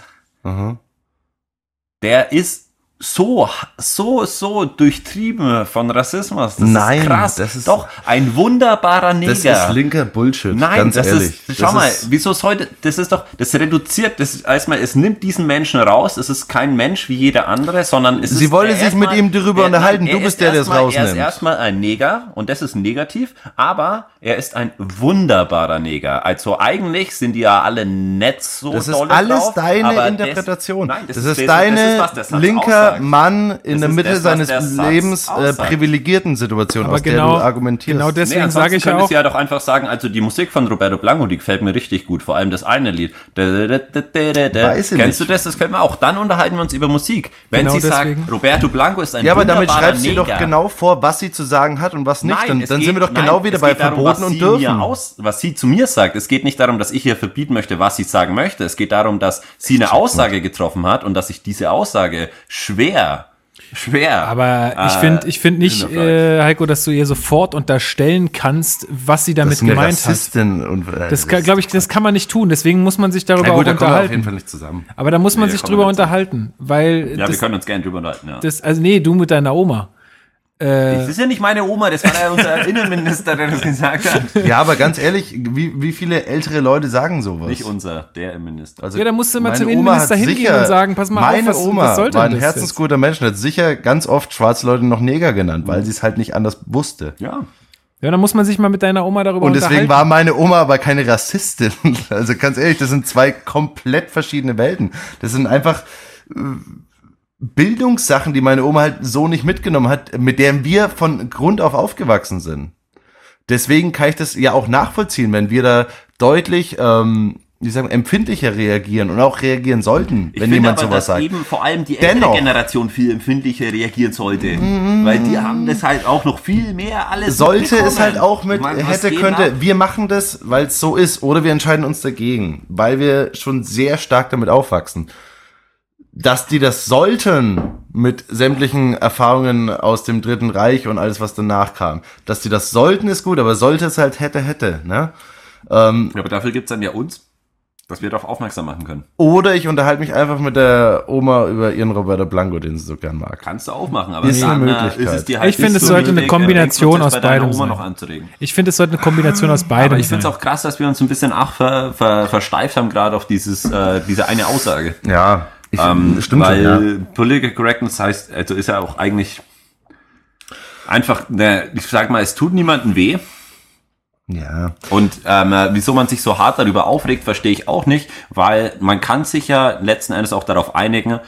der ist so, so, so durchtrieben von Rassismus. Das Nein, ist krass. das ist- Doch, ein wunderbarer Neger. Das ist linker Bullshit. Nein, ganz das ehrlich. ist, schau das mal, ist, wieso ist heute, das ist doch, das reduziert, das ist erstmal, es nimmt diesen Menschen raus, es ist kein Mensch wie jeder andere, sondern es Sie ist. wollte er sich mit ihm darüber er- unterhalten. Du bist ist der, der es erstmal- Er ist rausnimmt. erstmal ein Neger und das ist negativ, aber er ist ein wunderbarer Neger. Also eigentlich sind die ja alle nett so das ist alles drauf, deine aber das- Interpretation. nein, das, das, ist das, deine das ist, was linker Mann in Das der Mitte das, was seines der Lebens äh, privilegierten Situation, Aber aus genau- der du argumentierst. genau deswegen Nee, sage ich ja auch, du ja doch einfach sagen, also die Musik von Roberto Blanco, die gefällt mir richtig gut. Vor allem das eine Lied. Weiß ich Kennst nicht. du das? Das gefällt mir auch. Dann unterhalten wir uns über Musik. Wenn Genau sie deswegen. sagt, Roberto Blanco ist ein ja, aber damit sie Neger. doch genau vor, was sie zu sagen hat und was nicht. Nein, dann dann geht- sind wir doch nein, genau wieder es bei darum, verboten und dürfen. Aus, was sie zu mir sagt. Es geht nicht darum, dass ich ihr verbieten möchte, was sie sagen möchte. Es geht darum, dass sie eine Aussage getroffen hat und dass ich diese Aussage schwer, schwer. aber ich äh, finde ich finde nicht, äh, Heiko, dass du ihr sofort unterstellen kannst, was sie damit das ist eine gemeint hat. Rassistin und äh, Das glaube ich, das kann man nicht tun. Deswegen muss man sich darüber ja gut, da auch kommen wir auf jeden unterhalten. Fall nicht zusammen. Aber da muss man Nee, sich drüber wir unterhalten, weil ja, wir das, können uns gerne drüber unterhalten. Ja. das, also nee, du mit deiner Oma. Das ist ja nicht meine Oma, das war ja unser Innenminister, der das gesagt hat. Ja, aber ganz ehrlich, wie, wie viele ältere Leute sagen sowas? Nicht unser, der Innenminister. Also Ja, da musst du mal meine zum Oma Innenminister hingehen und sagen, pass mal auf, meine was- Oma was soll denn war ein das herzensguter Mensch und hat sicher ganz oft schwarze Leute noch Neger genannt, weil sie es halt nicht anders wusste. Ja. Ja, dann muss man sich mal mit deiner Oma darüber Und deswegen unterhalten. war meine Oma aber keine Rassistin. Also ganz ehrlich, das sind zwei komplett verschiedene Welten. Das sind einfach äh, Bildungssachen, die meine Oma halt so nicht mitgenommen hat, mit denen wir von Grund auf aufgewachsen sind. Deswegen kann ich das ja auch nachvollziehen, wenn wir da deutlich, ähm, wie sagen, empfindlicher reagieren und auch reagieren sollten, Ich wenn jemand aber, sowas dass sagt. eben vor allem die ältere Dennoch. Generation viel empfindlicher reagieren sollte. Weil die haben das halt auch noch viel mehr alles Sollte es halt auch mit Man, hätte, könnte, ab? wir machen das, weil es so ist, oder wir entscheiden uns dagegen, weil wir schon sehr stark damit aufwachsen. Dass die das sollten mit sämtlichen Erfahrungen aus dem Dritten Reich und alles, was danach kam. Dass die das sollten, ist gut, aber sollte es halt hätte, hätte, ne? Ähm, Ja, aber dafür gibt's dann ja uns, dass wir darauf aufmerksam machen können. oder ich unterhalte mich einfach mit der Oma über ihren Roberto Blanco, den sie so gern mag. Kannst du auch machen, aber Ist eine äh, Möglichkeit. es dir halt Ich finde, es so sollte eine Kombination äh, aus beidem sein. Ich finde, es sollte eine Kombination aus beidem Aber ich finde es auch krass, dass wir uns ein bisschen ach, ver, ver, versteift haben gerade auf dieses, äh, diese eine Aussage. Ja, ich, Ähm, stimmt weil schon, ja. Political Correctness heißt, also ist ja auch eigentlich einfach, ne, ich sag mal, es tut niemandem weh. Ja, Und ähm, äh, wieso man sich so hart darüber aufregt, verstehe ich auch nicht, weil man kann sich ja letzten Endes auch darauf einigen,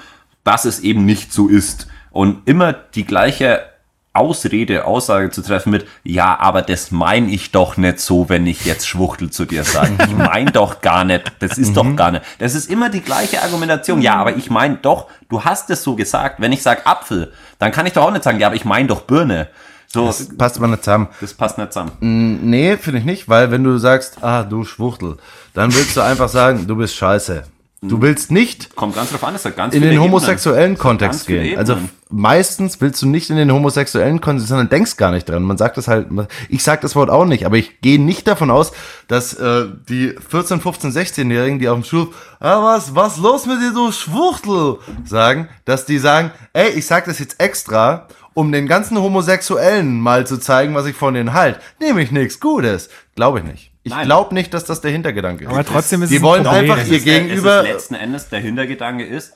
dass es eben nicht so ist. Und immer die gleiche Ausrede, Aussage zu treffen mit, ja, aber das meine ich doch nicht so, wenn ich jetzt Schwuchtel zu dir sage. Ich meine doch gar nicht, das ist doch gar nicht. Das ist immer die gleiche Argumentation. Ja, aber ich meine doch, du hast es so gesagt. Wenn ich sage Apfel, dann kann ich doch auch nicht sagen, ja, aber ich meine doch Birne. So, das, passt aber nicht zusammen. passt nicht zusammen. Nee, finde ich nicht, weil wenn du sagst, ah, du Schwuchtel, dann willst du einfach sagen, du bist scheiße. Du willst nicht Kommt ganz drauf an, es hat ganz in den Ebenen. homosexuellen Kontext gehen. Also Ebenen. meistens willst du nicht in den homosexuellen Kontext, sondern denkst gar nicht dran. Man sagt das halt, ich sag das Wort auch nicht, aber ich gehe nicht davon aus, dass äh, die 14, 15, 16-Jährigen, die auf dem Schul, ah, was, was los mit dir, du Schwuchtel, sagen, dass die sagen, ey, ich sag das jetzt extra, um den ganzen Homosexuellen mal zu zeigen, was ich von denen halt. Nämlich nichts Gutes. Glaube ich nicht. Ich glaube nicht, dass das der Hintergedanke ist. Aber trotzdem ist die es wollen einfach ihr ist der- Gegenüber. Es ist letzten Endes der Hintergedanke ist,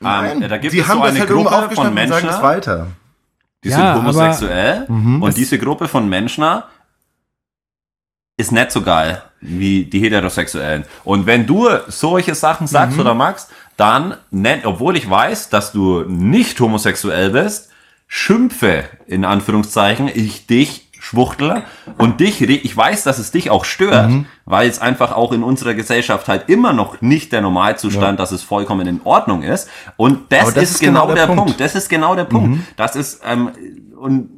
Nein, ähm, da gibt die es haben so eine halt Gruppe von und sagen Menschen, es weiter. die Ja, sind aber- homosexuell Mhm. und diese Gruppe von Menschen ist nicht so geil wie die Heterosexuellen. Und wenn du solche Sachen sagst Mhm. oder magst, dann nenn, obwohl ich weiß, dass du nicht homosexuell bist, schimpfe in Anführungszeichen ich dich Schwuchtel und dich, ich weiß, dass es dich auch stört, Mhm. weil es einfach auch in unserer Gesellschaft halt immer noch nicht der Normalzustand, dass es vollkommen in Ordnung ist. Und das, das ist, genau, genau der, Punkt. Punkt. Mhm. Das ist genau der Punkt. Das ist, ähm, und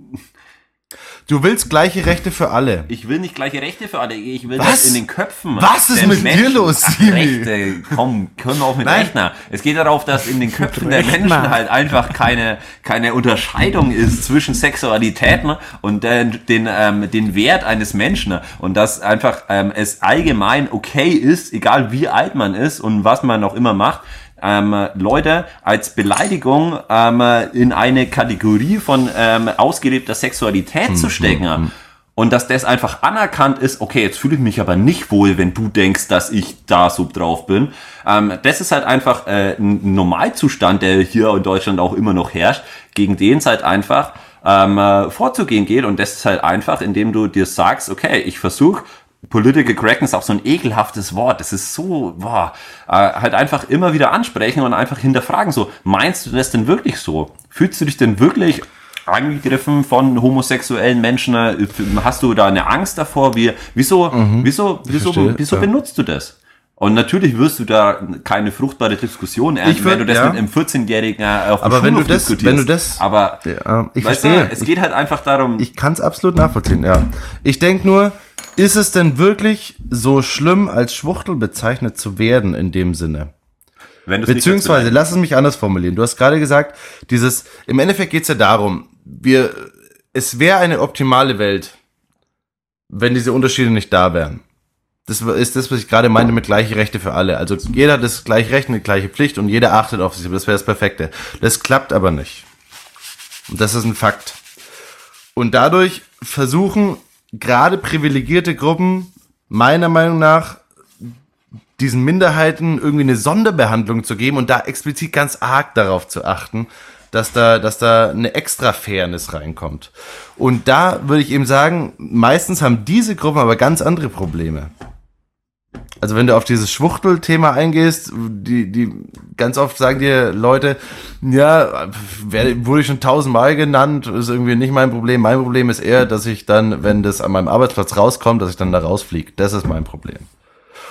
Du willst gleiche Rechte für alle. ich will nicht gleiche Rechte für alle. Ich will Was? das in den Köpfen. Was ist mit dir los, Ach? Rechte, komm, können wir auch mit Nein. Rechner. Es geht darauf, dass in den Köpfen der. Menschen halt einfach keine, keine Unterscheidung ist zwischen Sexualitäten und den, den, ähm, den Wert eines Menschen. Und dass einfach ähm, es allgemein okay ist, egal wie alt man ist und was man noch immer macht, ähm, Leute als Beleidigung ähm, in eine Kategorie von ähm, ausgelebter Sexualität zu stecken. Und dass das einfach anerkannt ist, okay, jetzt fühle ich mich aber nicht wohl, wenn du denkst, dass ich da so drauf bin. Ähm, das ist halt einfach äh, ein Normalzustand, der hier in Deutschland auch immer noch herrscht, gegen den es halt einfach ähm, äh, vorzugehen geht. Und das ist halt einfach, indem du dir sagst, okay, ich versuche Political Correctness ist auch so ein ekelhaftes Wort. Das ist so, boah, äh, halt einfach immer wieder ansprechen und einfach hinterfragen. So, meinst du das denn wirklich so? Fühlst du dich denn wirklich angegriffen von homosexuellen Menschen? Hast du da eine Angst davor? Wie, wieso, wieso, wieso, verstehe, wieso ja. benutzt du das? Und natürlich wirst du da keine fruchtbare Diskussion ernten, wenn du das ja. mit einem 14-Jährigen äh, auf dem Aber wenn du das- diskutierst. wenn du das- aber Ja, ich weißt verstehe. Du, es geht halt einfach darum, Ich kann es absolut nachvollziehen, ja. Ich denke nur, ist es denn wirklich so schlimm, als Schwuchtel bezeichnet zu werden in dem Sinne? Beziehungsweise, lass es mich anders formulieren. Du hast gerade gesagt, dieses, im Endeffekt geht's ja darum, wir, es wäre eine optimale Welt, wenn diese Unterschiede nicht da wären. Das ist das, was ich gerade meinte mit gleiche Rechte für alle. Also jeder hat das gleiche Recht und die gleiche Pflicht und jeder achtet auf sich. Das wäre das Perfekte. Das klappt aber nicht. Und das ist ein Fakt. Und dadurch versuchen gerade privilegierte Gruppen meiner Meinung nach diesen Minderheiten irgendwie eine Sonderbehandlung zu geben und da explizit ganz arg darauf zu achten, dass da, dass da eine extra Fairness reinkommt. Und da würde ich eben sagen, meistens haben diese Gruppen aber ganz andere Probleme. Also wenn du auf dieses Schwuchtel-Thema eingehst, die, die ganz oft sagen dir Leute, ja, wer- wurde ich schon tausendmal genannt, ist irgendwie nicht mein Problem. Mein Problem ist eher, dass ich dann, wenn das an meinem Arbeitsplatz rauskommt, dass ich dann da rausfliege. Das ist mein Problem.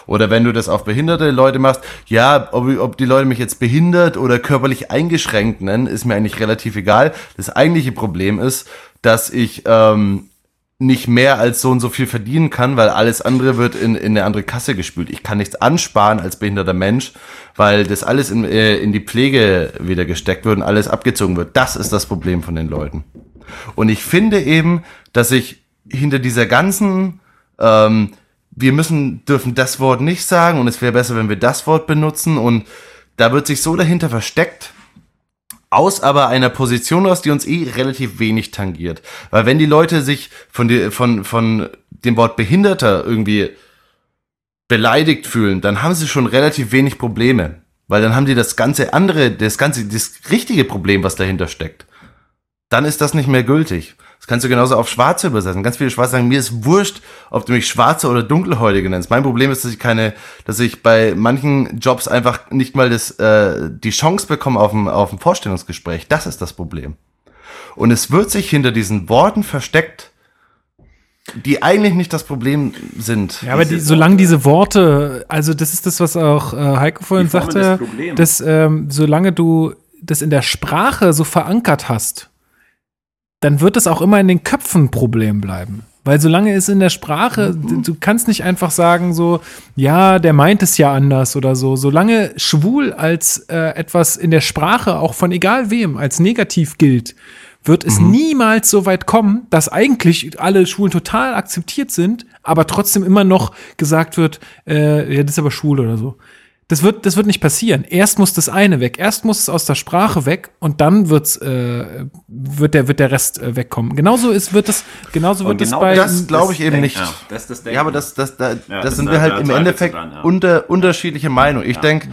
Oder wenn du das auf behinderte Leute machst, ja, ob, ob die Leute mich jetzt behindert oder körperlich eingeschränkt nennen, ist mir eigentlich relativ egal. Das eigentliche Problem ist, dass ich ähm, nicht mehr als so und so viel verdienen kann, weil alles andere wird in, in eine andere Kasse gespült. Ich kann nichts ansparen als behinderter Mensch, weil das alles in, äh, in die Pflege wieder gesteckt wird und alles abgezogen wird. Das ist das Problem von den Leuten. Und ich finde eben, dass ich hinter dieser ganzen, ähm, wir müssen, dürfen das Wort nicht sagen und es wäre besser, wenn wir das Wort benutzen und da wird sich so dahinter versteckt, aus aber einer Position aus, die uns eh relativ wenig tangiert. Weil wenn die Leute sich von, die, von, von dem Wort Behinderter irgendwie beleidigt fühlen, dann haben sie schon relativ wenig Probleme. Weil dann haben die das ganze andere, das ganze, das richtige Problem, was dahinter steckt. Dann ist das nicht mehr gültig. Das kannst du genauso auf Schwarze übersetzen. Ganz viele Schwarze sagen, mir ist wurscht, ob du mich Schwarze oder Dunkelhäutige nennst. Mein Problem ist, dass ich keine, dass ich bei manchen Jobs einfach nicht mal das, äh, die Chance bekomme auf ein, auf ein Vorstellungsgespräch. Das ist das Problem. Und es wird sich hinter diesen Worten versteckt, die eigentlich nicht das Problem sind. Ja, aber die, solange diese Worte, also das ist das, was auch äh, Heiko vorhin sagte, dass ähm, solange du das in der Sprache so verankert hast, dann wird es auch immer in den Köpfen ein Problem bleiben. Weil solange es in der Sprache, du, du kannst nicht einfach sagen so, ja, der meint es ja anders oder so. Solange schwul als äh, etwas in der Sprache auch von egal wem als negativ gilt, wird es niemals so weit kommen, dass eigentlich alle Schwulen total akzeptiert sind, aber trotzdem immer noch gesagt wird, äh, ja, das ist aber schwul oder so. Das wird, das wird nicht passieren. Erst muss das eine weg. Erst muss es aus der Sprache weg und dann wird's, äh, wird der, wird der Rest äh, wegkommen. Genauso ist, wird es, genauso wird es genau bei. das glaube ich eben nicht. Ja, das, das Ja, aber das, das, da, Ja, das, das sind wir halt im Endeffekt dran, ja. unter, unterschiedliche Meinungen. Ich denk,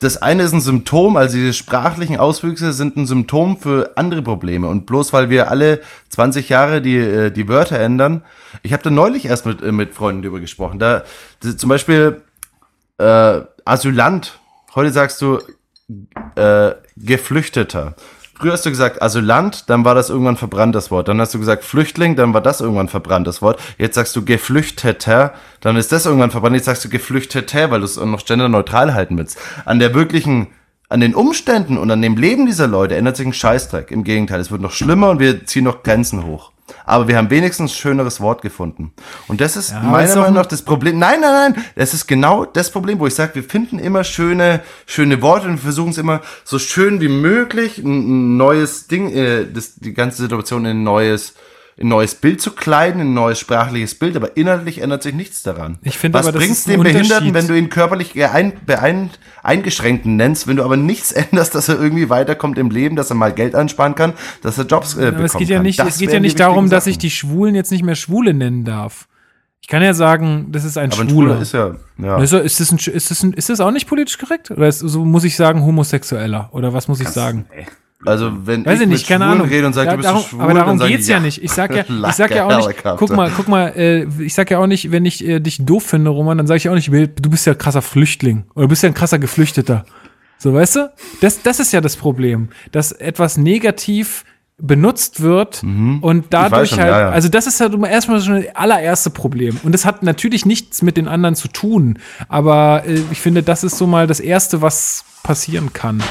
das eine ist ein Symptom, also diese sprachlichen Auswüchse sind ein Symptom für andere Probleme. Und bloß weil wir alle 20 Jahre die, äh, die Wörter ändern, ich habe da neulich erst mit, äh, mit Freunden drüber gesprochen. Da das, zum Beispiel äh, Asylant. Heute sagst du äh, Geflüchteter. Früher hast du gesagt Asylant, dann war das irgendwann verbrannt, das Wort. Dann hast du gesagt Flüchtling, dann war das irgendwann verbrannt, das Wort. Jetzt sagst du Geflüchteter, dann ist das irgendwann verbrannt. Jetzt sagst du Geflüchteter, weil du es noch genderneutral halten willst. An der wirklichen, an den Umständen und an dem Leben dieser Leute ändert sich ein Scheißdreck. Im Gegenteil, es wird noch schlimmer und wir ziehen noch Grenzen hoch. Aber wir haben wenigstens ein schöneres Wort gefunden. Und das ist aber meiner Meinung ein- nach das Problem. Nein, nein, nein. Das ist genau das Problem, wo ich sage, wir finden immer schöne, schöne Worte und wir versuchen es immer so schön wie möglich, ein, neues Ding, äh, das, die ganze Situation in ein neues, ein neues Bild zu kleiden, in ein neues sprachliches Bild, aber inhaltlich ändert sich nichts daran. Ich finde Was ein dem Behinderten, wenn du ihn körperlich ein, beein, eingeschränkten nennst, wenn du aber nichts änderst, dass er irgendwie weiterkommt im Leben, dass er mal Geld ansparen kann, dass er Jobs äh, Aber es bekommen geht ja kann. nicht, Das es geht ja nicht darum, wichtigen dass Sachen. ich die Schwulen jetzt nicht mehr Schwule nennen darf. Ich kann ja sagen, das ist ein aber ein Schwuler. Schwuler ist ja, ja. Ist, ist, das ein, ist, das ein, ist das auch nicht politisch korrekt? Oder ist, so muss ich sagen, homosexueller? Oder was muss ich sagen? Also wenn Weiß ich mit nicht, keine Schwulen Ahnung. rede und sage, Da- du bist darum, schwul, aber darum dann geht's die, ja nicht. Ich sag ja, ich sag ja auch nicht, guck mal, guck mal, äh, ich sag ja auch nicht, wenn ich äh, dich doof finde, Roman, dann sage ich auch nicht, du bist ja ein krasser Flüchtling oder du bist ja ein krasser Geflüchteter. So, weißt du? Das, das ist ja das Problem, dass etwas negativ benutzt wird und dadurch schon, halt, ja, ja. also das ist halt erstmal schon das allererste Problem. Und das hat natürlich nichts mit den anderen zu tun, aber äh, ich finde, das ist so mal das Erste, was passieren kann.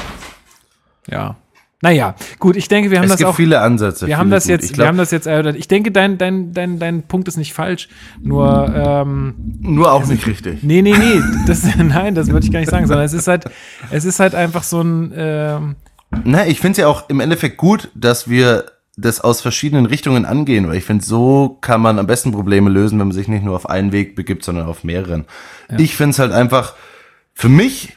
Ja. Naja, gut, ich denke, wir haben Es das gibt auch. viele Ansätze. Wir haben viele das gut. jetzt, Ich wir glaub, haben das jetzt erörtert. Ich denke, dein, dein, dein, dein Punkt ist nicht falsch. Nur, ähm, nur auch nicht richtig. nee, nee, nee. Das, nein, das würde ich gar nicht sagen, sondern es ist halt, es ist halt einfach so ein, ähm, Na, ich finde es ja auch im Endeffekt gut, dass wir das aus verschiedenen Richtungen angehen, weil ich finde, so kann man am besten Probleme lösen, wenn man sich nicht nur auf einen Weg begibt, sondern auf mehreren. Ich finde es halt einfach, für mich,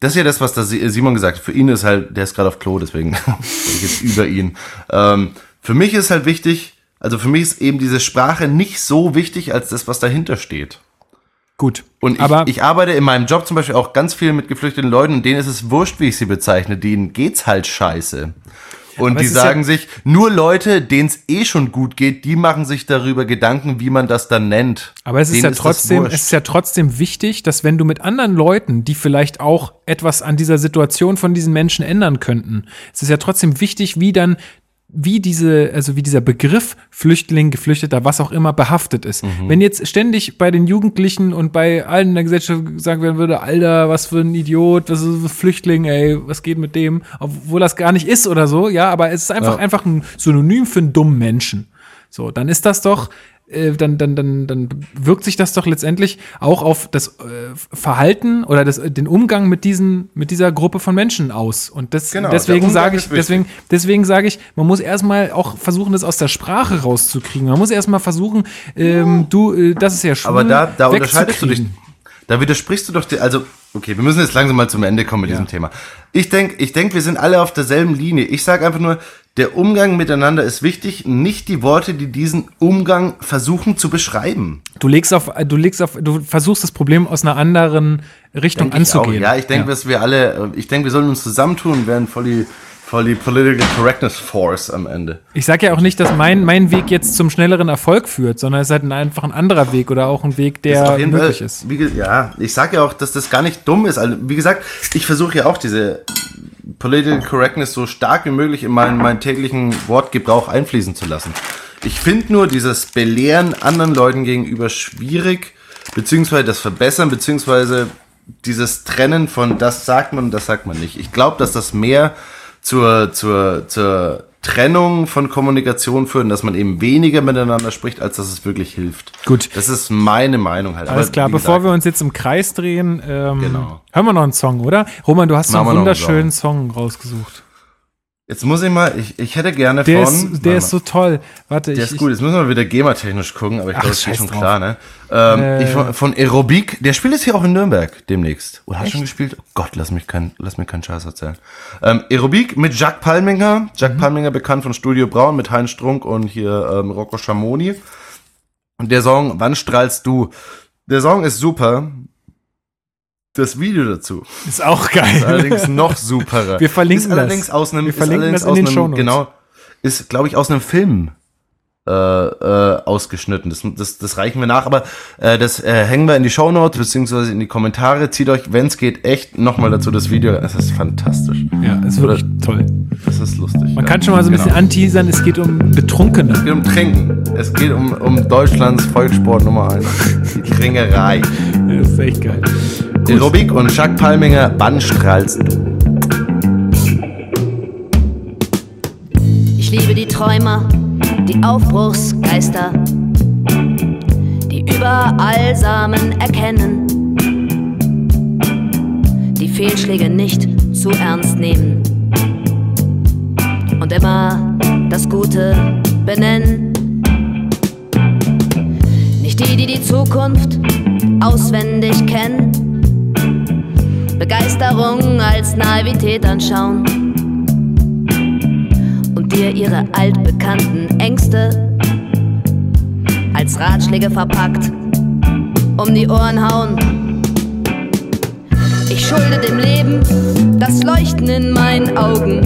das ist ja das, was der Si- Simon gesagt hat, für ihn ist halt, der ist gerade auf Klo, deswegen bin ich jetzt über ihn. Ähm, für mich ist halt wichtig, also für mich ist eben diese Sprache nicht so wichtig, als das, was dahinter steht. gut. Und ich, Aber ich arbeite in meinem Job zum Beispiel auch ganz viel mit geflüchteten Leuten und denen ist es wurscht, wie ich sie bezeichne. Denen geht's halt scheiße. Und Aber die ist ja- sagen sich, nur Leute, denen es eh schon gut geht, die machen sich darüber Gedanken, wie man das dann nennt. Aber es ist Denen ja trotzdem, wurscht. es ist ja trotzdem wichtig, dass wenn du mit anderen Leuten, die vielleicht auch etwas an dieser Situation von diesen Menschen ändern könnten, es ist ja trotzdem wichtig, wie dann wie diese, also wie dieser Begriff Flüchtling, Geflüchteter, was auch immer behaftet ist. Mhm. Wenn jetzt ständig bei den Jugendlichen und bei allen in der Gesellschaft gesagt werden würde, Alter, was für ein Idiot, was ist ein Flüchtling, ey, was geht mit dem, obwohl das gar nicht ist oder so, ja, aber es ist einfach, Ja. einfach ein Synonym für einen dummen Menschen. So, dann ist das doch, äh, dann, dann, dann, dann wirkt sich das doch letztendlich auch auf das äh, Verhalten oder das, den Umgang mit diesen, mit dieser Gruppe von Menschen aus. Und das, Genau, deswegen sage ich, deswegen, deswegen sage ich, man muss erstmal auch versuchen, das aus der Sprache rauszukriegen. Man muss erstmal versuchen, ähm, du, äh, das ist ja schwul, Aber da, da unterscheidest du dich. Da widersprichst du doch, die, also, okay, wir müssen jetzt langsam mal zum Ende kommen mit Ja. diesem Thema. Ich denke, ich denk, wir sind alle auf derselben Linie. Ich sage einfach nur, der Umgang miteinander ist wichtig, nicht die Worte, die diesen Umgang versuchen zu beschreiben. Du legst auf, du legst auf, du versuchst das Problem aus einer anderen Richtung Denk anzugehen. Ja, ich denke, dass wir alle, äh, ich denke, wir sollen uns zusammentun und werden voll die, voll die Political Correctness Force am Ende. Ich sage ja auch nicht, dass mein, mein Weg jetzt zum schnelleren Erfolg führt, sondern es ist halt ein, einfach ein anderer Weg oder auch ein Weg, der jeden möglich Fall, ist. Wie, ja, ich sage ja auch, dass das gar nicht dumm ist. Also, wie gesagt, ich versuche ja auch diese Political Correctness so stark wie möglich in meinen, meinen täglichen Wortgebrauch einfließen zu lassen. Ich finde nur dieses Belehren anderen Leuten gegenüber schwierig, beziehungsweise das Verbessern, beziehungsweise dieses Trennen von das sagt man und das sagt man nicht. Ich glaube, dass das mehr zur, zur, zur Trennung von Kommunikation führt, dass man eben weniger miteinander spricht, als dass es wirklich hilft. Gut. Das ist meine Meinung halt. Alles Aber klar, wie bevor gesagt, wir uns jetzt im Kreis drehen, ähm, Genau. hören wir noch einen Song, oder? Roman, du hast so einen wunderschönen Song rausgesucht. Jetzt muss ich mal, ich, ich hätte gerne Der von. ist, der ist so toll. Warte, Der ich, ist gut, jetzt müssen wir wieder GEMA-technisch gucken, aber ich glaube, das ist schon drauf. klar, ne? Ähm, Äh. ich von, von Aerobik, der spielt jetzt hier auch in Nürnberg demnächst. Oder hat schon gespielt? Oh Gott, lass mich kein, lass mir keinen Scheiß erzählen. Ähm, Aerobik mit Jacques Palminger. Jacques Mhm. Palminger bekannt von Studio Braun mit Heinz Strunk und hier ähm, Rocco Schamoni. Und der Song Wann strahlst du? Der Song ist super. Das Video dazu ist auch ist geil. allerdings noch superer. Wir verlinken ist allerdings das. aus einem, Wir ist verlinken allerdings das in aus den einem, Shownotes. Genau, ist, glaube ich, aus einem Film äh, äh, ausgeschnitten. Das, das, das reichen wir nach, aber äh, das äh, hängen wir in die Shownotes beziehungsweise in die Kommentare. Zieht euch, wenn es geht, echt nochmal dazu das Video. Es ist fantastisch. Ja, ist wirklich toll. Das ist lustig. Man kann schon mal so ein bisschen anteasern, es geht um Betrunkene. Es geht um Trinken. Es geht um, um Deutschlands Volkssport Nummer 1. Die Trinkerei. Das ist echt geil. Aerobik und Jacques Palminger, wann strahlst du? Ich liebe die Träumer, die Aufbruchsgeister, die überall Samen erkennen, die Fehlschläge nicht zu ernst nehmen und immer das Gute benennen. Die, die die Zukunft auswendig kennen, Begeisterung als Naivität anschauen und dir ihre altbekannten Ängste als Ratschläge verpackt um die Ohren hauen. Ich schulde dem Leben das Leuchten in meinen Augen.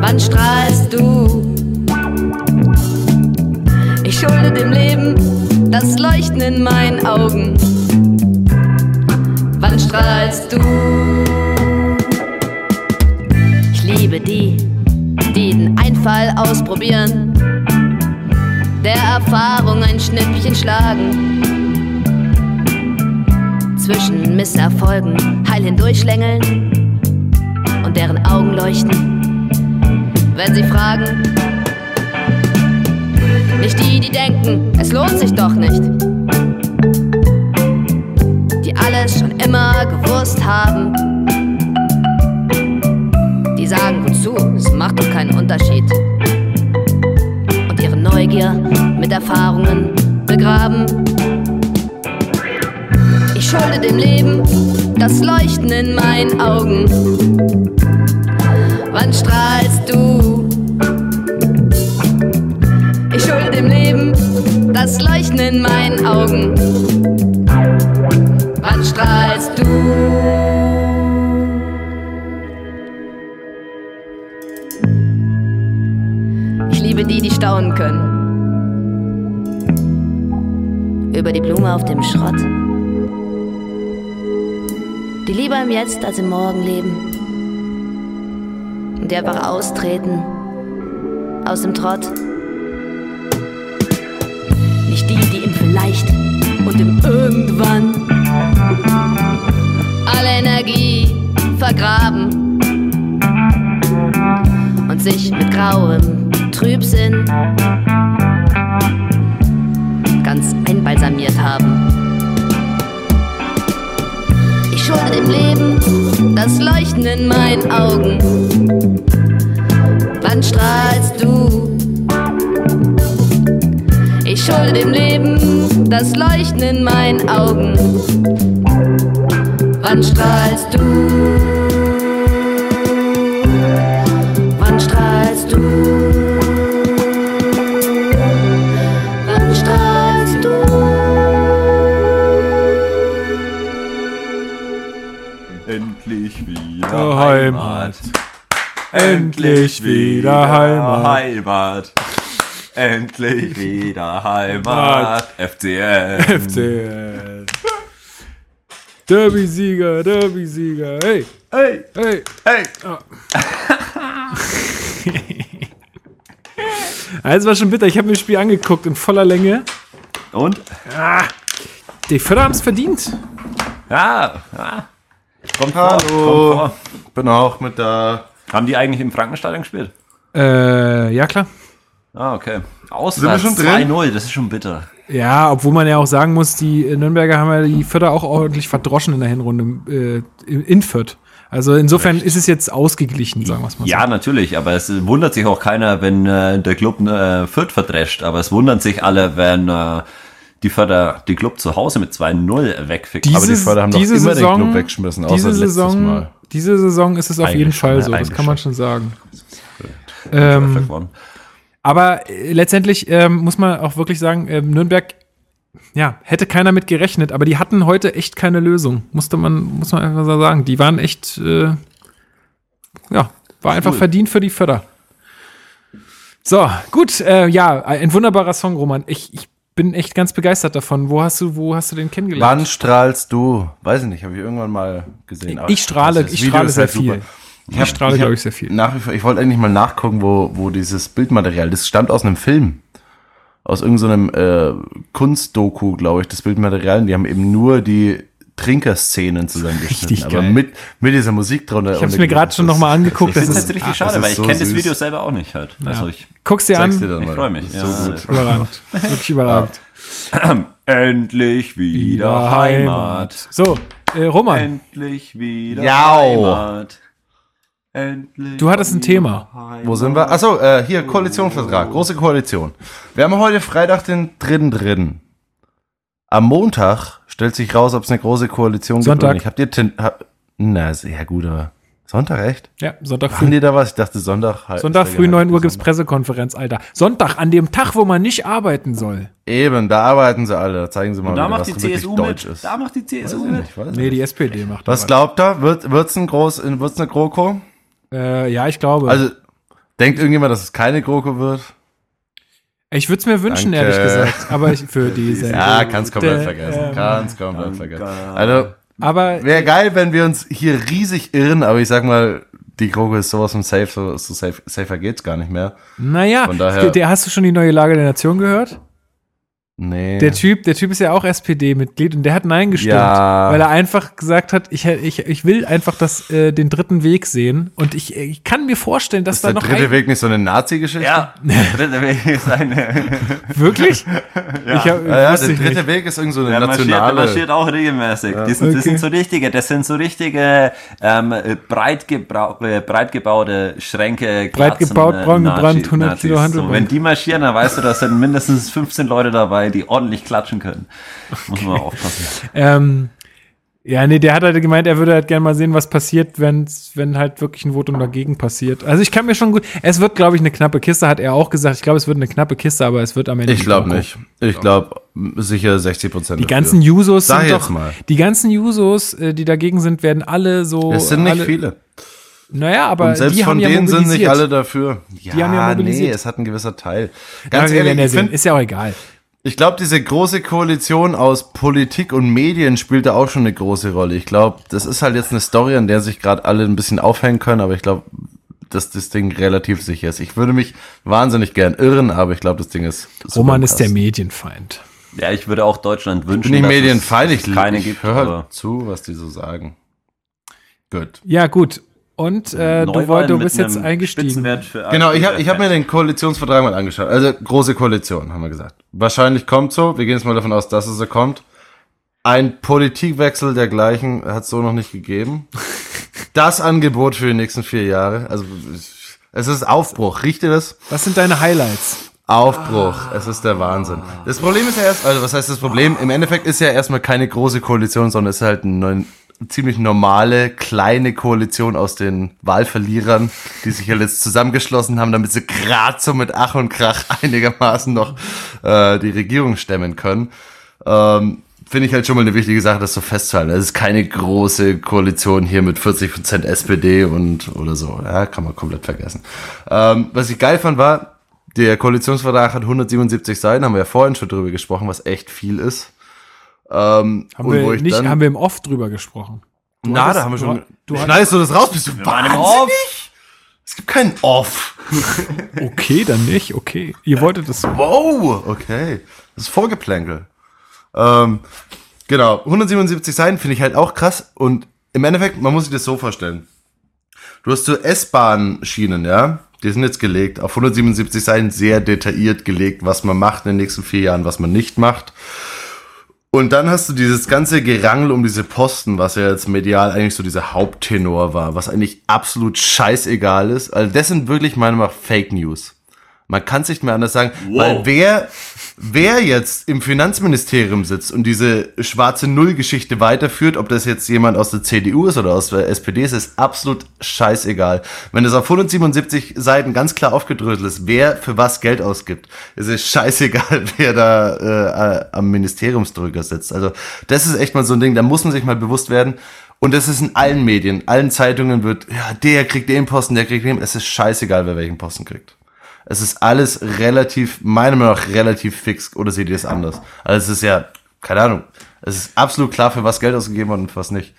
Wann strahlst du? Ich schulde dem Leben das Leuchten in meinen Augen. Wann strahlst du? Ich liebe die, die den Einfall ausprobieren, der Erfahrung ein Schnippchen schlagen, zwischen Misserfolgen heil hindurchschlängeln und deren Augen leuchten, wenn sie fragen. Nicht die, die denken, es lohnt sich doch nicht, die alles schon immer gewusst haben die sagen, wozu, es macht doch keinen Unterschied. Und ihre Neugier mit Erfahrungen begraben. Ich schulde dem Leben das Leuchten in meinen Augen. Wann strahlst du? Leuchten in meinen Augen. Wann strahlst du? Ich liebe die, die staunen können. Über die Blume auf dem Schrott. Die lieber im Jetzt als im Morgen leben. Und die einfach austreten. Aus dem Trott. Nicht die, die im Vielleicht und im Irgendwann alle Energie vergraben und sich mit grauem Trübsinn ganz einbalsamiert haben. Ich schulde dem Leben das Leuchten in meinen Augen. Wann strahlst du? Ich schulde dem Leben das Leuchten in meinen Augen. Wann strahlst du? Wann strahlst du? Wann strahlst du? Endlich wieder Oh, Heimat. Endlich wieder Heimat. Heimat. Endlich wieder Heimat. FCN. FCL. Derby-Sieger, Derby-Sieger. Hey, Hey, hey. hey. Also war schon bitter. Ich habe mir das Spiel angeguckt in voller Länge. Und? Die Förder haben es verdient. Ja, ja. Kommt vor, kommt Hallo. vor. Bin auch mit da. Haben die eigentlich im Frankenstadion gespielt? Äh, ja klar. Ah, okay. Auswärts schon drin? 2-0, das ist schon bitter. Ja, obwohl man ja auch sagen muss, die Nürnberger haben ja die Förder auch ordentlich verdroschen in der Hinrunde äh, in Fürth. Also insofern ist es jetzt ausgeglichen, sagen wir es mal Ja, so. natürlich, aber es wundert sich auch keiner, wenn äh, der Club äh, Fürth verdrescht. Aber es wundern sich alle, wenn äh, die Förder die Club zu Hause mit 2-0 wegfickt. Aber die Förder haben doch immer den Saison, Club weggeschmissen, außer diese letztes Saison, Mal. Diese Saison ist es auf Eigentlich jeden Fall so, das kann man schon. sagen. Ähm, aber äh, letztendlich ähm, muss man auch wirklich sagen, ähm, Nürnberg, ja, hätte keiner mit gerechnet, aber die hatten heute echt keine Lösung. Musste man, muss man einfach so sagen. Die waren echt, äh, ja, war einfach verdient für die Förder. So, gut, äh, ja, ein wunderbarer Song, Roman. Ich, ich bin echt ganz begeistert davon. Wo hast du, wo hast du den kennengelernt? Wann strahlst du? Weiß ich nicht, habe ich irgendwann mal gesehen. Ich strahle, ich strahle sehr halt super. Viel. Ich strahle, glaube ich, sehr viel. Nach wie vor, ich wollte eigentlich mal nachgucken, wo, wo dieses Bildmaterial, das stammt aus einem Film. Aus irgendeinem äh, Kunstdoku, glaube ich, das Bildmaterial. Und die haben eben nur die Trinkerszenen zusammengeschnitten. Richtig aber geil. mit, mit dieser Musik drunter. Ich habe es mir gerade schon nochmal angeguckt. Das Das ist ist jetzt richtig ach, schade, das weil ist ich so kenne das. Video selber auch nicht halt. Also ich Guck's dir Zeig's dir an. dann Ich mal. freu mich, Ist ja. So gut. Überragend. Wirklich überragend. endlich wieder Heimat. So, äh, Roman, Endlich wieder Jau. Heimat. Endlich du hattest ein Thema. Wo sind wir? Achso, äh, hier, Koalitionsvertrag, große Koalition. Wir haben heute Freitag den 3.3. Am Montag stellt sich raus, ob es eine große Koalition Sonntag. gibt nicht. Habt ihr, hab, na, sehr gut, aber Sonntag echt? Ja, Sonntag früh. die da was? Ich dachte Sonntag. halt- Sonntag früh 9 Uhr gibt's Sonntag. Pressekonferenz, Alter. Sonntag, an dem Tag, wo man nicht arbeiten soll. Eben, da arbeiten sie alle. Da zeigen sie mal, Da wieder, macht was die wirklich CSU deutsch mit. ist. Da macht die CSU Weiß mit. nicht, weiß Nee, nicht. die SPD macht Was da glaubt ihr? Wird, wird's ein groß, wird's eine GroKo? Äh, ja, ich glaube. Also, denkt irgendjemand, dass es keine GroKo wird? ich würde es mir wünschen, Danke. ehrlich gesagt. Aber ich für diese. Ja, kannst komplett vergessen. ähm, Kannst komplett Danke. vergessen. Also, Aber Wäre geil, wenn wir uns hier riesig irren, aber ich sag mal, die GroKo ist sowas von safe, so, so safe, safer geht's gar nicht mehr. naja, Von daher- der, der, hast du schon die neue Lage der Nation gehört? Nee. Der Typ, der Typ ist ja auch SPD-Mitglied und der hat Nein gestimmt, Ja. weil er einfach gesagt hat, ich, ich, ich will einfach das, äh, den dritten Weg sehen und ich, ich kann mir vorstellen, dass ist da der noch dritte ein, Weg nicht so eine Nazi-Geschichte? Ja, der dritte Weg ist eine. wirklich? Ich hab, Ja, ja der ich dritte nicht. Weg ist irgend so eine Der marschiert, der nationale. marschiert auch regelmäßig. Die sind, Okay. Das sind so richtige, das sind so richtige ähm, äh, breit, gebrau- äh, breit gebaute Schränke. Breit gebaut, äh, braun gebrannt, 100 Nazis. Kilo Handelbank. So, wenn die marschieren, dann weißt du, da sind mindestens 15 Leute dabei, die ordentlich klatschen können. Muss man aufpassen. Ähm, ja, nee, der hat halt gemeint, er würde halt gerne mal sehen, was passiert, wenn's, wenn halt wirklich ein Votum dagegen passiert. Also ich kann mir schon gut, es wird, glaube ich, eine knappe Kiste, hat er auch gesagt. Ich glaube, es wird eine knappe Kiste, aber es wird am Ende. Ich glaube nicht. Ich glaube sicher 60 Prozent. Die ganzen Jusos Sag sind jetzt doch, mal. die ganzen Jusos, äh, die dagegen sind, werden alle so. Es sind nicht alle, viele. Naja, aber Und selbst die von haben ja denen sind nicht alle dafür. Ja, haben ja mobilisiert. nee, es hat ein gewisser Teil. Ganz wir ehrlich, ich sehen. finde, Ist ja auch egal. Ich glaube, diese große Koalition aus Politik und Medien spielt da auch schon eine große Rolle. Ich glaube, das ist halt jetzt eine Story, an der sich gerade alle ein bisschen aufhängen können, aber ich glaube, dass das Ding relativ sicher ist. Ich würde mich wahnsinnig gern irren, aber ich glaube, das Ding ist. super Roman ist der. Medienfeind. Ja, ich würde auch Deutschland wünschen. Ich bin nicht dass es medienfeindlich. keine ich gibt. höre zu, was die so sagen. Gut. Ja, gut. Und äh, du, du bist jetzt eingestiegen. Genau, ich habe ich hab mir den Koalitionsvertrag mal angeschaut. Also große Koalition, haben wir gesagt. Wahrscheinlich kommt so. Wir gehen jetzt mal davon aus, dass es so kommt. Ein Politikwechsel dergleichen hat es so noch nicht gegeben. Das Angebot für die nächsten vier Jahre. Also es ist Aufbruch. Riecht ihr das? Was sind deine Highlights? Aufbruch. Es ist der Wahnsinn. Das Problem ist ja erst, also was heißt das Problem? Im Endeffekt ist ja erstmal keine große Koalition, sondern es ist halt eine ziemlich normale, kleine Koalition aus den Wahlverlierern, die sich halt jetzt zusammengeschlossen haben, damit sie gerade so mit Ach und Krach einigermaßen noch äh, die Regierung stemmen können. Ähm, Finde ich halt schon mal eine wichtige Sache, das so festzuhalten. Es ist keine große Koalition hier mit 40% SPD und oder so. Ja, kann man komplett vergessen. Ähm, was ich geil fand war, der Koalitionsvertrag hat 177 Seiten, haben wir ja vorhin schon drüber gesprochen, was echt viel ist. Ähm, Haben und wo wir ich nicht, dann, haben wir im Off drüber gesprochen. Du na, hattest- da haben wir schon. Du schneidest du das raus? Bist du waren im wahnsinnig? Es gibt keinen Off. okay, dann nicht. Okay, ihr wolltet es. Wow, okay. Das ist Vorgeplänkel. Ähm, genau, 177 Seiten finde ich halt auch krass. Und im Endeffekt, man muss sich das so vorstellen. Du hast so S-Bahn-Schienen, ja? Die sind jetzt gelegt, auf 177 Seiten sehr detailliert gelegt, was man macht in den nächsten vier Jahren, was man nicht macht. Und dann hast du dieses ganze Gerangel um diese Posten, was ja jetzt medial eigentlich so dieser Haupttenor war, was eigentlich absolut scheißegal ist. Also das sind wirklich meiner Meinung nach Fake News. Man kann es nicht mehr anders sagen, weil wer, wer jetzt im Finanzministerium sitzt und diese schwarze Null-Geschichte weiterführt, ob das jetzt jemand aus der CDU ist oder aus der SPD ist, ist absolut scheißegal. Wenn es auf 177 Seiten ganz klar aufgedröselt ist, wer für was Geld ausgibt, ist es scheißegal, wer da äh, am Ministeriumsdrücker sitzt. Also das ist echt mal so ein Ding, da muss man sich mal bewusst werden. Und das ist in allen Medien, allen Zeitungen wird, ja, der kriegt den Posten, der kriegt den, es ist scheißegal, wer welchen Posten kriegt. Es ist alles relativ, meiner Meinung nach relativ fix, oder seht ihr es anders? Also es ist ja, keine Ahnung, es ist absolut klar, für was Geld ausgegeben wird und was nicht.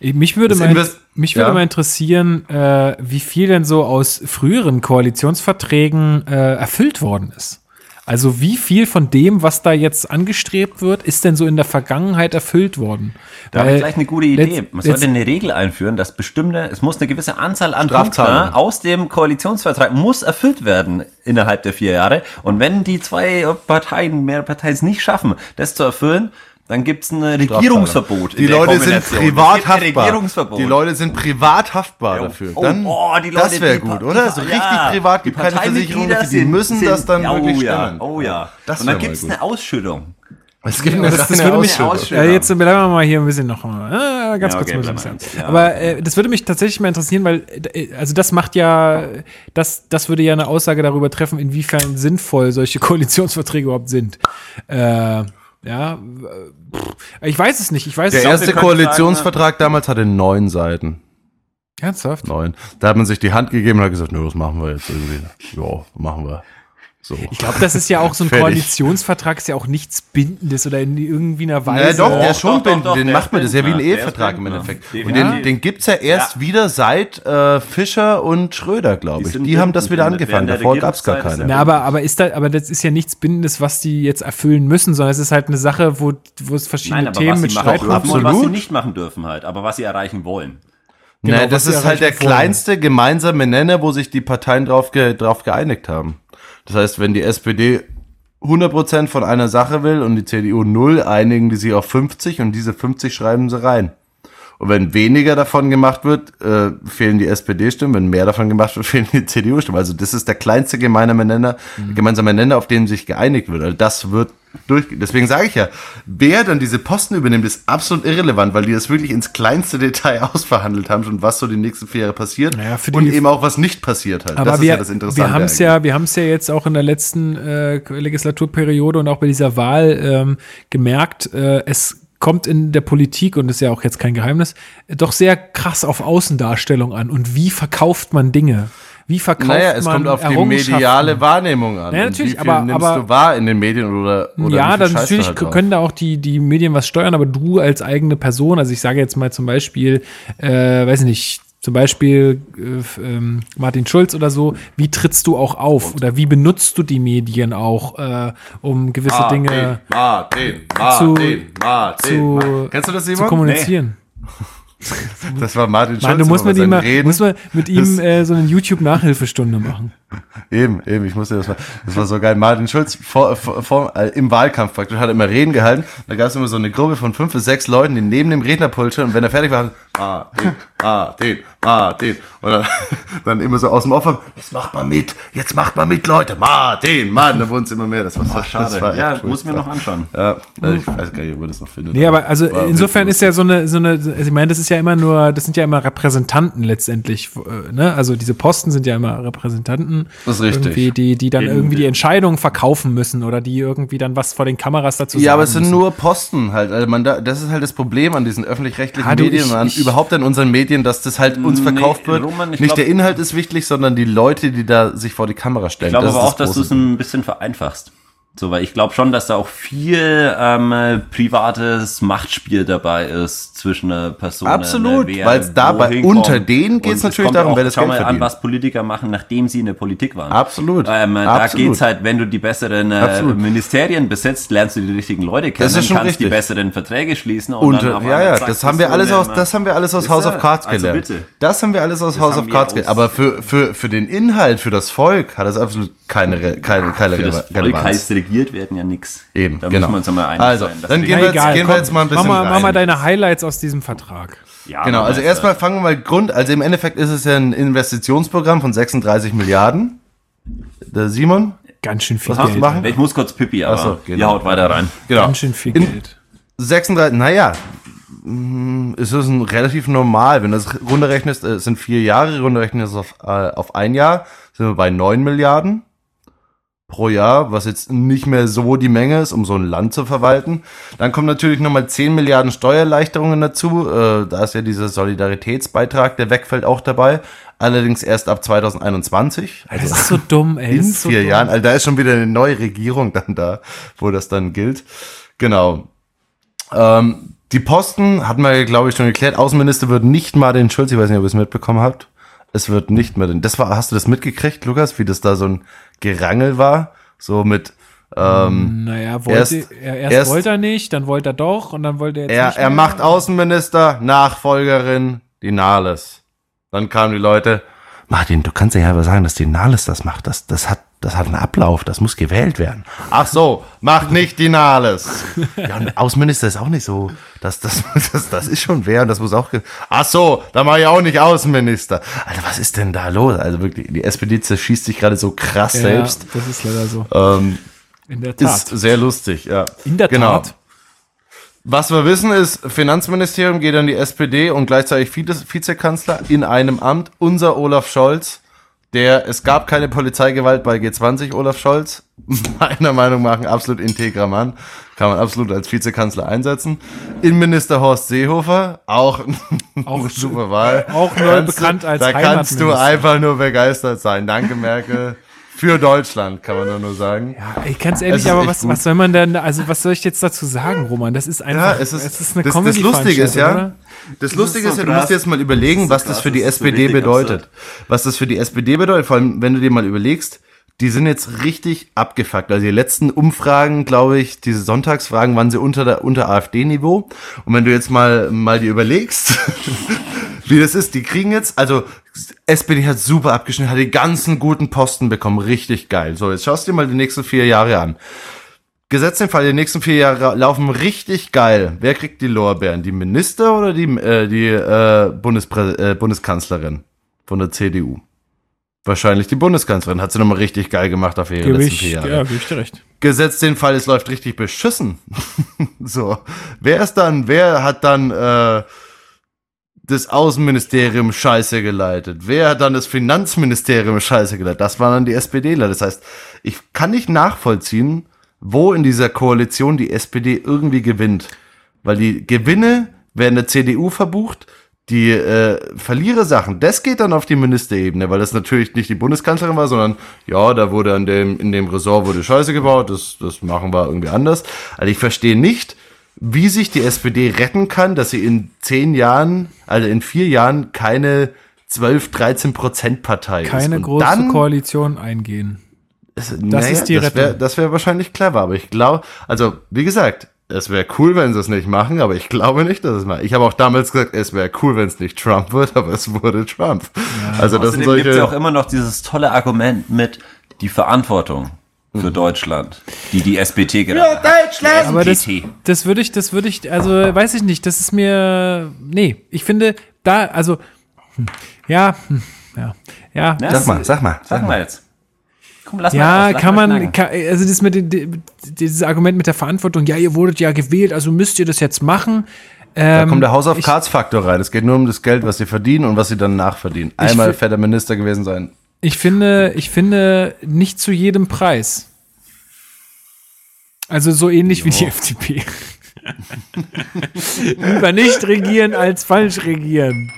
Mich würde, mal, mich würde Ja. mal interessieren, äh, wie viel denn so aus früheren Koalitionsverträgen äh, erfüllt worden ist. Also wie viel von dem, was da jetzt angestrebt wird, ist denn so in der Vergangenheit erfüllt worden? Da habe ich gleich eine gute Idee. Man sollte eine Regel einführen, dass bestimmte, es muss eine gewisse Anzahl an. Punkten aus dem Koalitionsvertrag muss erfüllt werden innerhalb der vier Jahre. Und wenn die zwei Parteien, mehrere Parteien es nicht schaffen, das zu erfüllen, dann gibt es ein Regierungsverbot. Die Leute sind privat haftbar. Die Leute sind privat haftbar dafür. Oh, Dann, oh, die Leute, das wäre gut, oder? So Ja, richtig privat, die gibt keine Versicherung dafür. Die sind- müssen sind- das dann ja, wirklich oh ja, stemmen. Oh ja. Das Und dann wär gibt mal es gut. eine Ausschüttung. Es gibt eine, das, das eine würde mich, äh, jetzt bleiben wir mal hier ein bisschen noch mal, äh, ganz Ja, kurz okay, mal bleiben so ein bisschen. ja. Aber äh, das würde mich tatsächlich mal interessieren, weil äh, also das macht ja, das, das würde ja eine Aussage darüber treffen, inwiefern sinnvoll solche Koalitionsverträge überhaupt sind. Äh, ja, äh, ich weiß es nicht. Ich weiß Der es erste Koalitionsvertrag damals hatte neun Seiten. ernsthaft. Neun. Da hat man sich die Hand gegeben und hat gesagt, nö, was machen wir jetzt irgendwie? Ja, machen wir. So. Ich glaube, das ist ja auch so ein. Koalitionsvertrag, ist ja auch nichts Bindendes oder in irgendwie einer Ja, Weise. doch, der Doch, ist schon bindend. doch, den macht man. Das ist ja wie ein Ehevertrag im Endeffekt. ja. Und Ja. den, den gibt's ja erst wieder seit äh, Fischer und Schröder, glaube Die ich. sind Die haben das wieder angefangen. der Davor gab's gar Regierungszeit ist keine. Na, aber, aber ist da, aber das ist ja nichts Bindendes, was die jetzt erfüllen müssen, sondern es ist halt eine Sache, wo, wo es verschiedene Nein, aber Themen was mit sie machen Streit und was sie Absolut. nicht machen dürfen halt, aber was sie erreichen wollen. Genau, was das ist halt der kleinste gemeinsame Nenner, wo sich die Parteien drauf, ge drauf geeinigt haben. Das heißt, wenn die SPD 100% von einer Sache will und die CDU 0, einigen die sich auf 50 und diese 50 schreiben sie rein. Und wenn weniger davon gemacht wird, äh, fehlen die SPD-Stimmen. Wenn mehr davon gemacht wird, fehlen die CDU-Stimmen. Also das ist der kleinste gemeinsame Nenner, gemeinsame Nenner, auf den sich geeinigt wird. Also das wird durch. Deswegen sage ich ja, wer dann diese Posten übernimmt, ist absolut irrelevant, weil die das wirklich ins kleinste Detail ausverhandelt haben und was so die nächsten vier Jahre passiert Naja, für die- und eben auch was nicht passiert halt. Aber das wir, ist ja das Interessante. wir haben es ja, wir haben es ja jetzt auch in der letzten äh, Legislaturperiode und auch bei dieser Wahl ähm, gemerkt, äh, es kommt in der Politik, und das ist ja auch jetzt kein Geheimnis, doch sehr krass auf Außendarstellung an. Und wie verkauft man Dinge? Wie verkauft Naja, es man kommt auf die mediale Wahrnehmung an. Naja, natürlich, wie viel aber- nimmst aber- du wahr in den Medien oder, oder ja, dann natürlich halt können da auch die, die Medien was steuern, aber du als eigene Person, also ich sage jetzt mal zum Beispiel, äh, weiß ich nicht, zum Beispiel äh, ähm, Martin Schulz oder so, wie trittst du auch auf oder wie benutzt du die Medien auch, äh, um gewisse Ah, Dinge Martin, zu- Martin, Martin, zu, Martin. Kennst du das, zu kommunizieren? Das war Martin Schulz. Mann, du musst mit ihm, mal, Reden. musst mal mit ihm äh, so eine YouTube-Nachhilfestunde machen. Eben, eben, ich musste das mal. Das war so geil. Martin Schulz vor, vor, vor, äh, im Wahlkampf praktisch hat immer Reden gehalten. Da gab es immer so eine Gruppe von fünf bis sechs Leuten, die neben dem Rednerpult standen. Und wenn er fertig war, Martin, Martin, Martin. Und dann, dann immer so aus dem Off, jetzt macht mal mit, jetzt macht mal mit, Leute. Martin, Mann, da wurden es immer mehr. Das war so Schade. Das war ja, muss mir furchtbar. noch anschauen. Ja, also ich weiß gar nicht, ob man das noch findet. Nee, aber also War insofern ist ja so eine, so eine, also ich meine, das ist ja immer nur, das sind ja immer Repräsentanten letztendlich, äh, ne? Also diese Posten sind ja immer Repräsentanten. Das ist richtig. Irgendwie, die, die dann In- irgendwie die Entscheidungen verkaufen müssen oder die irgendwie dann was vor den Kameras dazu sagen Ja, aber es sind müssen. nur Posten halt. Also man da, das ist halt das Problem an diesen öffentlich-rechtlichen Ah, Medien ich- und an, ich- überhaupt an unseren Medien, dass das halt uns Nee, verkauft wird. Roman, ich Nicht glaub- der Inhalt ist wichtig, sondern die Leute, die da sich vor die Kamera stellen. Ich glaube Das aber ist auch, dass du es ein bisschen vereinfachst. So, weil ich glaube schon, dass da auch viel ähm, äh, privates Machtspiel dabei ist zwischen einer Person. Absolut, äh, wer weil's da bei- wohin unter denen geht's Und es natürlich darum, auch, wer das schau Geld mal an, was Politiker machen, nachdem sie in der Politik waren. Absolut, Ähm, äh, Da absolut. geht's halt, wenn du die besseren äh, Absolut. Ministerien besetzt, lernst du die richtigen Leute kennen, Das ist schon kannst die richtig. besseren Verträge schließen und, Und, dann auf ja, ja, zack, das haben wir alles aus, das haben wir alles aus House of Cards Also gelernt. bitte. Das haben wir alles aus House haben of Cards gelernt. Aber für, für, für den Inhalt, für das Volk hat das absolut keine, keine, keine das Volk Relevanz. Regiert werden ja nix. Eben, da genau. müssen wir uns einmal einig Also, sein. dann wir- gehen wir jetzt- gehen wir komm, jetzt mal ein bisschen mach mal, mach mal deine Highlights aus diesem Vertrag. ja, Genau, also weiß erstmal fangen wir mal Grund, also im Endeffekt ist es ja ein Investitionsprogramm von 36 Milliarden. Der Simon? Ganz schön viel Was hast du Geld. machen? Ich muss kurz Pipi, aber so, genau. ihr haut weiter rein. Genau. Ganz schön viel In- Geld. 36, naja, mm, es ist ein relativ normal, wenn du das runterrechnest, äh, es sind vier Jahre, runterrechnest es auf, äh, auf ein Jahr, sind wir bei 9 Milliarden pro Jahr, was jetzt nicht mehr so die Menge ist, um so ein Land zu verwalten. Dann kommen natürlich nochmal 10 Milliarden Steuererleichterungen dazu, äh, da ist ja dieser Solidaritätsbeitrag, der wegfällt, auch dabei, allerdings erst ab 2021. Das ist so dumm, ey. In so vier dumm. Jahren. Also da ist schon wieder eine neue Regierung dann da, wo das dann gilt. Genau. Ähm, die Posten hatten wir, glaube ich, schon geklärt. Außenminister wird nicht Martin Schulz. Ich weiß nicht, ob ihr es mitbekommen habt. Es wird nicht mehr. Das war, hast du das mitgekriegt, Lukas, wie das da so ein Gerangel war? So mit, ähm, Naja, wollte, Erst- er, erst, erst- wollte er nicht, dann wollte er doch und dann wollte er jetzt er, nicht er mehr. macht Außenminister, Nachfolgerin, die Nahles. Dann kamen die Leute, Martin, du kannst ja aber sagen, dass die Nahles das macht. Das, das hat, das hat einen Ablauf, das muss gewählt werden. Ach so, macht nicht die Nahles. Ja, und Außenminister ist auch nicht so. Das, das, das, das ist schon wer und das muss auch. Ach so, da mache ich auch nicht Außenminister. Alter, was ist denn da los? Also wirklich, die SPD zerschießt sich gerade so krass ja, selbst. Das ist leider so. Ähm, In der ist Tat. sehr lustig, ja. In der genau. Tat. Was wir wissen ist, Finanzministerium geht an die SPD und gleichzeitig Vize- Vizekanzler in einem Amt. Unser Olaf Scholz, der, es gab keine Polizeigewalt bei G20, Olaf Scholz. Meiner Meinung nach ein absolut integrer Mann. Kann man absolut als Vizekanzler einsetzen. Innenminister Horst Seehofer, auch, Auch eine super Wahl. auch neu bekannt als Da kannst du einfach nur begeistert sein. Danke, Merkel. Für Deutschland, kann man nur, sagen. Ja, ey, ganz Es ehrlich, ist aber was, gut. was soll man denn, also was soll ich jetzt dazu sagen, Roman? Das ist Ja, einfach, es ist, eine das, das Comedy Lustige ist ja, oder? Das Lustige ist ja, du musst jetzt mal überlegen, so was das für die SPD bedeutet. Was das für die SPD bedeutet, vor allem, wenn du dir mal überlegst, die sind jetzt richtig abgefuckt. Also die letzten Umfragen, glaube ich, diese Sonntagsfragen waren sie unter der, unter AfD-Niveau. Und wenn du jetzt mal, mal dir überlegst, wie das ist, die kriegen jetzt, also SPD hat super abgeschnitten, hat die ganzen guten Posten bekommen, richtig geil. So, jetzt schaust du dir mal die nächsten vier Jahre an. Gesetzt den Fall, die nächsten vier Jahre laufen richtig geil. Wer kriegt die Lorbeeren? Die Minister oder die, äh, die äh, Bundesprä äh, Bundeskanzlerin von der CDU? Wahrscheinlich die Bundeskanzlerin. Hat sie nochmal richtig geil gemacht auf ihre letzten vier Jahre. ja, gebe ich dir recht. Gesetzt den Fall, es läuft richtig beschissen. so. Wer ist dann, wer hat dann äh, das Außenministerium scheiße geleitet? Wer hat dann das Finanzministerium scheiße geleitet? Das waren dann die SPDler. Das heißt, ich kann nicht nachvollziehen, wo in dieser Koalition die SPD irgendwie gewinnt. Weil die Gewinne werden der CDU verbucht, die äh, Verlierersachen, das geht dann auf die Ministerebene, weil das natürlich nicht die Bundeskanzlerin war, sondern ja, da wurde an dem, in dem Ressort wurde Scheiße gebaut, das, das machen wir irgendwie anders. Also ich verstehe nicht, wie sich die SPD retten kann, dass sie in zehn Jahren, also in vier Jahren keine 12, 13 Prozent Partei ist. Keine große dann- Koalition eingehen. Das ist die das wäre Rettung. das wär wahrscheinlich clever, aber ich glaube, also wie gesagt, es wäre cool, wenn sie es nicht machen, aber ich glaube nicht, dass es mal. Ich habe auch damals gesagt, es wäre cool, wenn es nicht Trump wird, aber es wurde Trump. also das sind Außerdem gibt es solche. ja auch immer noch dieses tolle Argument mit die Verantwortung für Deutschland, die die SPD gerade hat. Deutschland! Aber das, das würde ich, das würde ich, also weiß ich nicht, das ist mir, nee, ich finde, da, also, hm, ja, hm, ja, ja, Ja, Sag mal, sag mal, Sag mal jetzt. Komm, lass mal Ja, aus, lass kann mal man, kann, also das mit den, die- dieses Argument mit der Verantwortung, ja, ihr wurdet ja gewählt, also müsst ihr das jetzt machen. Da Ähm, kommt der House of Cards Faktor rein. Es geht nur um das Geld, was sie verdienen und was sie dann nachverdienen. Einmal fetter Minister gewesen sein. Ich finde, ich finde nicht zu jedem Preis. Also so ähnlich wie die FDP. Lieber nicht regieren als falsch regieren.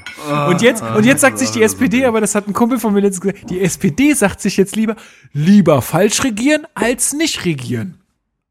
Und jetzt, und jetzt sagt sich die SPD, aber das hat ein Kumpel von mir letztens gesagt, die SPD sagt sich jetzt lieber, lieber falsch regieren als nicht regieren.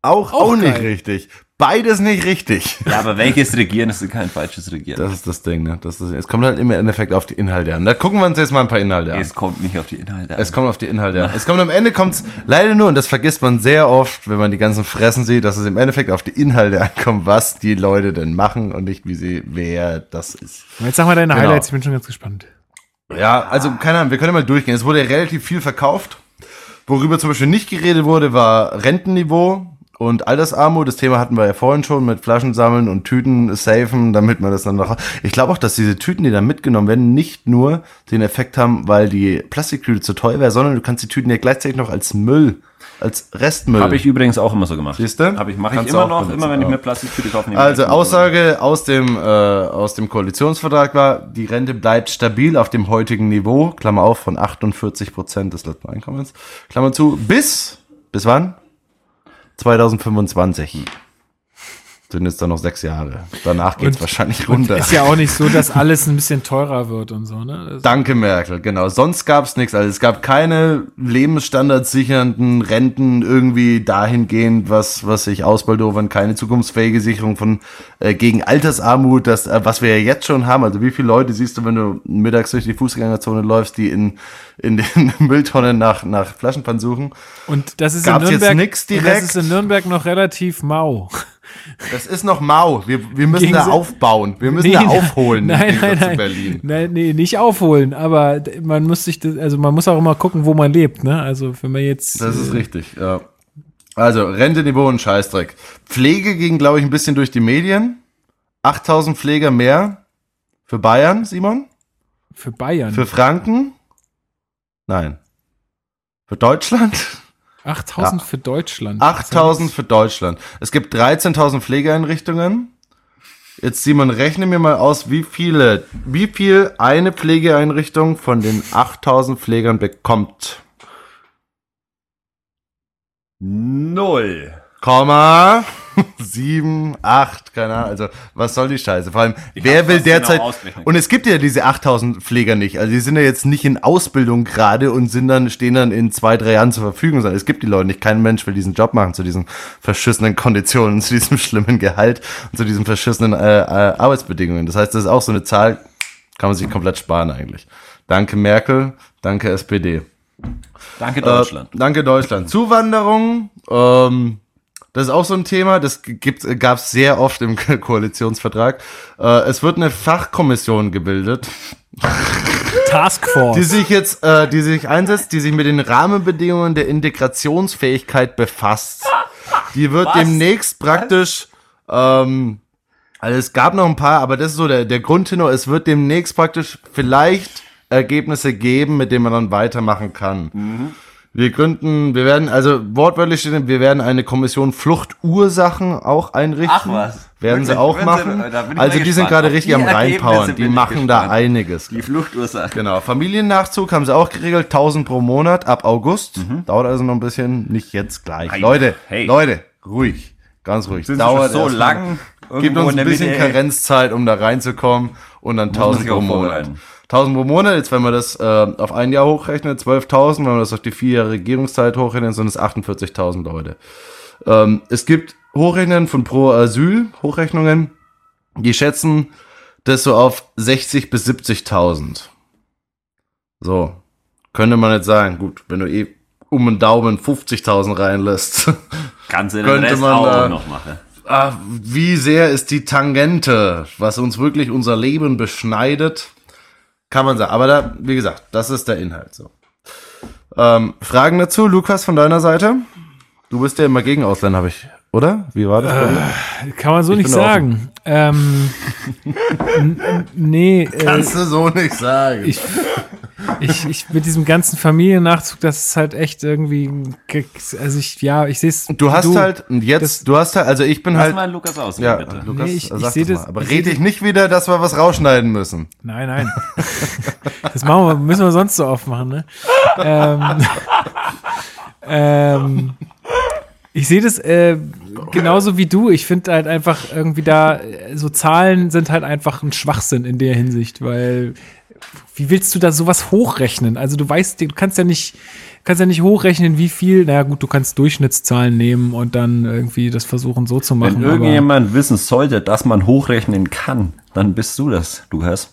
Auch, Auch auch, nicht richtig. Beides nicht richtig. Ja, aber welches Regieren ist kein falsches Regieren? Das ist das Ding, ne? Das ist, es kommt halt im Endeffekt auf die Inhalte an. Da gucken wir uns jetzt mal ein paar Inhalte an. es kommt nicht auf die Inhalte an. Es kommt auf die Inhalte an. Es kommt am Ende kommt's leider nur, und das vergisst man sehr oft, wenn man die ganzen Fressen sieht, dass es im Endeffekt auf die Inhalte ankommt, was die Leute denn machen und nicht wie sie, wer das ist. Jetzt sag mal deine Genau. Highlights, ich bin schon ganz gespannt. Ja, also keine Ahnung, wir können mal durchgehen. Es wurde ja relativ viel verkauft. Worüber zum Beispiel nicht geredet wurde, war Rentenniveau und Altersarmut. Das Thema hatten wir ja vorhin schon mit Flaschen sammeln und Tüten safen, damit man das dann noch. Ich glaube auch, dass diese Tüten, die dann mitgenommen werden, nicht nur den Effekt haben, weil die Plastiktüte zu teuer wäre, sondern du kannst die Tüten ja gleichzeitig noch als Müll, als Restmüll. Habe ich übrigens auch immer so gemacht. Siehste? Habe ich, mache ich Kannst du immer auch noch, benutzen, immer wenn ich mir Plastiktüte kaufe. Also. Aussage aus dem, äh, aus dem Koalitionsvertrag war, die Rente bleibt stabil auf dem heutigen Niveau, Klammer auf, von 48 Prozent des letzten Einkommens, Klammer zu, bis, bis wann? 2025. Sind jetzt dann noch sechs Jahre. Danach geht's Und- wahrscheinlich runter. ist ja auch nicht so, dass alles ein bisschen teurer wird und so, ne? Das- Danke, Merkel, genau. Sonst gab's nichts. Also es gab keine lebensstandardsichernden Renten irgendwie dahingehend, was, was sich ausbaldowern, keine zukunftsfähige Sicherung von äh, gegen Altersarmut, das, äh, was wir ja jetzt schon haben. Also wie viele Leute siehst du, wenn du mittags durch die Fußgängerzone läufst, die in, in den Mülltonnen nach, nach Flaschenpfand suchen? Und das ist Gab's in jetzt Nürnberg, nix und das direkt? ist in Nürnberg noch relativ mau. Das ist noch mau. Wir, wir müssen da Gegensatz- aufbauen. Wir müssen Nee, da aufholen. Nein, nein, nein. Berlin. Nein, nee, nicht aufholen, aber man muss sich das, also man muss auch immer gucken, wo man lebt, ne? Also wenn man jetzt Das ist richtig, ja. Also, Renteniveau und Scheißdreck. Pflege ging, glaube ich, ein bisschen durch die Medien. 8000 Pfleger mehr für Bayern, Simon? für Bayern Für Franken? Nein. Für Deutschland? 8000 für Deutschland. 8000 für Deutschland. Es gibt 13.000 Pflegeeinrichtungen. Jetzt, Simon, rechne mir mal aus, wie viele, wie viel eine Pflegeeinrichtung von den 8000 Pflegern bekommt. Null. Komma, sieben, acht, keine Ahnung. Also, was soll die Scheiße? Vor allem, wer hab's will genau derzeit, und es gibt ja diese 8000 Pfleger nicht. Also, die sind ja jetzt nicht in Ausbildung gerade und sind dann, stehen dann in zwei, drei Jahren zur Verfügung, sondern es gibt die Leute nicht. Kein Mensch will diesen Job machen zu diesen verschissenen Konditionen, zu diesem schlimmen Gehalt und zu diesen verschissenen äh, äh, Arbeitsbedingungen. Das heißt, das ist auch so eine Zahl, kann man sich komplett sparen eigentlich. Danke Merkel, danke SPD. Danke Deutschland. Äh, danke Deutschland. Zuwanderung, ähm, das ist auch so ein Thema, das gibt, gab es sehr oft im Koalitionsvertrag. Äh, es wird eine Fachkommission gebildet, Taskforce. die sich jetzt, äh, die sich einsetzt, die sich mit den Rahmenbedingungen der Integrationsfähigkeit befasst. Die wird Was? demnächst praktisch, ähm, also es gab noch ein paar, aber das ist so der, der Grundtenor, es wird demnächst praktisch vielleicht Ergebnisse geben, mit denen man dann weitermachen kann. Wir gründen, wir werden, also wortwörtlich steht, wir werden eine Kommission Fluchtursachen auch einrichten. Ach was. Werden sie auch sie- machen. ich also die sind gerade richtig die am reinpowern. Die machen da einiges. Die Fluchtursache. Genau, Familiennachzug haben sie auch geregelt, 1000 pro Monat ab August. Dauert also noch ein bisschen, nicht jetzt gleich. Hey, Leute, hey. Leute, ruhig, ganz ruhig. Sind sie schon so lang? Gibt uns in ein bisschen? Karenzzeit, um da reinzukommen und dann man 1000 sich pro Monat. vorbereiten. 1000 pro Monat, jetzt wenn man das äh, auf ein Jahr hochrechnet, 12.000, wenn man das auf die vier Jahre Regierungszeit hochrechnet, sind es 48.000 Leute. Ähm, es gibt Hochrechnungen von Pro Asyl, Hochrechnungen, die schätzen das so auf 60 bis 70.000. So, könnte man jetzt sagen, gut, wenn du eh um den Daumen 50.000 reinlässt, Kannst du den Könnte Rest man, auch äh, noch machen. ah, wie sehr ist die Tangente, was uns wirklich unser Leben beschneidet, kann man sagen. Aber da, wie gesagt, das ist der Inhalt so. Ähm, Fragen dazu, Lukas, von deiner Seite? Du bist ja immer gegen Ausländer, habe ich, oder? Wie war das? dir? Kann man so Ich nicht sagen. Ähm, nee, äh, Kannst du so nicht sagen. ich, ich, ich mit diesem ganzen Familiennachzug, das ist halt echt irgendwie, also ich, ja, ich sehe es. du hast halt jetzt, das- du hast halt, also ich bin Lass halt, mal Lukas aus, ja, bitte. Lukas, Nee, ich- ich sag seh das das- mal. Aber ich red seh dich nicht wieder, dass wir was rausschneiden müssen. Nein, nein. Das machen wir, müssen wir sonst so oft machen, ne? ähm, ähm, ich sehe das äh, genauso wie du. Ich finde halt einfach irgendwie da, äh, so Zahlen sind halt einfach ein Schwachsinn in der Hinsicht, weil wie willst du da sowas hochrechnen? Also du weißt, du kannst ja nicht, kannst ja nicht hochrechnen, wie viel, naja gut, du kannst Durchschnittszahlen nehmen und dann irgendwie das versuchen so zu machen. Wenn aber- irgendjemand wissen sollte, dass man hochrechnen kann, dann bist du das, Lukas.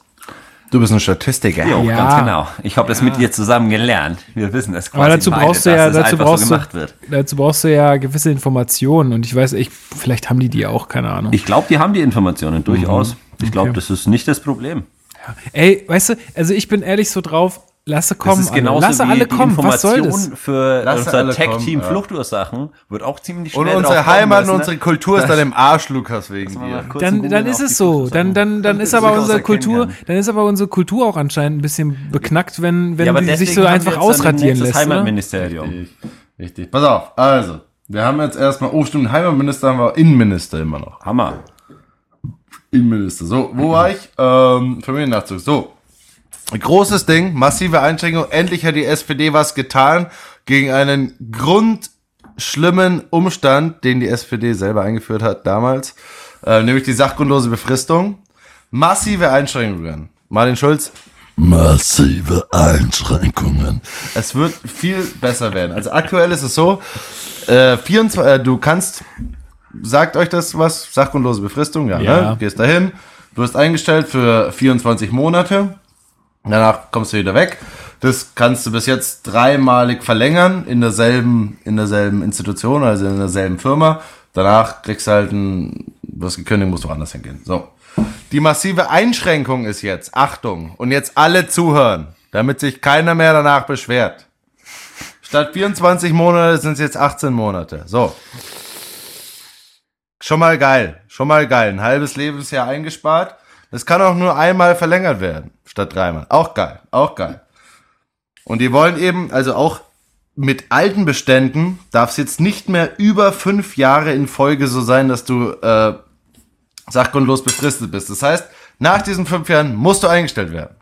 Du bist ein Statistiker. Jo, Ja. ganz genau. Ich habe das mit dir zusammen gelernt. Wir wissen es quasi Aber dazu beide, brauchst du ja, dazu brauchst so du, dazu brauchst du ja gewisse Informationen und ich weiß, ich, vielleicht haben die die auch, keine Ahnung. Ich glaube, die haben die Informationen durchaus. Ich glaube, Okay. das ist nicht das Problem. Ey, weißt du, also ich bin ehrlich so drauf, lasse kommen, ist alle. lasse alle kommen, was soll das? Für Lasse unser Tech-Team ja. Fluchtursachen wird auch ziemlich Und schnell unsere drauf kommen Heimat und müssen, unsere ne? Kultur ist dann im Arsch, Lukas, wegen dir. Dann, dann ist es so. Dann, dann, dann ist aber unsere Kultur, dann ist aber unsere Kultur auch anscheinend ein bisschen beknackt, wenn, wenn Ja, die sich so einfach ausradieren lässt. Das Oder? Heimatministerium. Richtig, richtig. Pass auf, also, wir haben jetzt erstmal, oh stimmt, Heimatminister haben wir Innenminister immer noch. Hammer. Innenminister. So, wo war ich? Ähm, Familiennachzug. So. Großes Ding, massive Einschränkung. Endlich hat die SPD was getan gegen einen grundschlimmen Umstand, den die SPD selber eingeführt hat damals, äh, nämlich die sachgrundlose Befristung. Massive Einschränkungen. Martin Schulz, Massive Einschränkungen. es wird viel besser werden. Also aktuell ist es so, äh, 24, äh, du kannst, sagt euch das was, sachgrundlose Befristung, ja, Ja. Ne? Gehst dahin, du wirst eingestellt für 24 Monate, danach kommst du wieder weg. Das kannst du bis jetzt dreimalig verlängern in derselben, in derselben Institution, also in derselben Firma. Danach kriegst du halt ein, du hast gekündigt, musst du woanders hingehen. So. Die massive Einschränkung ist jetzt, Achtung, und jetzt alle zuhören, damit sich keiner mehr danach beschwert. Statt 24 Monate sind es jetzt 18 Monate. So. Schon mal geil. Schon mal geil. Ein halbes Lebensjahr eingespart. Das kann auch nur einmal verlängert werden, statt dreimal. Auch geil. Auch geil. Und die wollen eben, also auch mit alten Beständen darf es jetzt nicht mehr über fünf Jahre in Folge so sein, dass du äh, sachgrundlos befristet bist. Das heißt, nach diesen fünf Jahren musst du eingestellt werden.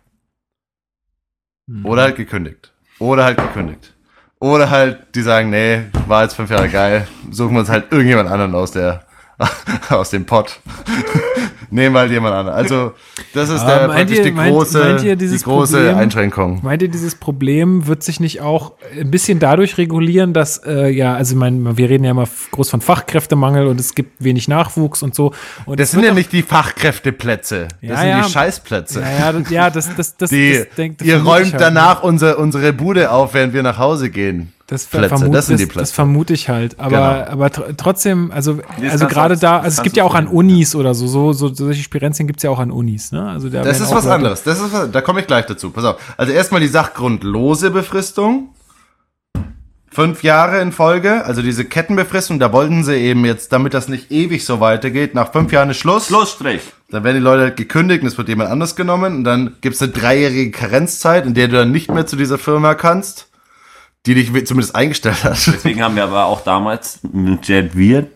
Oder halt gekündigt. Oder halt gekündigt. Oder halt, die sagen, nee, war jetzt fünf Jahre geil, suchen wir uns halt irgendjemand anderen aus der, aus dem Pott. Nehmen wir halt jemand anderen. Also, das ist der, meint praktisch ihr- die meint- große, meint dieses die große Problem- Einschränkung. Meint ihr, dieses Problem wird sich nicht auch ein bisschen dadurch regulieren, dass, äh, ja, also ich meine, wir reden ja immer groß von Fachkräftemangel und es gibt wenig Nachwuchs und so. Und Das sind ja nicht die Fachkräfteplätze. Das Ja, sind ja. die Scheißplätze. Ja, ja, das, ja, das, das, das, Die, das, das ihr räumt halt, danach unsere, unsere Bude auf, während wir nach Hause gehen. Das, vermute, das sind die das, Plätze. das vermute ich halt. Aber, Genau. aber tr trotzdem, also, Das also gerade da, also es gibt ja auch an Unis oder so, so, so solche Spirenzien gibt es ja auch an Unis, ne? Also da Das ist auch was Leute- anderes. Das ist was, da komme ich gleich dazu. Pass auf. Also erstmal die sachgrundlose Befristung. Fünf Jahre in Folge, also diese Kettenbefristung, da wollten sie eben jetzt, damit das nicht ewig so weitergeht, nach fünf Jahren ist Schluss. Schlussstrich. Dann werden die Leute halt gekündigt und es wird jemand anders genommen und dann gibt's eine dreijährige Karenzzeit, in der du dann nicht mehr zu dieser Firma kannst, die dich zumindest eingestellt hat. Deswegen haben wir aber auch damals mit Jet Wir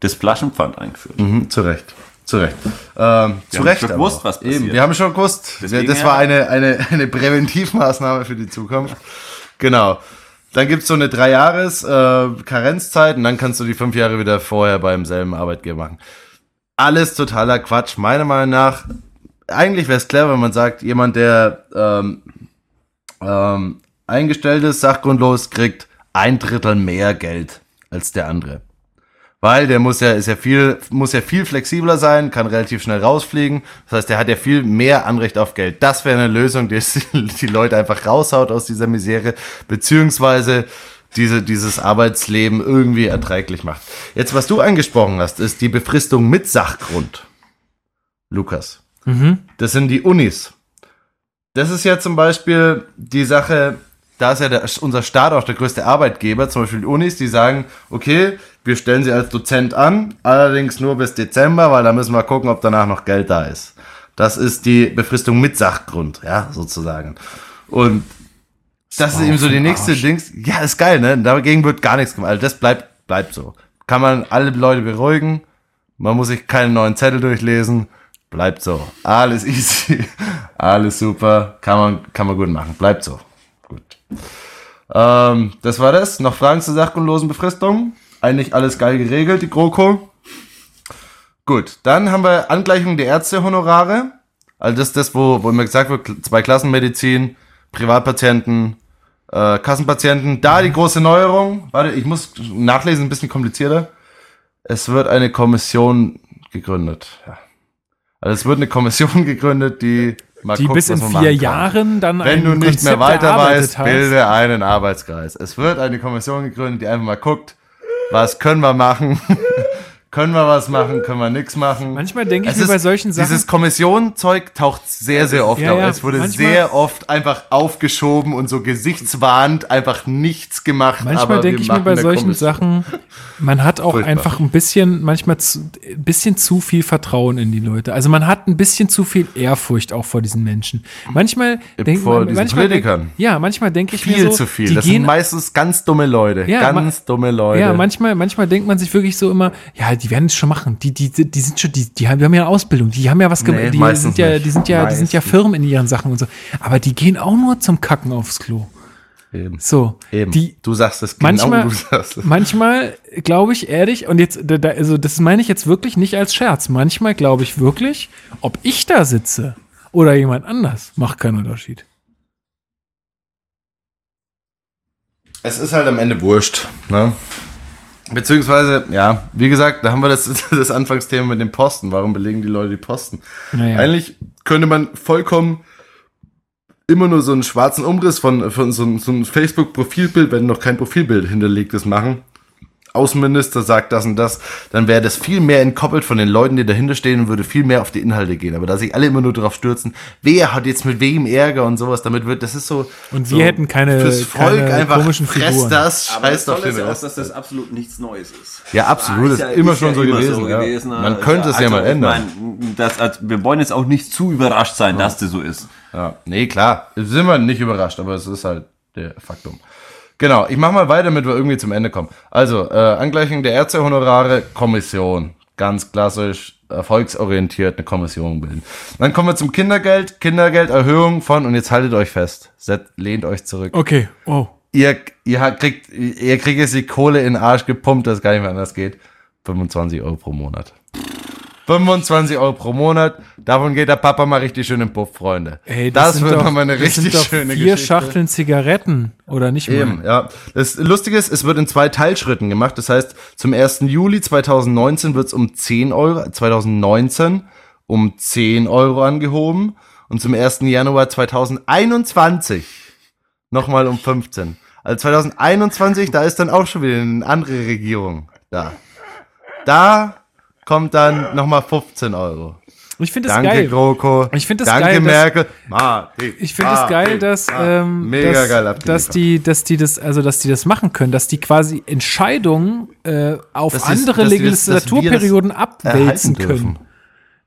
das Flaschenpfand eingeführt. Mhm, zu Recht. Zu Recht. Ähm, zu haben Recht. schon gewusst, was passiert. Eben, wir haben schon gewusst. Deswegen das war eine, eine, eine Präventivmaßnahme für die Zukunft. Genau. Dann gibt's so eine drei Jahres äh, Karenzzeit und dann kannst du die fünf Jahre wieder vorher beim selben Arbeitgeber machen. Alles totaler Quatsch. Meiner Meinung nach, eigentlich wäre es clever, wenn man sagt, jemand, der ähm, ähm, eingestellt ist, sachgrundlos, kriegt ein Drittel mehr Geld als der andere. Weil der muss ja, ist ja viel, muss ja viel flexibler sein, kann relativ schnell rausfliegen. Das heißt, der hat ja viel mehr Anrecht auf Geld. Das wäre eine Lösung, die die Leute einfach raushaut aus dieser Misere, beziehungsweise diese, dieses Arbeitsleben irgendwie erträglich macht. Jetzt, was du angesprochen hast, ist die Befristung mit Sachgrund. Lukas. Das sind die Unis. Das ist ja zum Beispiel die Sache, da ist ja der, unser Staat auch der größte Arbeitgeber, zum Beispiel die Unis, die sagen, okay, wir stellen sie als Dozent an, allerdings nur bis Dezember, weil da müssen wir gucken, ob danach noch Geld da ist. Das ist die Befristung mit Sachgrund, ja, sozusagen. Und das ist eben so die nächste Dings. Ja, ist geil, ne? Dagegen wird gar nichts gemacht. Also das bleibt, bleibt so. Kann man alle Leute beruhigen. Man muss sich keinen neuen Zettel durchlesen. Bleibt so. Alles easy. Alles super. Kann man, kann man gut machen. Bleibt so. Ähm, das war das. Noch Fragen zur sachgrundlosen Befristung? Eigentlich alles geil geregelt, die GroKo. Gut, dann haben wir Angleichung der Ärztehonorare. Also das ist das, wo, wo immer gesagt wird, zwei Klassenmedizin, Privatpatienten, äh, Kassenpatienten. Da die große Neuerung. Warte, ich muss nachlesen, ein bisschen komplizierter. Es wird eine Kommission gegründet. Ja. Also es wird eine Kommission gegründet, die mal Die guckt, bis in vier. Jahren dann Wenn du nicht mehr Konzept weiter erarbeitet weißt, hast. bilde einen Arbeitskreis. Es wird eine Kommission gegründet, die einfach mal guckt, was können wir machen? können wir was machen? Können wir nichts machen? Manchmal denke ich Es mir ist- bei solchen Sachen, Dieses Kommissionzeug taucht sehr, sehr oft Ja, auf. ja, Es wurde sehr oft einfach aufgeschoben und so gesichtswahrend einfach nichts gemacht. manchmal denke ich mir bei solchen Kommission. Sachen, man hat auch Furchtbar. einfach ein bisschen, manchmal zu, ein bisschen zu viel Vertrauen in die Leute. Also man hat ein bisschen zu viel Ehrfurcht auch vor diesen Menschen. Manchmal denkt Vor man, diesen manchmal Politikern. Denk, ja, manchmal denke ich mir Viel so, zu viel. Das sind meistens ganz dumme Leute. Ja, ganz dumme Leute. Ja, manchmal, manchmal denkt man sich wirklich so immer, ja, die werden es schon machen. Die, die, die sind schon, die, die haben, die haben ja eine Ausbildung, die haben ja was gemacht, Nee, die sind ja, die sind ja, die sind ja. Firmen in ihren Sachen und so. Aber die gehen auch nur zum Kacken aufs Klo. Eben. So. Eben. Die, du sagst es manchmal, genau, du sagst es. manchmal glaube ich ehrlich, und jetzt, da, da, also das meine ich jetzt wirklich nicht als Scherz. Manchmal glaube ich wirklich, ob ich da sitze oder jemand anders, macht keinen Unterschied. Es ist halt am Ende wurscht. Ne? Beziehungsweise, ja, wie gesagt, da haben wir das, das Anfangsthema mit den Posten. Warum belegen die Leute die Posten? Naja. Eigentlich könnte man vollkommen immer nur so einen schwarzen Umriss von, von so, so einem Facebook-Profilbild, wenn noch kein Profilbild hinterlegt ist, machen. Außenminister sagt das und das, dann wäre das viel mehr entkoppelt von den Leuten, die dahinter stehen und würde viel mehr auf die Inhalte gehen. Aber da sich alle immer nur darauf stürzen, wer hat jetzt mit wem Ärger und sowas, damit wird, das ist so. Und so wir hätten keine- Fürs Volk keine einfach komischen fress Figuren. das, scheiß auf den ist ja auch, Rest. dass das absolut nichts Neues ist. Ja, absolut, Ah, das ist immer schon so immer gewesen, ja. ne? Man könnte es ja mal ich ändern. mein, das, also, wir wollen jetzt auch nicht zu überrascht sein, dass das so ist. Ja, nee, klar. Sind wir nicht überrascht, aber es ist halt der Faktum. Genau, ich mach mal weiter, damit wir irgendwie zum Ende kommen. Also, äh, Angleichung der Ärztehonorare, Kommission. Ganz klassisch, erfolgsorientiert eine Kommission bilden. Dann kommen wir zum Kindergeld. Kindergelderhöhung von, und jetzt haltet euch fest, Set, lehnt euch zurück. Okay, oh. Ihr, ihr kriegt, ihr kriegt jetzt die Kohle in den Arsch gepumpt, dass es gar nicht mehr anders geht. 25 Euro pro Monat. 25 Euro pro Monat. Davon geht der Papa mal richtig schön im Puff, Freunde. Ey, das sind wird doch- nochmal eine das richtig sind doch schöne vier Geschichte. Schachteln Zigaretten, oder nicht mal? Eben, ja. Das Lustige ist, es wird in zwei Teilschritten gemacht. Das heißt, zum 1. Juli 2019 wird es um 10 Euro, 2019 um 10 Euro angehoben und zum 1. Januar 2021 nochmal um 15. Also 2021, da ist dann auch schon wieder eine andere Regierung da. Da kommt dann nochmal 15 Euro. Ich finde es Danke, geil. GroKo. Ich find das Danke, geil, dass- Merkel. Martin, Ich finde es geil, dass, ähm, Mega dass, geil dass die, dass die das, also dass die das machen können, dass die quasi Entscheidungen äh, auf Dass andere Legislaturperioden abwälzen erhalten dürfen.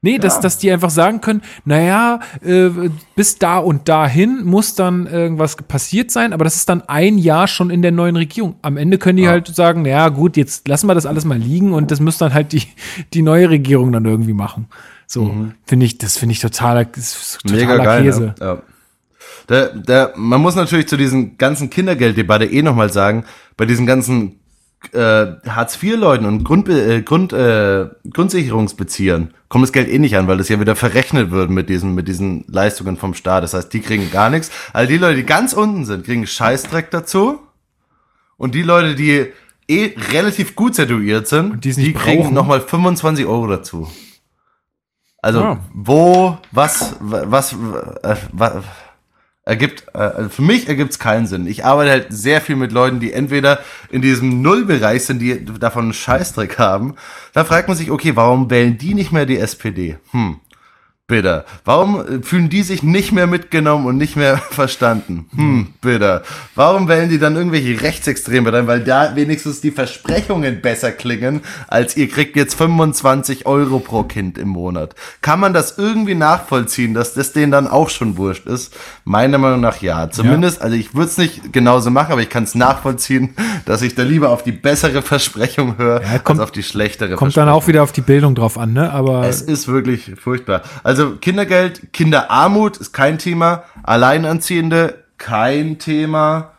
Nee, dass, dass die einfach sagen können, naja, äh, bis da und dahin muss dann irgendwas passiert sein, aber das ist dann ein Jahr schon in der neuen Regierung. Am Ende können die halt sagen, naja, gut, jetzt lassen wir das alles mal liegen und das muss dann halt die, die neue Regierung dann irgendwie machen. So, finde ich, das finde ich totaler, totaler Mhm. Mega geil. Käse. Ja. Ja. Der, der, man muss natürlich zu diesen ganzen Kindergelddebatte eh nochmal sagen, bei diesen ganzen äh, Hartz-IV-Leuten und Grund, äh, Grund, äh, Grundsicherungsbeziehern kommt das Geld eh nicht an, weil das ja wieder verrechnet wird mit diesen, mit diesen Leistungen vom Staat. Das heißt, die kriegen gar nichts. Also die Leute, die ganz unten sind, kriegen Scheißdreck dazu. Und die Leute, die eh relativ gut situiert sind, die es die nicht kriegen nochmal 25 Euro dazu. Also, Ja. wo, was, was, äh, was, Ergibt, äh, also für mich ergibt es keinen Sinn. Ich arbeite halt sehr viel mit Leuten, die entweder in diesem Nullbereich sind, die davon einen Scheißdreck haben. Da fragt man sich, okay, warum wählen die nicht mehr die SPD? Hm. Bitter. Warum äh, fühlen die sich nicht mehr mitgenommen und nicht mehr verstanden? Hm, bitter. Warum wählen die dann irgendwelche Rechtsextreme rein? Weil da wenigstens die Versprechungen besser klingen, als ihr kriegt jetzt 25 Euro pro Kind im Monat. Kann man das irgendwie nachvollziehen, dass das denen dann auch schon wurscht ist? Meiner Meinung nach ja. Zumindest, also ich würde es nicht genauso machen, aber ich kann es nachvollziehen, dass ich da lieber auf die bessere Versprechung höre, Ja, kommt- als auf die schlechtere Kommt dann auch wieder auf die Bildung drauf an, ne? Aber es ist wirklich furchtbar. Also Kindergeld, Kinderarmut ist kein Thema, Alleinerziehende kein Thema,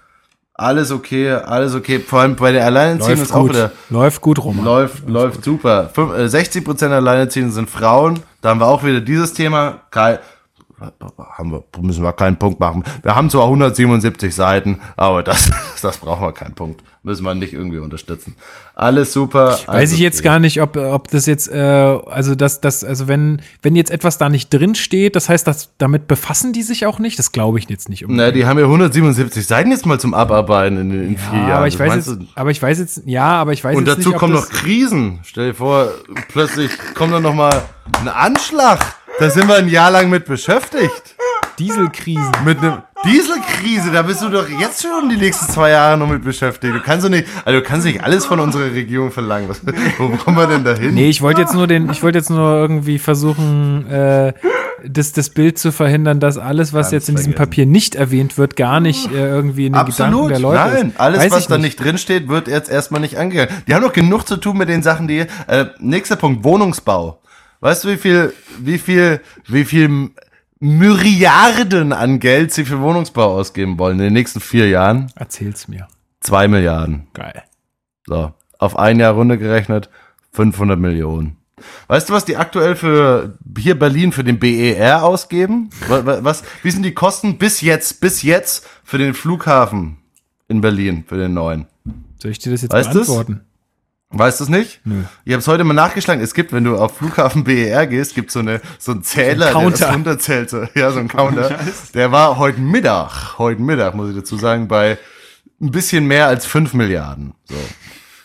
alles okay, alles okay. Vor allem bei der Alleinerziehenden läuft ist auch gut. wieder Läuft gut, Roman. läuft läuft super. Fünf- äh, 60 Prozent der Alleinerziehenden sind Frauen. Da haben wir auch wieder dieses Thema. Kein, haben wir, müssen wir keinen Punkt machen. Wir haben zwar 177 Seiten, aber das, das brauchen wir keinen Punkt. Müssen wir nicht irgendwie unterstützen. Alles super. Weiß alles ich jetzt okay. gar nicht, ob, ob das jetzt, äh, also das, das, also wenn, wenn jetzt etwas da nicht drin steht, das heißt, dass damit befassen die sich auch nicht? Das glaube ich jetzt nicht. Na, die haben ja 177 Seiten jetzt mal zum Abarbeiten in, in vier ja, Jahren. aber ich weiß jetzt, du? aber ich weiß jetzt, ja, aber ich weiß Und jetzt dazu nicht, kommen noch Krisen. Stell dir vor, plötzlich kommt dann noch mal ein Anschlag. Da sind wir ein Jahr lang mit beschäftigt. Dieselkrisen. Mit einem Dieselkrise, da bist du doch jetzt schon die nächsten zwei Jahre noch mit beschäftigt. Du kannst doch nicht, also du kannst nicht alles von unserer Regierung verlangen. Was, wo kommen wir denn da hin? Nee, ich wollte jetzt nur den, ich wollte jetzt nur irgendwie versuchen, äh, das, das Bild zu verhindern, dass alles, was Ganz jetzt in diesem vergessen. Papier nicht erwähnt wird, gar nicht äh, irgendwie in den Gedanken Absolut. der Leute Nein, ist. alles, Weiß was da nicht drin steht, wird jetzt erstmal nicht angegangen. Die haben doch genug zu tun mit den Sachen, die. Äh, nächster Punkt, Wohnungsbau. Weißt du, wie viel, wie viel, wie viel Myriarden an Geld sie für Wohnungsbau ausgeben wollen in den nächsten vier Jahren? Erzähl's mir. Zwei Milliarden. Geil. So. Auf ein Jahr runtergerechnet 500 Millionen. Weißt du, was die aktuell für hier Berlin für den BER ausgeben? Was, was, wie sind die Kosten bis jetzt, bis jetzt für den Flughafen in Berlin, für den neuen? Soll ich dir das jetzt Weißt beantworten? Weißt du es nicht? Nö. Ich habe es heute mal nachgeschlagen. Es gibt, wenn du auf Flughafen BER gehst, gibt so eine so einen Zähler, So ein der das runterzählt. Ja, so ein Counter. Der war heute Mittag, heute Mittag muss ich dazu sagen, bei ein bisschen mehr als 5 Milliarden. So.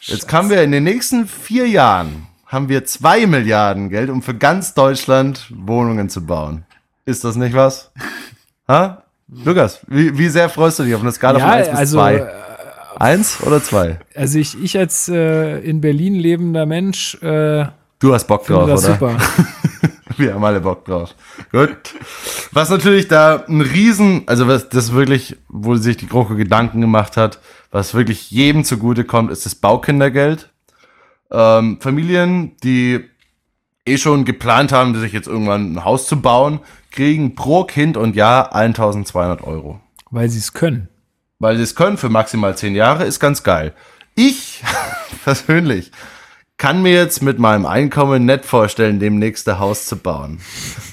Jetzt haben wir in den nächsten vier Jahren haben wir zwei Milliarden Geld, um für ganz Deutschland Wohnungen zu bauen. Ist das nicht was? Ha? Lukas, wie, wie sehr freust du dich auf eine Skala von Ja, 1 bis also, 2? Eins oder zwei? Also ich, ich als äh, in Berlin lebender Mensch äh, Du hast Bock drauf, das oder? super. Wir haben alle Bock drauf. Gut. Was natürlich da ein Riesen, also was das wirklich, wo sich die Gruppe Gedanken gemacht hat, was wirklich jedem zugute kommt, ist das Baukindergeld. Ähm, Familien, die eh schon geplant haben, sich jetzt irgendwann ein Haus zu bauen, kriegen pro Kind und Jahr 1200 Euro. Weil sie es können. Weil sie es können für maximal zehn Jahre, ist ganz geil. Ich persönlich kann mir jetzt mit meinem Einkommen nicht vorstellen, demnächst ein Haus zu bauen.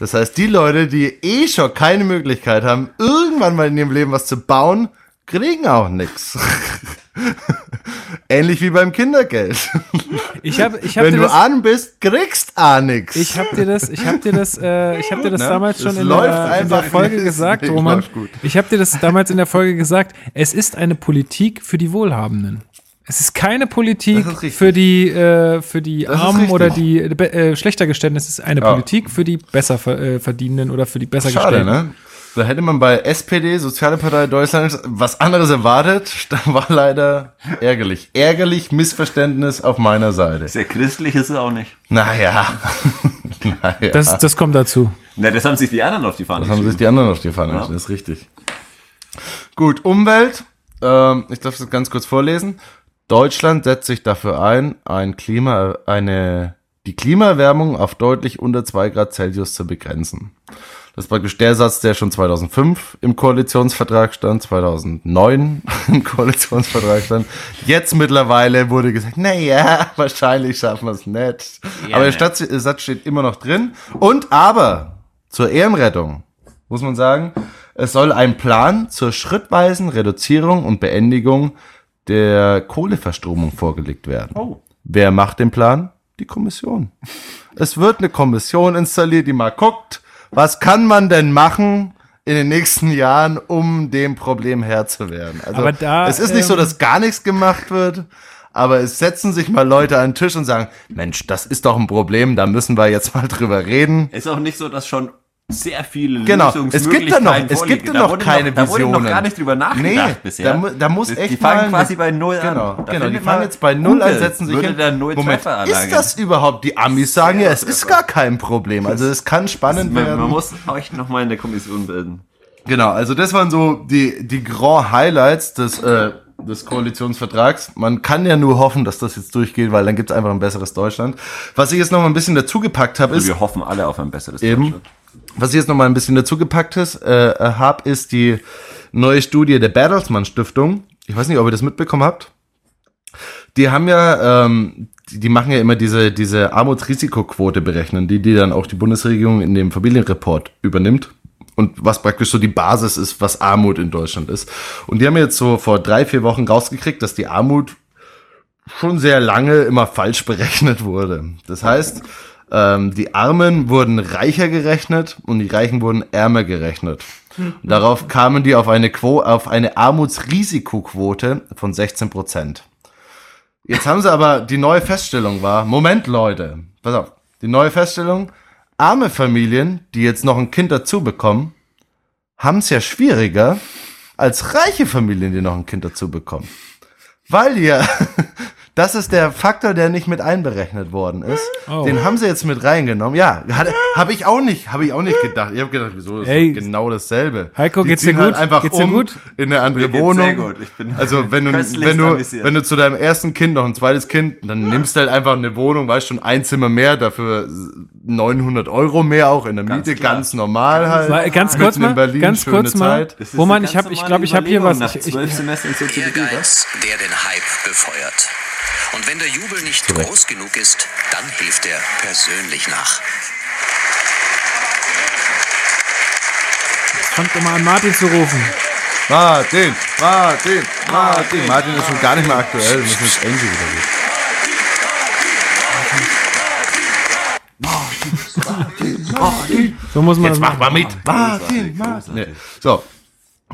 Das heißt, die Leute, die eh schon keine Möglichkeit haben, irgendwann mal in ihrem Leben was zu bauen, kriegen auch nix. Ähnlich wie beim Kindergeld. Ich habe ich hab Wenn dir du das, an bist, kriegst auch nix. ich hab dir das, ich habe dir das, äh, ich habe dir das ne? damals schon in der, in der Folge nicht. gesagt, Es Roman. Ich habe dir das damals in der Folge gesagt. Es ist eine Politik für die Wohlhabenden. Es ist keine Politik ist für die äh, für die Das Armen oder die äh, äh, schlechter gestellten. Es ist eine Ja. Politik für die besser äh, verdienenden oder für die besser Schade, gestellten. ne? Da hätte man bei SPD, Soziale Partei Deutschlands, was anderes erwartet. Da war leider ärgerlich. Ärgerlich Missverständnis auf meiner Seite. Sehr christlich ist es auch nicht. Naja. naja. Das, das kommt dazu. Na, das haben sich die anderen auf die Fahne Das haben sich die anderen auf die Pfanne Ja. geschrieben, das ist richtig. Gut, Umwelt. Ähm, ich darf das ganz kurz vorlesen. Deutschland setzt sich dafür ein, ein Klima, eine, die Klimaerwärmung auf deutlich unter 2 Grad Celsius zu begrenzen. Das ist praktisch der Satz, der schon 2005 im Koalitionsvertrag stand, 2009 im Koalitionsvertrag stand. Jetzt mittlerweile wurde gesagt, na ja, wahrscheinlich schaffen wir es nicht. aber der Satz, der Satz steht immer noch drin. Und aber zur Ehrenrettung muss man sagen, es soll ein Plan zur schrittweisen Reduzierung und Beendigung der Kohleverstromung vorgelegt werden. Oh. Wer macht den Plan? Die Kommission. Es wird eine Kommission installiert, die mal guckt, was kann man denn machen in den nächsten Jahren, um dem Problem Herr zu werden. Also Aber da, es ist nicht so, ähm, dass gar nichts gemacht wird, aber es setzen sich mal Leute an den Tisch und sagen, Mensch, das ist doch ein Problem, da müssen wir jetzt mal drüber reden. Ist auch nicht so, dass schon sehr viele Genau, es gibt da noch, Lösungsmöglichkeiten es gibt da noch keine Da wurde Visionen. noch gar nicht drüber nachgedacht Nee, bisher. da da muss echt Die fangen quasi bei Null Genau, an. Da genau, die fangen jetzt bei Null an, setzen sich hin. Moment, ist das überhaupt? Die Amis sagen ja, es ist gar kein Problem. Also es kann spannend man, werden. man muss euch noch mal in der Kommission bilden. Genau, also das waren so die, die Grand Highlights des, äh, des Koalitionsvertrags. Man kann ja nur hoffen, dass das jetzt durchgeht, weil dann gibt's einfach ein besseres Deutschland. Was ich jetzt noch mal ein bisschen dazugepackt habe, ist, Wir hoffen alle auf ein besseres Eben. Deutschland. Was ich jetzt noch mal ein bisschen dazugepackt ist, äh, habe, ist die neue Studie der Bertelsmann Stiftung. Ich weiß nicht, ob ihr das mitbekommen habt. Die haben ja, ähm, die, die machen ja immer diese, diese Armutsrisikoquote berechnen, die, die dann auch die Bundesregierung in dem Familienreport übernimmt. Und was praktisch so die Basis ist, was Armut in Deutschland ist. Und die haben jetzt so vor drei, vier Wochen rausgekriegt, dass die Armut schon sehr lange immer falsch berechnet wurde. Das heißt, ähm, die Armen wurden reicher gerechnet und die Reichen wurden ärmer gerechnet. Darauf kamen die auf eine, Quo auf eine Armutsrisikoquote von 16 Prozent. Jetzt haben sie aber, die neue Feststellung war, Moment Leute, pass auf, die neue Feststellung, arme Familien, die jetzt noch ein Kind dazu bekommen, haben es ja schwieriger als reiche Familien, die noch ein Kind dazu bekommen. Weil ihr, das ist der Faktor, der nicht mit einberechnet worden ist. Oh. Den haben sie jetzt mit reingenommen. Ja, habe ich auch nicht, habe ich auch nicht gedacht. Ich habe gedacht, wieso ist Ey. doch genau dasselbe. Heiko, Die geht's dir ziehen halt gut? einfach Geht's dir um gut? in eine andere Wohnung. sehr gut. Ich bin also wenn du, wenn du, amüsiert. wenn du zu deinem ersten Kind noch ein zweites Kind, dann nimmst du halt einfach eine Wohnung, weißt schon, ein Zimmer mehr, dafür 900 Euro mehr auch in der Ganz Miete, klar. ganz normal halt. Mal, ganz kurz in mal, Berlin, ganz kurz mal. Das Roman, ich ganz habe, ich glaube, ich habe hier was. Ich, Nach ich, zwölf Semestern Soziologie, was? Ehrgeiz, der den Hype befeuert. Und wenn der Jubel nicht groß genug ist, dann hilft er persönlich nach. fangt doch mal an, Martin zu rufen. Martin, Martin, Martin. Martin ist schon gar nicht mehr aktuell. Wir müssen jetzt Angie wieder reden. So muss man Jetzt das mach machen. mal mit. Martin, Martin. Nee. So.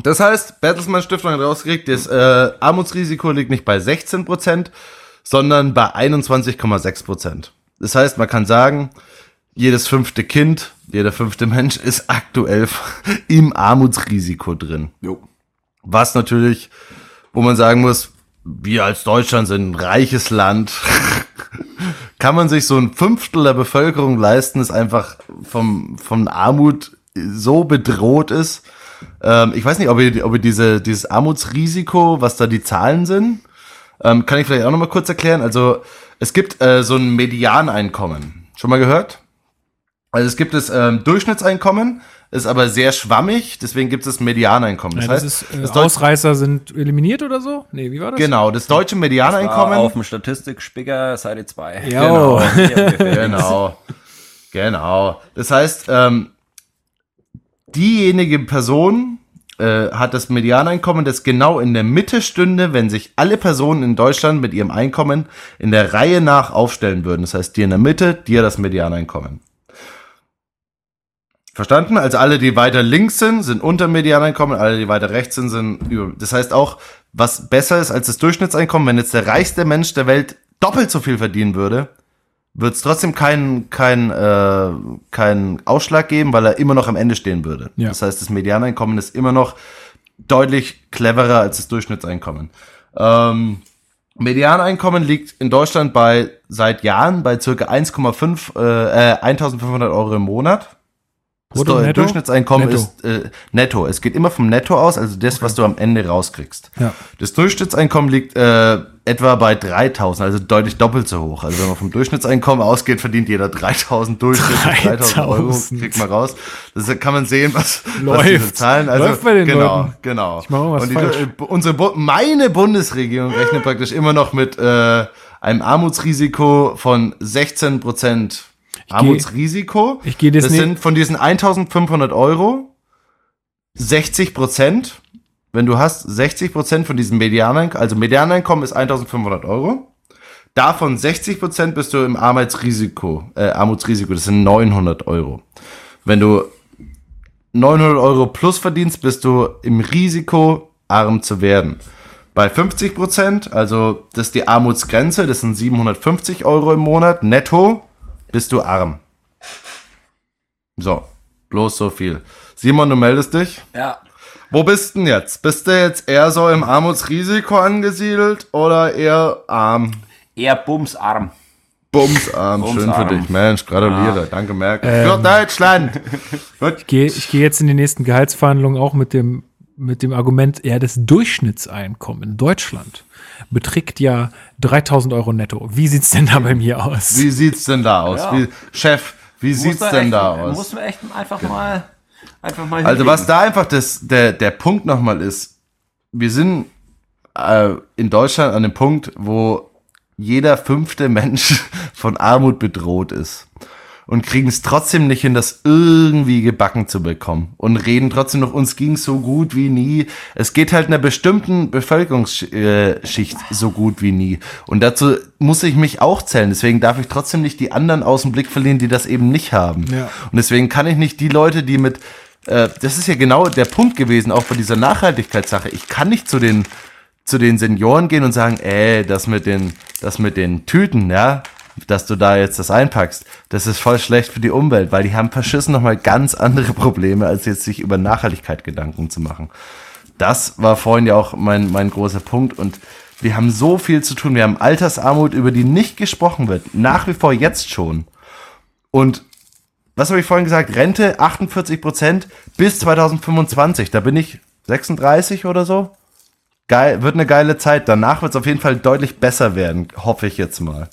Das heißt, Bertelsmann Stiftung hat rausgekriegt, das äh, Armutsrisiko liegt nicht bei 16%, sondern bei 21,6%. Das heißt, man kann sagen, jedes fünfte Kind, jeder fünfte Mensch ist aktuell im Armutsrisiko drin. Jo. Was natürlich, wo man sagen muss, wir als Deutschland sind ein reiches Land. Kann man sich so ein Fünftel der Bevölkerung leisten, das einfach vom, von Armut so bedroht ist. Ähm, ich weiß nicht, ob ihr, ob ihr diese, dieses Armutsrisiko, was da die Zahlen sind, ähm, kann ich vielleicht auch nochmal kurz erklären. Also es gibt äh, so ein Medianeinkommen. Schon mal gehört? Also es gibt das ähm, Durchschnittseinkommen, ist aber sehr schwammig, deswegen gibt es das Medianeinkommen. Ja, Das das heißt, ist, äh, das Ausreißer sind eliminiert oder so? Nee, wie war das? genau, das deutsche War Medianeinkommen. auf dem Statistikspicker Seite 2. Ja. Genau. Genau. Das heißt, ähm, diejenige Person äh, hat das Medianeinkommen, das genau in der Mitte stünde, wenn sich alle Personen in Deutschland mit ihrem Einkommen in der Reihe nach aufstellen würden. Das heißt, die in der Mitte, hat das Medianeinkommen. Verstanden? Also alle, die weiter links sind, sind unter Medianeinkommen, alle, die weiter rechts sind, sind über. Das heißt auch, was besser ist als das Durchschnittseinkommen, wenn jetzt der reichste Mensch der Welt doppelt so viel verdienen würde, wird es trotzdem keinen kein, äh, keinen Ausschlag geben, weil er immer noch am Ende stehen würde. Ja. Das heißt, das Medianeinkommen ist immer noch deutlich cleverer als das Durchschnittseinkommen. Ähm, Medianeinkommen liegt in Deutschland bei seit Jahren bei circa 1,5 äh, äh, 1500 Euro im Monat. Das Brutto, netto? Durchschnittseinkommen Netto. ist äh, netto. Es geht immer vom Netto aus, also das, was du am Ende rauskriegst. Ja. Das Durchschnittseinkommen liegt äh, etwa bei 3000, also deutlich doppelt so hoch. Also wenn man vom Durchschnittseinkommen ausgeht, verdient jeder 3000 Durchschnitt, 3000 Euro 3000. kriegt man raus. Das kann man sehen, was, was Läuft. diese Zahlen. Also Läuft bei den genau, Leuten. genau. Ich mach auch was Und die, falsch. äh, unsere meine Bundesregierung rechnet praktisch immer noch mit äh, einem Armutsrisiko von 16 Prozent. Armutsrisiko. ich geh das das nicht- sind von diesen 1500 Euro 60 Prozent. Wenn du hast 60 Prozent von diesem Medianeinkommen, also Medianeinkommen ist 1500 Euro. Davon 60 Prozent bist du im Arbeitsrisiko, äh, Armutsrisiko. Das sind 900 Euro. Wenn du 900 Euro plus verdienst, bist du im Risiko, arm zu werden. Bei 50 Prozent, also das ist die Armutsgrenze, das sind 750 Euro im Monat netto, bist du arm. So, bloß so viel. Simon, du meldest dich? Ja. Wo bist denn jetzt? Bist du jetzt eher so im Armutsrisiko angesiedelt oder eher arm? Eher bumsarm. Bumsarm, schön für dich. Mensch, gratuliere. Danke, Merkel. Ähm. Für Deutschland. Gut. Ich gehe ich gehe jetzt in die nächsten Gehaltsverhandlungen auch mit dem, mit dem Argument, ja, das Durchschnittseinkommen in Deutschland beträgt ja 3000 Euro netto. Wie sieht's denn da bei mir aus? Wie sieht's denn da aus? Ja. Wie, Chef, wie sieht's Muss denn echt, da aus? Muss man echt einfach mal, einfach mal Also hinlegen. was da einfach das, der, der Punkt nochmal ist, wir sind äh, in Deutschland an dem Punkt, wo jeder fünfte Mensch von Armut bedroht ist und kriegen es trotzdem nicht hin, das irgendwie gebacken zu bekommen und reden trotzdem noch, uns ging so gut wie nie. Es geht halt einer bestimmten Bevölkerungsschicht so gut wie nie. Und dazu muss ich mich auch zählen. Deswegen darf ich trotzdem nicht die anderen aus dem Blick verlieren, die das eben nicht haben. Ja. Und deswegen kann ich nicht die Leute, die mit, äh, das ist ja genau der Punkt gewesen, auch bei dieser Nachhaltigkeitssache. Ich kann nicht zu den, zu den Senioren gehen und sagen, ey, das mit den, das mit den Tüten, ja, dass du da jetzt das einpackst, das ist voll schlecht für die Umwelt, weil die haben verschissen nochmal ganz andere Probleme, als jetzt sich über Nachhaltigkeit Gedanken zu machen. Das war vorhin ja auch mein, mein großer Punkt und wir haben so viel zu tun. Wir haben Altersarmut, über die nicht gesprochen wird. Nach wie vor jetzt schon. Und was habe ich vorhin gesagt? Rente 48 Prozent bis 2025. Da bin ich 36 oder so. Geil, wird eine geile Zeit. Danach wird es auf jeden Fall deutlich besser werden, hoffe ich jetzt mal.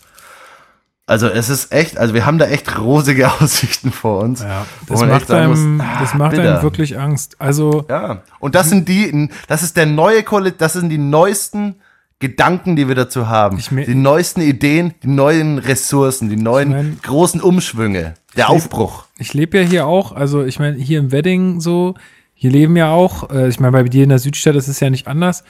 Also es ist echt, also wir haben da echt rosige Aussichten vor uns. Ja, das man macht, einem, muss, ah, das macht bitter. einem wirklich Angst. Also, Ja, und das sind die, das ist der neue das sind die neuesten Gedanken, die wir dazu haben. Ich die neuesten Ideen, die neuen Ressourcen, die neuen Ich mein- großen Umschwünge, der Aufbruch. ich lebe ja hier auch, also ich meine, hier im Wedding so, hier leben ja auch, äh, ich meine, bei dir in der Südstadt ist es ja nicht anders.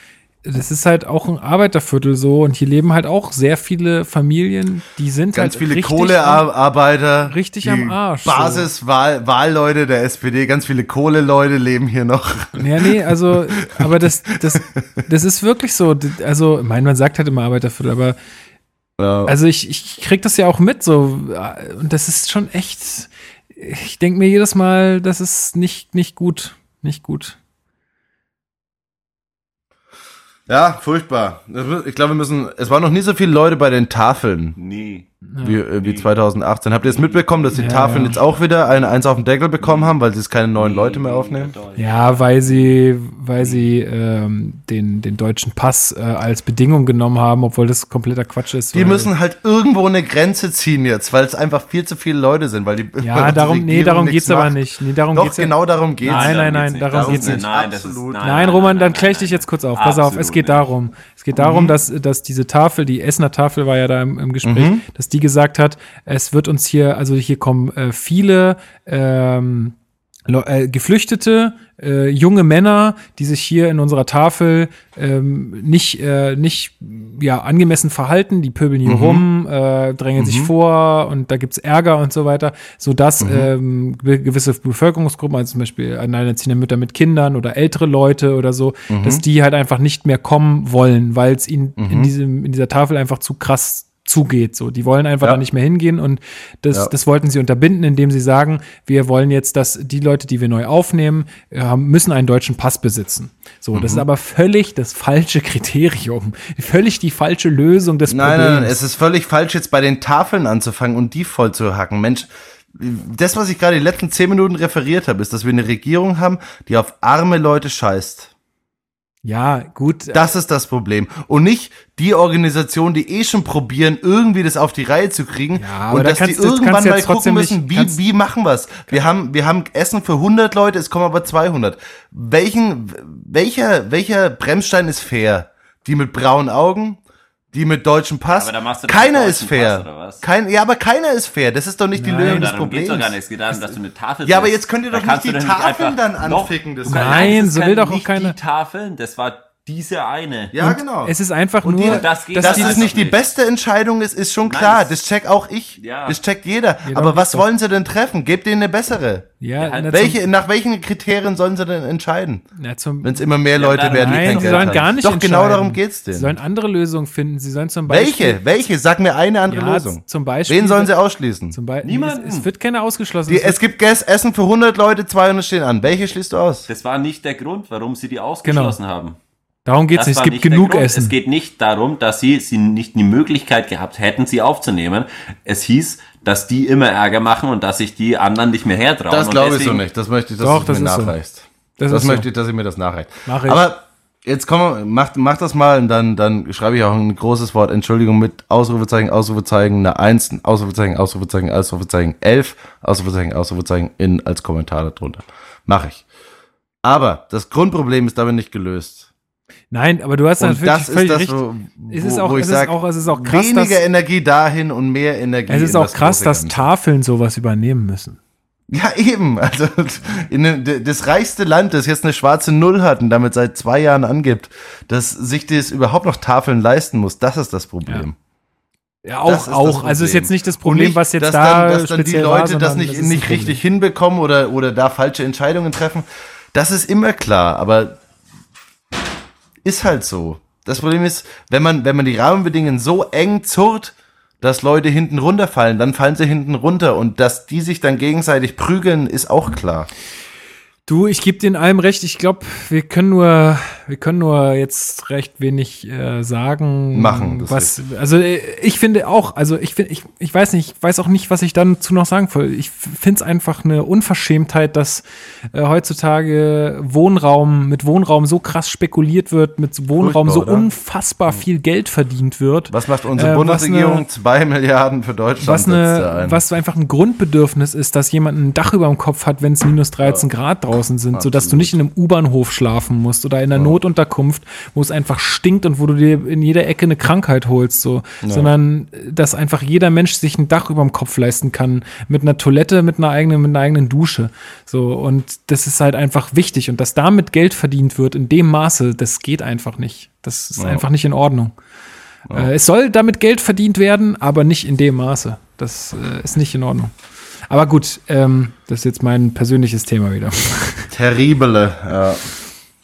Das ist halt auch ein Arbeiterviertel so und hier leben halt auch sehr viele Familien, die sind Ganz halt viele richtig am- Kohlearbeiter, richtig am Arsch, so. Basiswahlleute der SPD, ganz viele Kohleleute leben hier noch. Ja, nee, also, aber das, das, das ist wirklich so. Also, ich meine, man sagt halt immer Arbeiterviertel, aber Ja. also ich, ich krieg das ja auch mit so. Und das ist schon echt. Ich denke mir jedes Mal, das ist nicht, nicht gut. Nicht gut. Ja, furchtbar. Ich glaube, wir müssen, es waren noch nie so viele Leute bei den Tafeln. Nee. Wie, äh, wie 2018. Habt ihr es mitbekommen, dass die Ja, Tafeln ja. jetzt auch wieder eine Eins auf den Deckel bekommen haben, weil sie es keine neuen Leute mehr aufnehmen? Ja, weil sie, weil sie ähm, den, den deutschen Pass äh, als Bedingung genommen haben, obwohl das kompletter Quatsch ist. Die weil- müssen halt irgendwo eine Grenze ziehen jetzt, weil es einfach viel zu viele Leute sind, weil die weil Ja, unsere darum, nee, darum geht's aber macht. nicht. Nee, darum Doch, geht's ja- genau darum geht's. Nein, nein, Darum nein, darum nicht. geht's nicht. Nein, das ist, Absolut. nein, Nein, Roman, dann kläre ich dich jetzt kurz auf. Pass auf, es geht nicht. darum. Es geht darum, dass, dass diese Tafel, die Essener Tafel war ja da im, im Gespräch, dass die gesagt hat, es wird uns hier, also hier kommen äh, viele ähm, äh, Geflüchtete, äh, junge Männer, die sich hier in unserer Tafel ähm, nicht, äh, nicht ja, angemessen verhalten, die pöbeln hier rum, äh, drängen sich vor und da gibt's Ärger und so weiter, sodass ähm, ge- gewisse Bevölkerungsgruppen, also zum Beispiel alleinerziehende Mütter mit Kindern oder ältere Leute oder so, dass die halt einfach nicht mehr kommen wollen, weil es ihnen in, diesem, in dieser Tafel einfach zu krass zugeht. So, die wollen einfach Ja. da nicht mehr hingehen und das, Ja. das wollten sie unterbinden, indem sie sagen, wir wollen jetzt, dass die Leute, die wir neu aufnehmen, äh, müssen einen deutschen Pass besitzen. So, das ist aber völlig das falsche Kriterium, völlig die falsche Lösung des Nein, Problems. nein, nein, es ist völlig falsch, jetzt bei den Tafeln anzufangen und die voll zu hacken. Mensch, das, was ich gerade die letzten zehn Minuten referiert habe, ist, dass wir eine Regierung haben, die auf arme Leute scheißt. Ja, gut. Das ist das Problem. Und nicht die Organisation, die eh schon probieren, irgendwie das auf die Reihe zu kriegen. Ja, und da dass kannst- die irgendwann mal gucken müssen, wie, kannst- wie machen wir's? Wir haben, wir haben Essen für 100 Leute, es kommen aber 200. Welchen, welcher, welcher Bremsstein ist fair? Die mit braunen Augen? Die mit deutschem Pass? Aber da machst du doch keiner ist fair. Pass, oder was? Kein, ja, aber keiner ist fair. Das ist doch nicht die Nein, Lösung des Darum geht's Problems. doch gar nicht. Es geht darum, dass du eine Tafel Ja, aber jetzt könnt ihr doch nicht die Tafeln dann anficken, Nein, so will doch auch keiner- Die Tafeln, das war diese eine. Ja, genau. Es ist einfach Und nur, die- das geht- dass das es nicht die beste Entscheidung ist, ist schon klar. das- Das check auch ich. Ja. Das checkt jeder. Ja, Aber was wollen sie denn treffen? Gebt denen eine bessere. ja, na, Welche, nach welchen Kriterien sollen sie denn entscheiden? Zum, na, zum, Wenn es immer mehr Leute werden, die nein, kein sie Geld sollen haben. gar nicht Doch, genau darum geht's Sie denen. sollen andere Lösungen finden. Sie sollen zum Beispiel. Welche? Welche? Sag mir eine andere Ja, Lösung. zum Beispiel. Wen sollen sie ausschließen? Zum Beispiel. Niemanden. Es, es wird keiner ausgeschlossen. Die, Es gibt Essen für 100 Leute, 200 stehen an. Welche schließt du aus? Das war nicht der Grund, warum sie die ausgeschlossen haben. Darum geht es nicht. Es gibt nicht genug Grund. Essen. Es geht nicht darum, dass sie, sie nicht die Möglichkeit gehabt hätten, sie aufzunehmen. Es hieß, dass die immer Ärger machen und dass sich die anderen nicht mehr hertrauen. Das glaube ich so nicht. Das möchte ich, dass Doch, du das mir ist so. nachreichst. Das Das, ist möchte so. ich, dass ihr mir das nachreicht. Mach ich. Aber jetzt komm, mach, mach das mal und dann, dann schreibe ich auch ein großes Wort Entschuldigung mit Ausrufezeichen, Ausrufezeichen, eine 1, ein Ausrufezeichen, Ausrufezeichen, Ausrufezeichen 11, Ausrufezeichen, Ausrufezeichen in als Kommentar darunter. Mach ich. Aber das Grundproblem ist damit nicht gelöst. Nein, aber du hast Und natürlich das ist völlig das, recht. wo, Es ist auch- wo ich es ist sag, auch- es ist auch krass, weniger dass- Energie dahin und mehr Energie Es ist auch das krass, dass. Tafeln sowas übernehmen müssen. Ja, eben. Also in das reichste Land, das jetzt eine schwarze Null hat und damit seit zwei Jahren angibt, dass sich das überhaupt noch Tafeln leisten muss, das ist das Problem. Ja, Das auch, ist das auch. Also ist jetzt nicht das Problem, nicht, was jetzt dass da dann, dass dann die speziell war, Leute das nicht, ist ein nicht richtig hinbekommen oder, oder da falsche Entscheidungen treffen. Das ist immer klar, aber ist halt so. Das Problem ist, wenn man, wenn man die Rahmenbedingungen so eng zurrt, dass Leute hinten runterfallen, dann fallen sie hinten runter und dass die sich dann gegenseitig prügeln, ist auch klar. Du, ich gebe dir in allem recht. Ich glaube, wir können nur, wir können nur jetzt recht wenig äh, sagen. Machen, was, also äh, ich finde auch, also ich finde, ich, ich weiß nicht, ich weiß auch nicht, was ich dazu noch sagen soll. Ich finde es einfach eine Unverschämtheit, dass äh, heutzutage Wohnraum mit Wohnraum so krass spekuliert wird, mit Wohnraum Furchtbar, so oder? unfassbar viel Geld verdient wird. Was macht unsere Äh, Bundesregierung? eine- Zwei Milliarden für Deutschland was, eine, ein. was einfach ein Grundbedürfnis ist, dass jemand ein Dach über dem Kopf hat, wenn es minus 13 Grad draußen sind, so dass du nicht in einem U-Bahnhof schlafen musst oder in einer Notunterkunft, wo es einfach stinkt und wo du dir in jeder Ecke eine Krankheit holst, so, sondern äh, dass einfach jeder Mensch sich ein Dach über dem Kopf leisten kann, mit einer Toilette, mit einer eigenen, mit einer eigenen Dusche, so und das ist halt einfach wichtig und dass damit Geld verdient wird in dem Maße, das geht einfach nicht, das ist einfach nicht in Ordnung. Äh, es soll damit Geld verdient werden, aber nicht in dem Maße. Das äh, ist nicht in Ordnung. Aber gut, ähm, das ist jetzt mein persönliches Thema wieder. Terrible. Ja.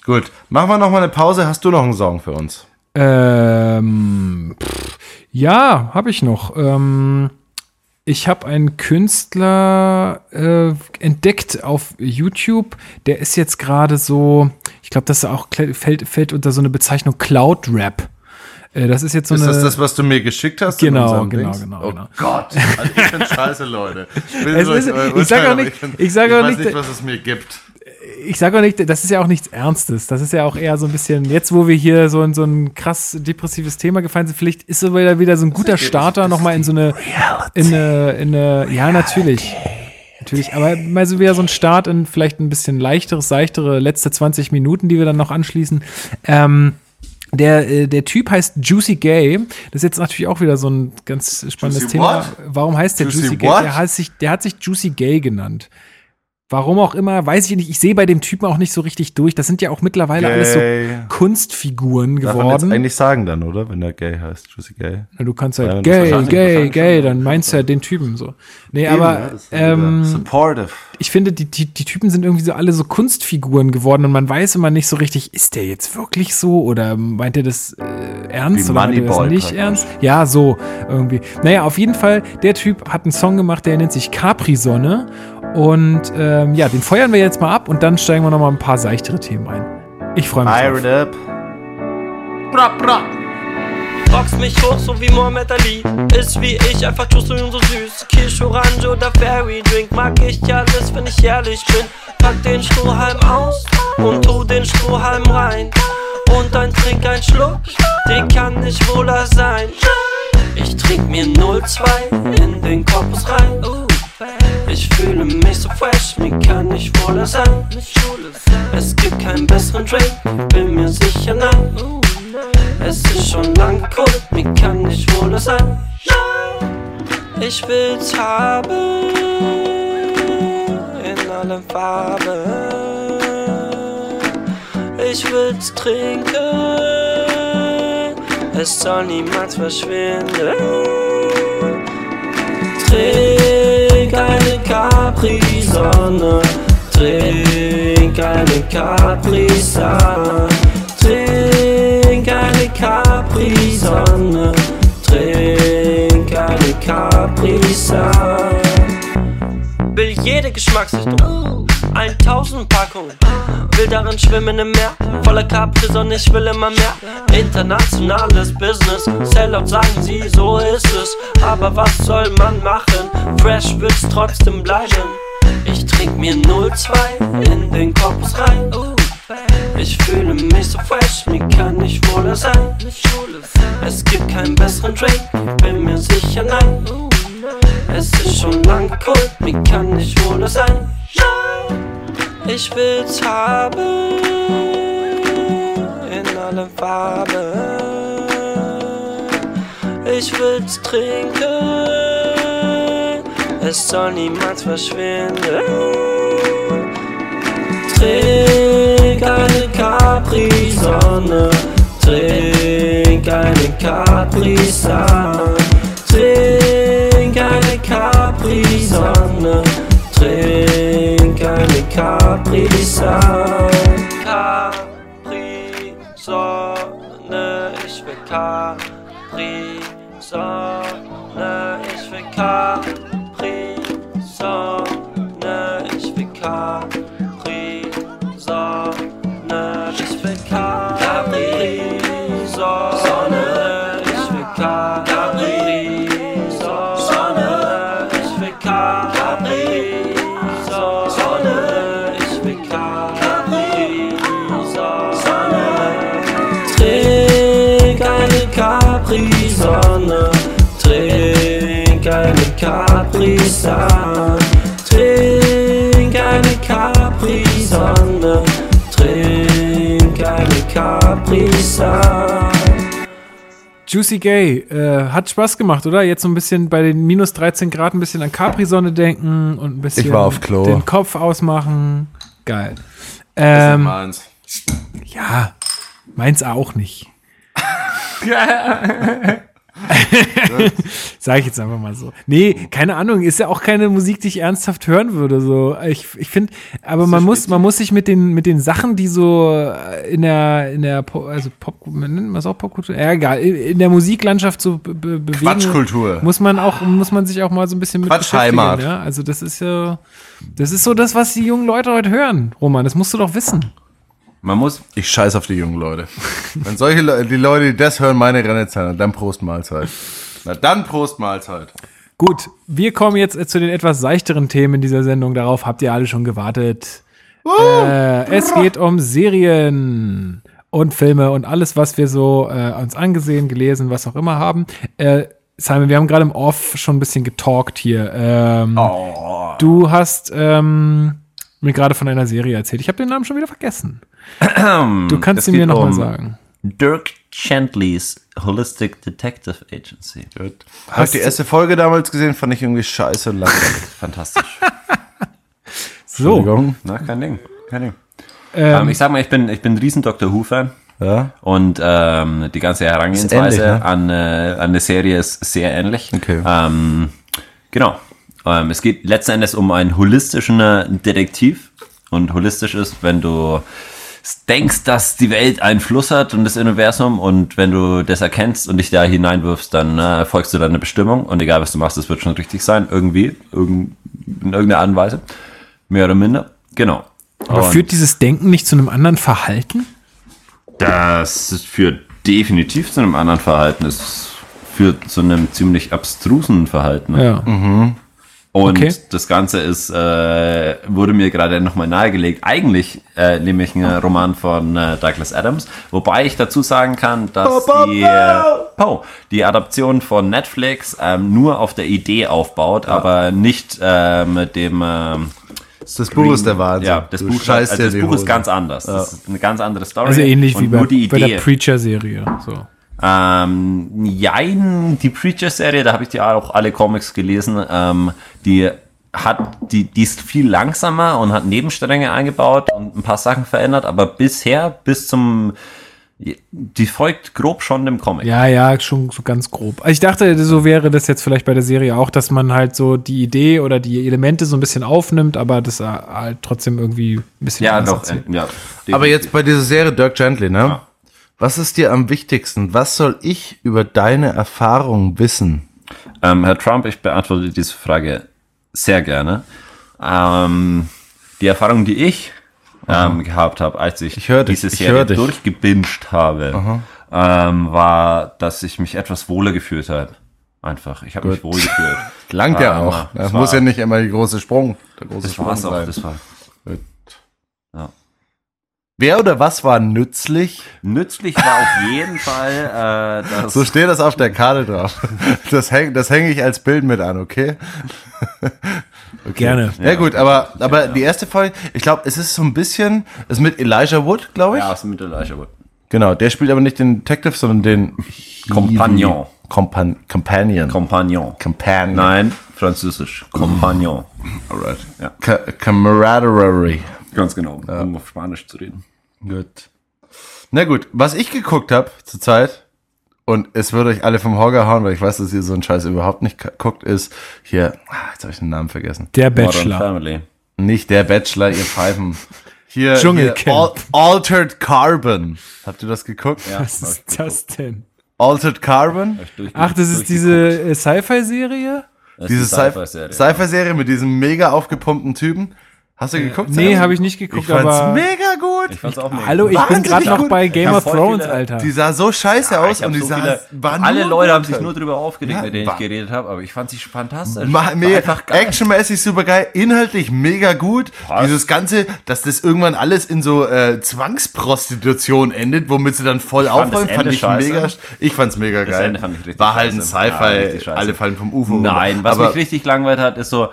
Gut, machen wir noch mal eine Pause. Hast du noch einen Song für uns? ähm, pff, ja, habe ich noch. Ähm, ich habe einen Künstler äh, entdeckt auf YouTube. Der ist jetzt gerade so, ich glaube, das auch fällt, fällt unter so eine Bezeichnung Cloud Rap. Äh, das ist jetzt so Ist eine. das das, was du mir geschickt hast? Genau, genau, Dings? genau, Oh genau. Gott, also ich bin scheiße, Leute. Ich, will ist- ich sag Urteil, auch nicht- ich ich auch weiß nicht- nicht, was es mir gibt. Ich sage auch nicht, das ist ja auch nichts Ernstes. Das ist ja auch eher so ein bisschen, jetzt wo wir hier so in so ein krass depressives Thema gefallen sind, vielleicht ist es wieder, wieder so ein guter Starter nochmal in so eine, in eine, in eine, ja, natürlich. Natürlich, aber mal so wieder so ein Start in vielleicht ein bisschen leichteres, seichtere letzte 20 Minuten, die wir dann noch anschließen. Ähm, der, äh, der Typ heißt Juicy Gay. Das ist jetzt natürlich auch wieder so ein ganz spannendes Juicy Thema. what? Warum heißt der Juicy Juicy, Gay? Der hat, sich, der hat sich Juicy Gay genannt. Warum auch immer, weiß ich nicht. Ich sehe bei dem Typen auch nicht so richtig durch. Das sind ja auch mittlerweile alles so Gay. Kunstfiguren Darf man jetzt geworden. eigentlich sagen dann, oder? Wenn der gay heißt. Juicy Gay. Na, du kannst Ja, halt das gay, gay, gay, schon. dann meinst du ja den Typen so. Nee, Eben, aber ja, ähm, supportive. ich finde, die, die, die Typen sind irgendwie so alle so Kunstfiguren geworden und man weiß immer nicht so richtig, ist der jetzt wirklich so oder meint er das äh, ernst Wie oder meint er das nicht ernst? Ja, so irgendwie. Naja, auf jeden Fall, der Typ hat einen Song gemacht, der nennt sich Capri-Sonne und ähm, ja, den feuern wir jetzt mal ab und dann steigen wir noch mal ein paar seichtere Themen ein. Ich freue mich Fire drauf. it up. Box mich hoch, so wie Muhammad Ali. Ist wie ich, einfach Juice und so süß. Kirsch, Orange oder Fairy Drink. Mag ich alles, wenn ich ehrlich bin. Pack den Strohhalm aus und tu den Strohhalm rein. Und dann trink einen Schluck, den kann nicht wohler sein. Ich trink mir 02 in den Korpus rein. Ich fühle mich so fresh, mir kann nicht wohler sein. Es gibt keinen besseren Drink, bin mir sicher nein. Es ist schon lang cold, mir kann nicht wohler sein. Ich will's haben in allen Farben. Ich will's trinken, es soll niemals verschwinden. Trink eine Capri-Sonne, trink eine Capri-Sonne, trink eine Capri-Sonne, trink eine Capri-Sonne. Will jede Geschmacksrichtung, 1000 Packungen. Will darin schwimmen im Meer, voller Capri-Sonne, ich will immer mehr. Internationales Business, Sellout sagen sie, so ist es. Aber was soll man machen? Fresh wird's trotzdem bleiben. Ich trink mir 02 in den Kopf rein. Ich fühle mich so fresh, mir kann nicht wohler sein. Es gibt keinen besseren Drink, bin mir sicher nein. Es ist schon lang cold, mir kann nicht wohler sein. Ich will's haben in allen Farben. Ich will's trinken, es soll niemals verschwinden. Trink eine Capri-Sonne, trink eine Capri-Sonne, trink eine Capri-Sonne, trink eine Capri-Sonne. Capri-Sonne, ich will Capri-Sonne, ich will Capri-Sonne, ich will Capri-Sonne, Capri-Sonne, trink eine Capri-Sonne, trink eine Capri-Sonne. Juicy Gay, äh, hat Spaß gemacht, oder? Jetzt so ein bisschen bei den minus 13 Grad ein bisschen an Capri-Sonne denken und ein bisschen Ich war auf Klo. den Kopf ausmachen. Geil. Das Ähm, ist meins. ja, meins auch nicht. Sag ich jetzt einfach mal so. Nee, keine Ahnung, ist ja auch keine Musik, die ich ernsthaft hören würde. So. Ich, ich finde, aber man muss, man muss sich mit den, mit den Sachen, die so äh, in der, in der Po- also Pop, nennt man es auch Popkultur? Ja, egal, in der Musiklandschaft so be be bewegen. Quatschkultur. Muss man auch, muss man sich auch mal so ein bisschen mit Quatschheimat. beschäftigen, Ja? Also das ist ja, das ist so das, was die jungen Leute heute hören, Roman. Das musst du doch wissen. Man muss, Ich scheiß auf die jungen Leute. Wenn solche Le die Leute, die das hören, meine Rennezeit, dann Prost Mahlzeit. Na dann Prost Mahlzeit. Gut, wir kommen jetzt äh, zu den etwas seichteren Themen in dieser Sendung. Darauf habt ihr alle schon gewartet. Äh, es geht um Serien und Filme und alles, was wir so äh, uns angesehen, gelesen, was auch immer haben. Äh, Simon, wir haben gerade im Off schon ein bisschen getalkt hier. Ähm, Du hast ähm, mir gerade von einer Serie erzählt. Ich habe den Namen schon wieder vergessen. Du kannst Es ihn mir nochmal um- sagen. Dirk Chantley's Holistic Detective Agency. Gut. Hab ich die erste Folge damals gesehen, fand ich irgendwie scheiße und langweilig. Fantastisch. So, Entschuldigung. Na, kein Ding. Kein Ding. Ähm, ich sag mal, ich bin, ich bin ein riesen Doctor Who-Fan. Ja. Und ähm, die ganze Herangehensweise ähnlich, ne? an, äh, an der Serie ist sehr ähnlich. Okay. Ähm, genau. Ähm, es geht letzten Endes um einen holistischen äh, Detektiv. Und holistisch ist, wenn du denkst, dass die Welt einen Fluss hat und das Universum und wenn du das erkennst und dich da hineinwirfst, dann äh, folgst du deiner Bestimmung und egal was du machst, das wird schon richtig sein, irgendwie, irgend, in irgendeiner Art und Weise, mehr oder minder. Genau. aber Und- führt dieses Denken nicht zu einem anderen Verhalten? das führt definitiv zu einem anderen Verhalten. Es führt zu einem ziemlich abstrusen Verhalten. Ja. Und okay. das Ganze ist, äh, wurde mir gerade nochmal nahegelegt. Eigentlich äh, nämlich ein Roman von äh, Douglas Adams, wobei ich dazu sagen kann, dass die, äh, oh, die Adaption von Netflix ähm, nur auf der Idee aufbaut, aber nicht äh, mit dem ähm, Das Buch ist der Wahnsinn. Ja, das Du Buch, scheißt also das die Buch ist ganz anders. Das ist eine ganz andere Story. Also ähnlich und wie bei, nur die bei der Preacher-Serie. So. Ähm, jein, die Preacher-Serie, da habe ich die auch alle Comics gelesen. Ähm, die hat die, die ist viel langsamer und hat Nebenstränge eingebaut und ein paar Sachen verändert, aber bisher bis zum die folgt grob schon dem Comic. Ja, ja, schon so ganz grob. Also Ich dachte, so wäre das jetzt vielleicht bei der Serie auch, dass man halt so die Idee oder die Elemente so ein bisschen aufnimmt, aber das halt trotzdem irgendwie ein bisschen Ja, doch. Äh, ja, Aber jetzt bei dieser Serie Dirk Gently, ne? Was ist dir am wichtigsten? Was soll ich über deine Erfahrung wissen? Ähm, Herr Trump, ich beantworte diese Frage sehr gerne. Ähm, die Erfahrung, die ich ähm, gehabt habe, als ich, Ich dich, diese ich Serie hör dich. durchgebinged habe, ähm, war, dass ich mich etwas wohler gefühlt habe. Einfach. Ich habe mich wohl gefühlt. Langt ja Ähm, auch. Das das muss war- ja nicht immer die große Sprung, der große Das Sprung war's auch. sein. Das war Wer oder was war nützlich? nützlich war auf jeden Fall, äh, dass So steht das auf der Karte drauf. Das hänge das häng ich als Bild mit an, okay? Gerne. Ja, gut, aber, aber die erste Folge, ich glaube, es ist so ein bisschen, es ist mit Elijah Wood, glaube ich. ja, aus dem Mittelalter wurde. Genau, der spielt aber nicht den Detective, sondern den Compagnon. Compan Companion. Compagnon. Companion. Nein, französisch. Compagnon. Alright. Ja. Ca Camaraderie. Ganz genau, um auf Spanisch zu reden. Gut. Na gut, was ich geguckt habe zurzeit, und es würde euch alle vom Hocker hauen, weil ich weiß, dass ihr so einen Scheiß überhaupt nicht guckt, ist hier, ah, jetzt habe ich den Namen vergessen. Der Bachelor. Family. Nicht der Bachelor, ihr Pfeifen. Hier, hier Dschungelcamp. Al Altered Carbon. Habt ihr das geguckt? Ja, Was ist das denn? Altered Carbon? Ach, das ist diese Sci-Fi-Serie? Diese Sci- Sci-Fi-Serie mit diesem mega aufgepumpten Typen. Hast du geguckt? Nee, habe ich nicht Ich geguckt, fand's aber. mega gut. Ich fand's auch mega Hallo, ich bin gerade noch bei Game Ich of Thrones, viele- Alter. Die sah so scheiße aus Ich hab und die so sah, alle Leute haben sich nur drüber aufgeregt, Ja, mit denen ich geredet habe, aber ich fand sie fantastisch. Ma- mega, Einfach geil. actionmäßig super geil, inhaltlich mega gut. Was? Dieses Ganze, dass das irgendwann alles in so äh, Zwangsprostitution endet, womit sie dann voll aufräumen, fand ich scheiße. mega. Ich fand's mega Das geil. Ende fand ich richtig War halt ein. Ja, Sci-Fi, alle fallen vom UFO. Nein, was aber mich richtig langweilt hat, ist so,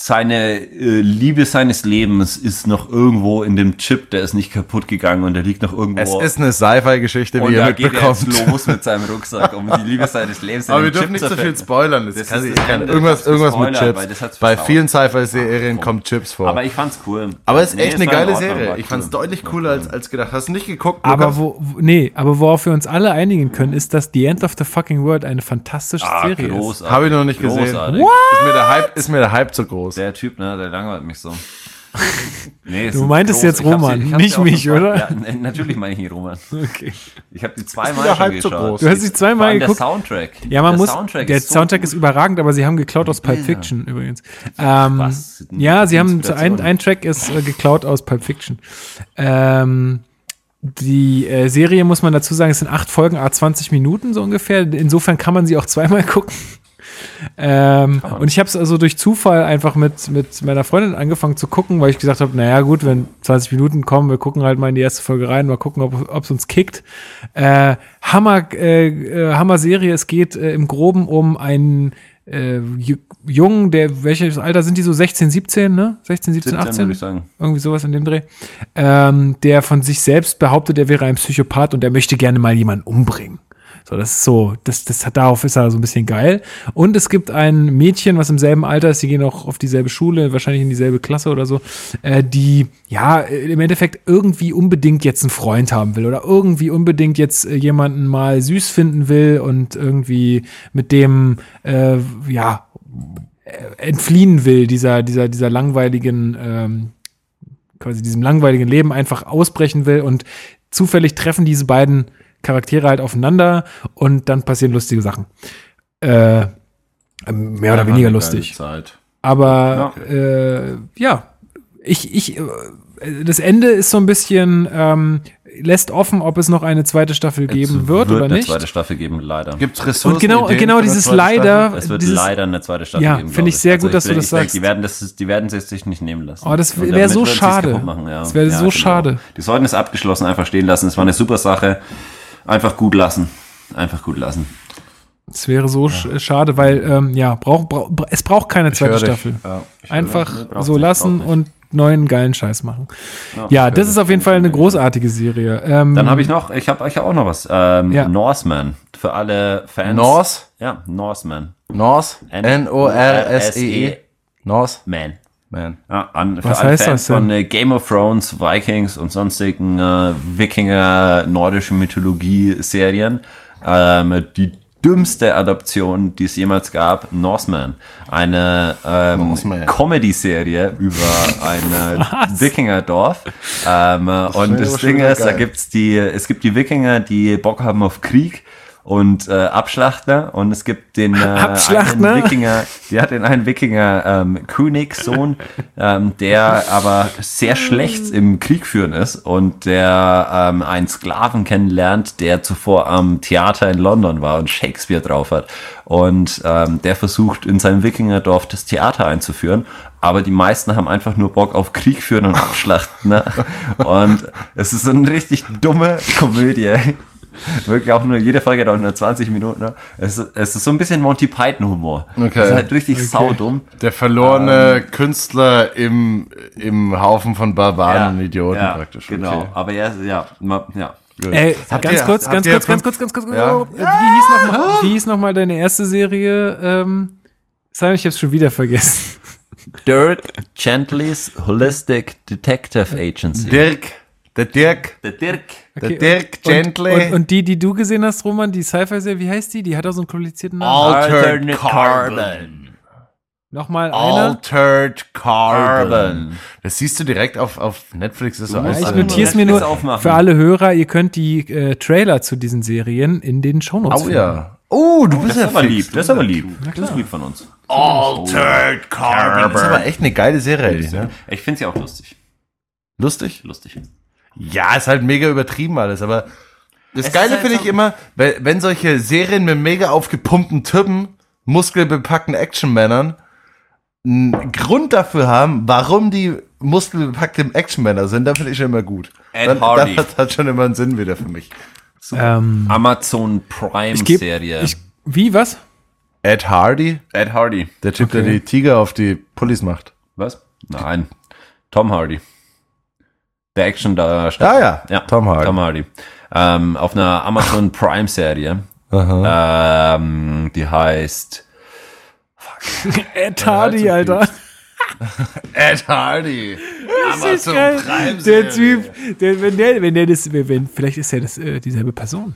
seine äh, Liebe seines Lebens ist noch irgendwo in dem Chip, der ist nicht kaputt gegangen und der liegt noch irgendwo. es ist eine Sci-Fi-Geschichte, wie ihr da geht er mitbekommt. jetzt los mit seinem Rucksack, um die Liebe seines Lebens Aber wir dürfen Chip nicht zu so viel spoilern. Das Das kann, ist kann, irgendwas, irgendwas mit gespoilert, Chips. Bei vielen Sci-Fi-Serien kommt Chips vor. Aber ich fand's cool. Aber es ist Nee, echt eine geile Ordnung, Serie. Ich cool. fand's deutlich cooler als, als gedacht. Hast du nicht geguckt? Aber wo, wo- nee, aber worauf wir uns alle einigen können, ist, dass The End of the Fucking World eine fantastische Ah, Serie ist. großartig. Habe ich noch nicht gesehen. Großartig. Ist mir, der Hype, ist mir der Hype zu groß. Der Typ, ne, der langweilt mich so. Nee, Du meintest jetzt Ich hab Roman, ich hab nicht auch mich, oder? Ja, natürlich meine ich nicht Roman. Okay. Ich habe die zweimal schon geschaut. groß. Du hast sie zweimal geguckt. Der Soundtrack. Ja, man der muss. Soundtrack der ist so Soundtrack gut. ist überragend, aber sie haben geklaut aus Pulp. Fiction übrigens. Ähm, Was? ja, sie haben so ein, ein Track ist äh, geklaut aus Pulp Fiction. Ähm, die äh, Serie muss man dazu sagen, es sind acht Folgen, a 20 Minuten so ungefähr. Insofern kann man sie auch zweimal gucken. Ähm, und ich habe es also durch Zufall einfach mit, mit meiner Freundin angefangen zu gucken, weil ich gesagt habe, naja gut, wenn 20 Minuten kommen, wir gucken halt mal in die erste Folge rein, mal gucken, ob es uns kickt. Äh, Hammer, äh, äh, Hammer Serie, es geht äh, im Groben um einen äh, Ju- Jungen, der, welches Alter sind die so? 16, 17, ne? 16, 17, 17 18? würde ich sagen. Irgendwie sowas in dem Dreh. Ähm, der von sich selbst behauptet, er wäre ein Psychopath und er möchte gerne mal jemanden umbringen. So, das ist so, das, das hat, darauf ist er so ein bisschen geil. Und es gibt ein Mädchen, was im selben Alter ist, die gehen auch auf dieselbe Schule, wahrscheinlich in dieselbe Klasse oder so, äh, die, ja, äh, im Endeffekt irgendwie unbedingt jetzt einen Freund haben will oder irgendwie unbedingt jetzt äh, jemanden mal süß finden will und irgendwie mit dem, äh, ja, äh, entfliehen will, dieser, dieser, dieser langweiligen, ähm, quasi diesem langweiligen Leben einfach ausbrechen will und zufällig treffen diese beiden Charaktere halt aufeinander und dann passieren lustige Sachen. Äh, mehr oder weniger lustig. Zeit. Aber ja, äh, ja. ich, ich, äh, das Ende ist so ein bisschen, ähm, lässt offen, ob es noch eine zweite Staffel geben Es wird, oder eine nicht. zweite Staffel geben, leider. Gibt's Ressourcen? Und genau, Ideen genau eine dieses leider. Staffel? Es wird dieses, leider eine zweite Staffel Ja, geben. finde glaub ich sehr gut, dass ich, du das ich denk, sagst. Die werden, das, die werden es sich nicht nehmen lassen. Oh, das Und wär damit so es schade. Machen, ja. Das wär so schade. Die sollten es abgeschlossen einfach stehen lassen. Es war eine super Sache. Einfach gut lassen. Einfach gut lassen. Es wäre so sch schade, weil, ähm, ja, brauch, brauch, es braucht keine zweite. Staffel. Ja, Einfach so nicht, lassen und neuen geilen Scheiß machen. Ja, das ist auf jeden Fall eine großartige Serie. Ähm, Dann habe ich noch, ich habe ich hab auch noch was. Ähm, Ja. Norseman. Für alle Fans. Norse? Ja, Norseman. Norse? N-O-R-S-E-E. Norseman. Man. Ja, an, für Was alle heißt Fans das denn? von äh, Game of Thrones, Vikings und sonstigen äh, Wikinger, nordische Mythologie-Serien. Ähm, die dümmste Adaption, die es jemals gab, Norseman. Eine ähm. Comedy-Serie über ein äh? Wikingerdorf. Ähm, und das Ding ist, da gibt's die, es gibt die Wikinger, die Bock haben auf Krieg und äh, Abschlachter und es gibt den äh, einen Wikinger, die hat den einen Wikinger ähm, Königssohn, ähm, der aber sehr schlecht im Krieg führen ist und der ähm, einen Sklaven kennenlernt, der zuvor am Theater in London war und Shakespeare drauf hat. Und ähm, der versucht in seinem Wikingerdorf das Theater einzuführen, aber die meisten haben einfach nur Bock auf Krieg führen und Abschlachten. Ne? Und es ist so eine richtig dumme Komödie. Wirklich auch nur, jede Folge dauert nur 20 Minuten. Ne? Es, ist, es ist so ein bisschen Monty Python Humor. Okay. Es ist halt richtig saudumm. Der verlorene Künstler im, im Haufen von Barbaren und Idioten ja, praktisch. Genau, Okay. aber ja, ja, ma- ja. Ey, Habt ganz ihr- kurz, habt ganz ihr kurz, ganz kurz, ganz kurz, ganz Ja. kurz. Wie hieß nochmal wie hieß noch mal deine erste Serie? Ähm, Simon, ich hab's schon wieder vergessen. Dirk Gently's Holistic Detective Agency. Dirk, der Dirk, Der Dirk. der Okay, Dirk Und, Gently. und, und die, die du gesehen hast, Roman, die Sci-Fi-Serie, wie heißt die? Die hat auch so einen komplizierten Namen. Altered Carbon. Nochmal eine. Altered Carbon. Das siehst du direkt auf, auf Netflix. Das ist so eins Ich der- notiere es mir nur aufmachen. für alle Hörer, ihr könnt die äh, Trailer zu diesen Serien in den Shownotes Oh ja. Oh, du bist Das ja ist aber fix. lieb, das ist aber lieb. Das ist lieb von uns. Altered Carbon. Das ist aber echt eine geile Serie. Ne? Ich finde sie auch lustig. Lustig? Lustig. Ja, ist halt mega übertrieben alles, aber das Es Geile ist halt finde so- ich immer, wenn, wenn solche Serien mit mega aufgepumpten Typen, muskelbepackten Actionmännern einen Grund dafür haben, warum die muskelbepackte Actionmänner sind, dann finde ich schon immer gut. Ed dann, Hardy. Das hat schon immer einen Sinn wieder für mich. Ähm, Amazon Prime ich geb, Serie. ich, wie, was? Ed Hardy, Ed Hardy. der Typ, der die Tiger auf die Pullis macht. Was? Nein. Tom Hardy. Der Action da Ah ja, ja. Tom Hardy. Tom Hardy. Ähm, auf einer Amazon Prime Serie. Aha. Ähm, die heißt Ed Hardy, Alter. Ed Hardy. Das ist geil. Der Typ, der, wenn der, wenn der das, wenn, vielleicht ist ja das äh, dieselbe Person.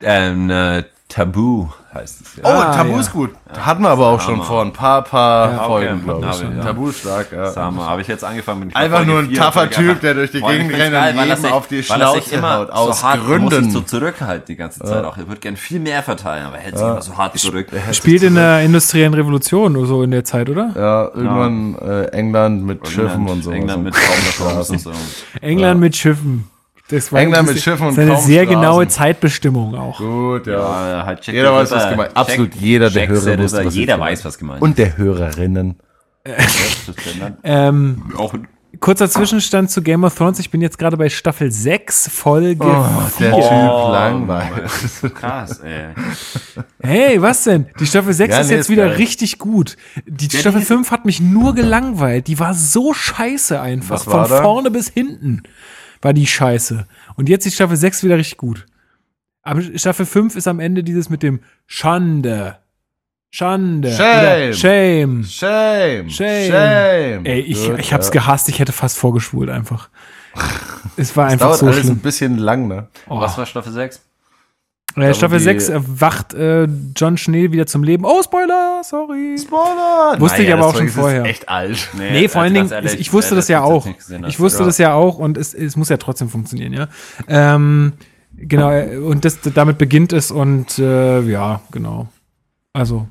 ähm, äh, Tabu heißt es. Ja. Oh, Ah, Tabu ja. ist gut. Hatten wir aber auch schon Hammer. vor ein paar, paar Ja, Folgen, okay. glaube ich. Ja. Tabu ist stark, ja. Sag mal, habe ich jetzt angefangen mit Einfach Folge nur ein Folge Typ, der durch die Gegend rennt und weil jedem auf die Schnauze immer haut, aus so hart, Gründen. Muss sich so zurückhalten die ganze Zeit auch. Er wird gern viel mehr verteilen, aber er hält sich immer so hart zurück. Spielt in der industriellen Revolution oder so in der Zeit, oder? Ja, irgendwann äh, England mit Schiffen und so. England mit Straßen. Straßen und so. England mit Schiffen. Das war England mit ist- Schiffen und ist eine kaum sehr Straßen. genaue Zeitbestimmung auch. Gut, ja. Ja, halt check Jeder weiß, was gemeint- Check- absolut jeder der check Hörer wusste, was Jeder ich weiß, was gemeint Und der Hörerinnen. ist. Ähm, Auch kurzer Zwischenstand zu Game of Thrones. Ich bin jetzt gerade bei Staffel 6, Folge Oh, der 4. Typ Oh, langweilig. krass, ey. Hey, was denn? Die Staffel 6 Ja, ist nee, jetzt ist wieder geil. richtig gut. Die Ja, Staffel die ist- 5 hat mich nur gelangweilt. Die war so scheiße einfach. Was war Von vorne bis hinten war die scheiße. Und jetzt ist Staffel 6 wieder richtig gut. Aber Staffel 5 ist am Ende dieses mit dem Schande. Schande. Shame. Shame. Shame. Shame. Shame. Ey, ich, ich hab's ja. gehasst. Ich hätte fast vorgeschwult einfach. Es war einfach Dauert so alles ein schlimm. bisschen lang, ne? Oh. Was war Staffel 6? Äh, Staffel die- 6 erwacht äh, John Schnee wieder zum Leben. Oh, Spoiler, sorry. Spoiler! Wusste ich aber auch schon Zeug ist vorher. echt alt. Nee, vor allen Dingen, ich, ich wusste das ja auch. Ich wusste das ja auch und es, es muss ja trotzdem funktionieren, ja. Ähm, genau, äh, und das, damit beginnt es und äh, ja, genau. Also,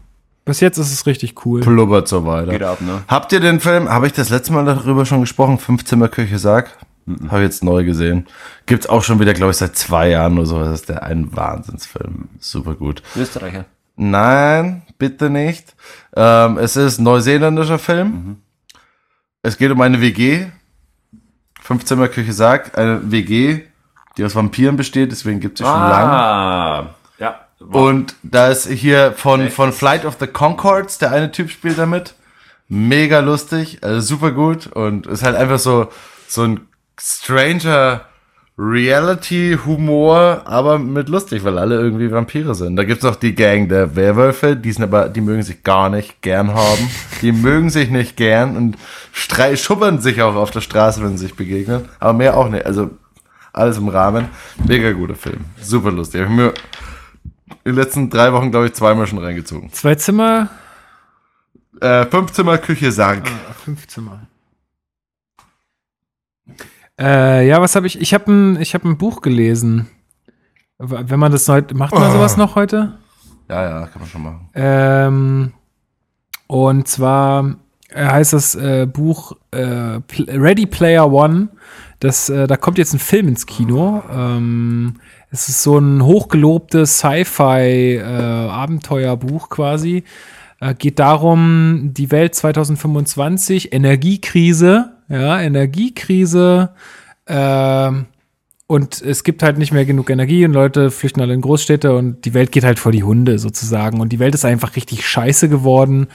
bis jetzt ist es richtig cool. Blubbert so weiter. Geht ab, ne? Habt ihr den Film, habe ich das letzte Mal darüber schon gesprochen, Fünfzimmerküche Sarg? Habe ich jetzt neu gesehen. Gibt's auch schon wieder, glaube ich, seit zwei Jahren oder so. Das ist der ein Wahnsinnsfilm. Super gut. Österreicher. Nein, bitte nicht. Ähm, es ist neuseeländischer Film. Es geht um eine WG. Fünfzimmerküche Sarg. Eine WG, die aus Vampiren besteht, deswegen gibt's sie schon lange. Ah, ja. Und da ist hier von, von Flight of the Concords, der eine Typ spielt damit. Mega lustig, also super gut und ist halt einfach so, so ein stranger Reality-Humor, aber mit lustig, weil alle irgendwie Vampire sind. Da gibt's noch die Gang der Werwölfe, die sind aber, die mögen sich gar nicht gern haben. Die mögen sich nicht gern und strei schubbern sich auch auf der Straße, wenn sie sich begegnen. Aber mehr auch nicht. Also alles im Rahmen. Mega guter Film. Super lustig. Hab ich mir in den letzten drei Wochen, glaube ich, zweimal schon reingezogen. Zwei Zimmer, Äh, fünf Zimmer, Küche, Sarg. fünf Zimmer. Äh, ja, was habe ich? Ich habe ein, ich hab ein Buch gelesen. Wenn man das heute, macht man sowas noch heute? Ja, ja, kann man schon machen. Ähm, und zwar äh, heißt das äh, Buch äh, Ready Player One. Das, äh, da kommt jetzt ein Film ins Kino. Ähm, es ist so ein hochgelobtes Sci-Fi-Abenteuerbuch quasi. Äh, geht darum, die Welt 2025, Energiekrise, ja, Energiekrise. ähm, und es gibt halt nicht mehr genug Energie und Leute flüchten alle in Großstädte und die Welt geht halt vor die Hunde sozusagen. Und die Welt ist einfach richtig scheiße geworden.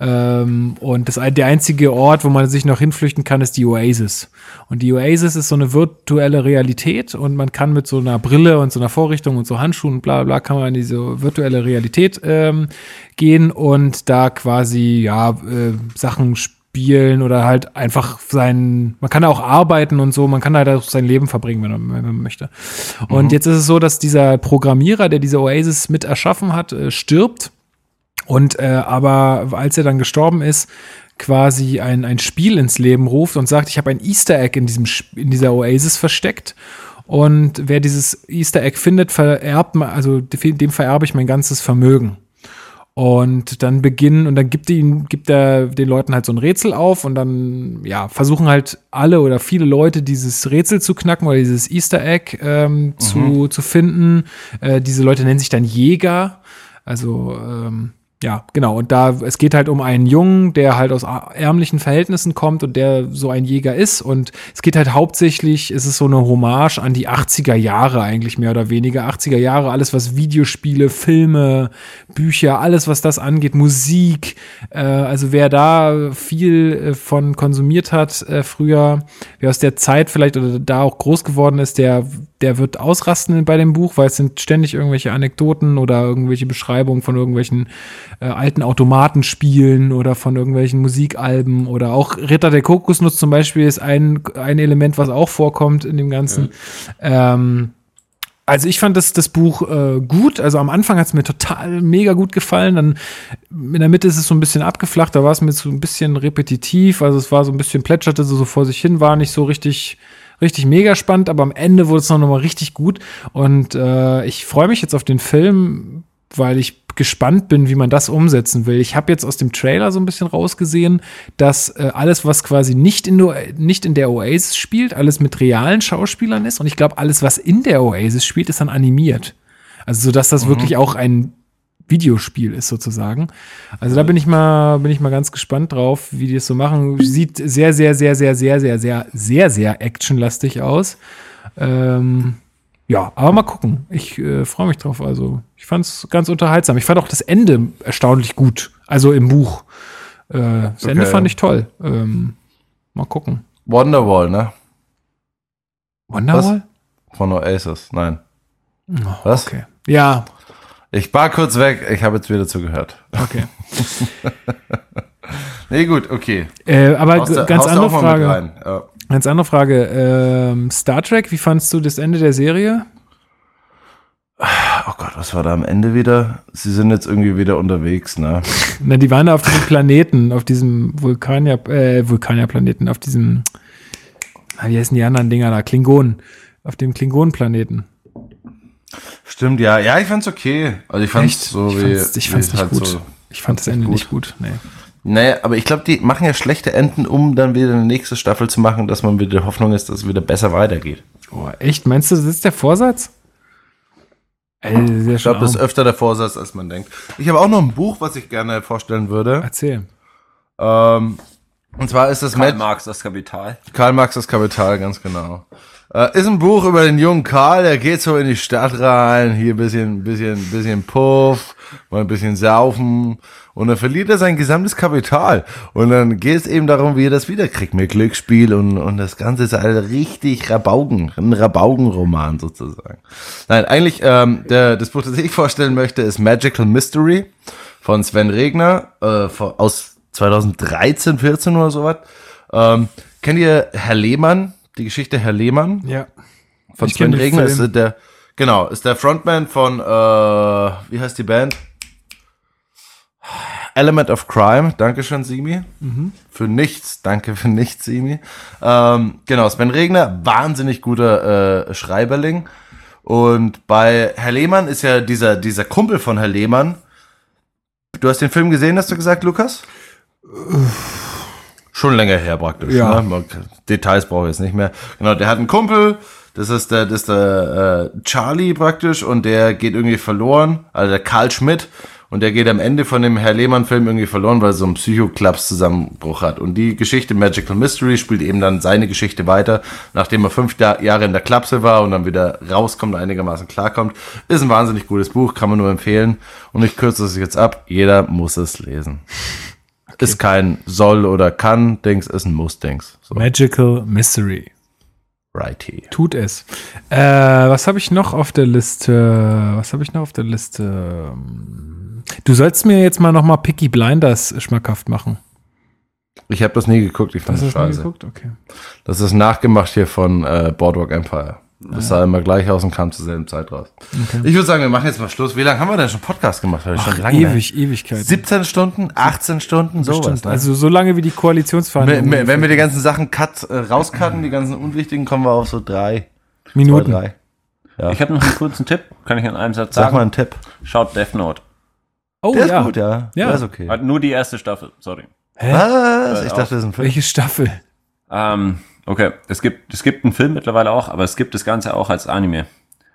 Ähm, und das, der einzige Ort, wo man sich noch hinflüchten kann, ist die Oasis. Und die Oasis ist so eine virtuelle Realität und man kann mit so einer Brille und so einer Vorrichtung und so Handschuhen und bla bla kann man in diese virtuelle Realität ähm, gehen und da quasi ja äh, Sachen spielen oder halt einfach sein, man kann da auch arbeiten und so, man kann halt auch sein Leben verbringen, wenn man, wenn man möchte. Und jetzt ist es so, dass dieser Programmierer, der diese Oasis mit erschaffen hat, äh, stirbt. Und äh, aber als er dann gestorben ist, quasi ein, ein Spiel ins Leben ruft und sagt, ich habe ein Easter Egg in, diesem, in dieser Oasis versteckt. Und wer dieses Easter Egg findet, vererbt, also dem vererbe ich mein ganzes Vermögen. Und dann beginnen, und dann gibt ihn, gibt er den Leuten halt so ein Rätsel auf und dann, ja, versuchen halt alle oder viele Leute dieses Rätsel zu knacken oder dieses Easter Egg ähm, zu, zu finden. Äh, diese Leute nennen sich dann Jäger. Also, ähm, ja, genau. Und da, es geht halt um einen Jungen, der halt aus ärmlichen Verhältnissen kommt und der so ein Jäger ist. Und es geht halt hauptsächlich, es ist so eine Hommage an die 80er Jahre eigentlich mehr oder weniger. 80er Jahre, alles was Videospiele, Filme, Bücher, alles was das angeht, Musik. Äh, also wer da viel äh, von konsumiert hat äh, früher, wer aus der Zeit vielleicht oder da auch groß geworden ist, der, der wird ausrasten bei dem Buch, weil es sind ständig irgendwelche Anekdoten oder irgendwelche Beschreibungen von irgendwelchen äh, alten Automatenspielen oder von irgendwelchen Musikalben oder auch Ritter der Kokosnuss zum Beispiel ist ein, ein Element, was auch vorkommt in dem Ganzen. Ähm, also ich fand das, das Buch äh, gut. Also am Anfang hat es mir total mega gut gefallen. Dann in der Mitte ist es so ein bisschen abgeflacht. Da war es mir so ein bisschen repetitiv. Also es war so ein bisschen plätscherte so, so vor sich hin, war nicht so richtig richtig mega spannend. Aber am Ende wurde es noch mal richtig gut. Und äh, ich freue mich jetzt auf den Film, weil ich gespannt bin, wie man das umsetzen will. Ich habe jetzt aus dem Trailer so ein bisschen rausgesehen, dass äh, alles, was quasi nicht in, der- nicht in der Oasis spielt, alles mit realen Schauspielern ist. Und ich glaube, alles, was in der Oasis spielt, ist dann animiert. Also, so dass das wirklich auch ein Videospiel ist sozusagen. Also da bin ich mal, bin ich mal ganz gespannt drauf, wie die es so machen. Sieht sehr, sehr, sehr, sehr, sehr, sehr, sehr, sehr, sehr actionlastig aus. Ähm, ja, aber mal gucken. Ich äh, freue mich drauf. Also, ich fand es ganz unterhaltsam. Ich fand auch das Ende erstaunlich gut. Also im Buch. Äh, das Ende Okay. fand ich toll. Ähm, mal gucken. Wonderwall, ne? Wonderwall? Von Oasis. Nein. Was? Okay. Ja, Ich war kurz weg. Ich habe jetzt wieder zugehört. okay. Nee, gut, okay. äh, aber ganz andere Frage. Ja. Ganz andere Frage. Ähm, Star Trek, wie fandst du das Ende der Serie? Oh Gott, was war da am Ende wieder? Sie sind jetzt irgendwie wieder unterwegs, ne? Na, die waren da auf diesem Planeten, auf diesem Vulkanier, äh, Vulkanier-Planeten, auf diesem, wie heißen die anderen Dinger da? Klingonen. Auf dem Klingonen-Planeten. Stimmt, ja. Ja, ich fand's okay. Also ich fand's so ich wie. fand's, ich wie fand's es nicht halt gut. So, ich fand das Ende gut. nicht gut. Nee. Nee, aber ich glaube, die machen ja schlechte Enden, um dann wieder eine nächste Staffel zu machen, dass man wieder Hoffnung ist, dass es wieder besser weitergeht. Oh, echt? Meinst du, das ist der Vorsatz? Ey, Ich glaube, das ist öfter der Vorsatz, als man denkt. Ich habe auch noch ein Buch, was ich gerne vorstellen würde. Erzähl. Ähm, Und zwar ist das Karl Marx, das Kapital. Karl Marx das Kapital, ganz genau. Äh, ist ein Buch über den jungen Karl, der geht so in die Stadt rein, hier bisschen, bisschen, bisschen Puff, mal ein bisschen saufen und dann verliert er sein gesamtes Kapital. Und dann geht es eben darum, wie er das wiederkriegt mit Glücksspiel und, und das Ganze ist halt richtig Rabaugen, ein Rabaugenroman sozusagen. Nein, eigentlich, ähm, der, das Buch, das ich vorstellen möchte, ist Magical Mystery von Sven Regner äh, aus 2013, 14 oder sowas. Ähm, kennt ihr Herr Lehmann? Die Geschichte Herr Lehmann Ja. von Ich Sven Regner ist der genau ist der Frontman von äh, wie heißt die Band? Element of Crime. Dankeschön, Simi. Mhm. Für nichts. Danke für nichts, Simi. Ähm, genau, Sven Regner, wahnsinnig guter äh, Schreiberling. Und bei Herr Lehmann ist ja dieser, dieser Kumpel von Herr Lehmann. Du hast den Film gesehen, hast du gesagt, Lukas? Schon länger her praktisch. Ja. Ne? Details brauche ich jetzt nicht mehr. Genau, der hat einen Kumpel, das ist der, das ist der äh, Charlie praktisch und der geht irgendwie verloren, also der Karl Schmidt und der geht am Ende von dem Herr Lehmann-Film irgendwie verloren, weil er so einen Psychoklaps-Zusammenbruch hat. Und die Geschichte Magical Mystery spielt eben dann seine Geschichte weiter, nachdem er fünf Jahre in der Klapse war und dann wieder rauskommt, einigermaßen klarkommt. Ist ein wahnsinnig gutes Buch, kann man nur empfehlen. Und ich kürze es jetzt ab, jeder muss es lesen. Ist kein soll oder kann Dings, ist ein Muss-Dings. So, Magical Mystery. righty. Tut es. Äh, was habe ich noch auf der Liste? Was habe ich noch auf der Liste? Du sollst mir jetzt mal noch mal Picky Blinders schmackhaft machen. Ich habe das nie geguckt, ich fand das das scheiße. geguckt? Okay. Das ist nachgemacht hier von äh, Boardwalk Empire. Das sah immer gleich aus und kam zur selben Zeit raus. Ich würde sagen, wir machen jetzt mal Schluss. Wie lange haben wir denn schon Podcast gemacht? Ach, schon lange. Ewig, Ewigkeit. 17 Stunden, 18 Stunden, sowas. Stimmt. Ne? Also so lange wie die Koalitionsverhandlungen. wenn, wenn wir die ganzen Sachen cut, äh, rauscutten, die ganzen unwichtigen, kommen wir auf so drei, zwei, Minuten. drei. Ich habe noch einen kurzen Tipp, kann ich in einem Satz Sag sagen. mal einen Tipp. Schaut Death Note. Oh Der ja. ist gut, ja. Ja. Der ist okay. Hat nur die erste Staffel, sorry. Was? Ich dachte, das ist ein Film. Welche Staffel? Ähm, okay, es gibt, es gibt einen Film mittlerweile auch, aber es gibt das Ganze auch als Anime.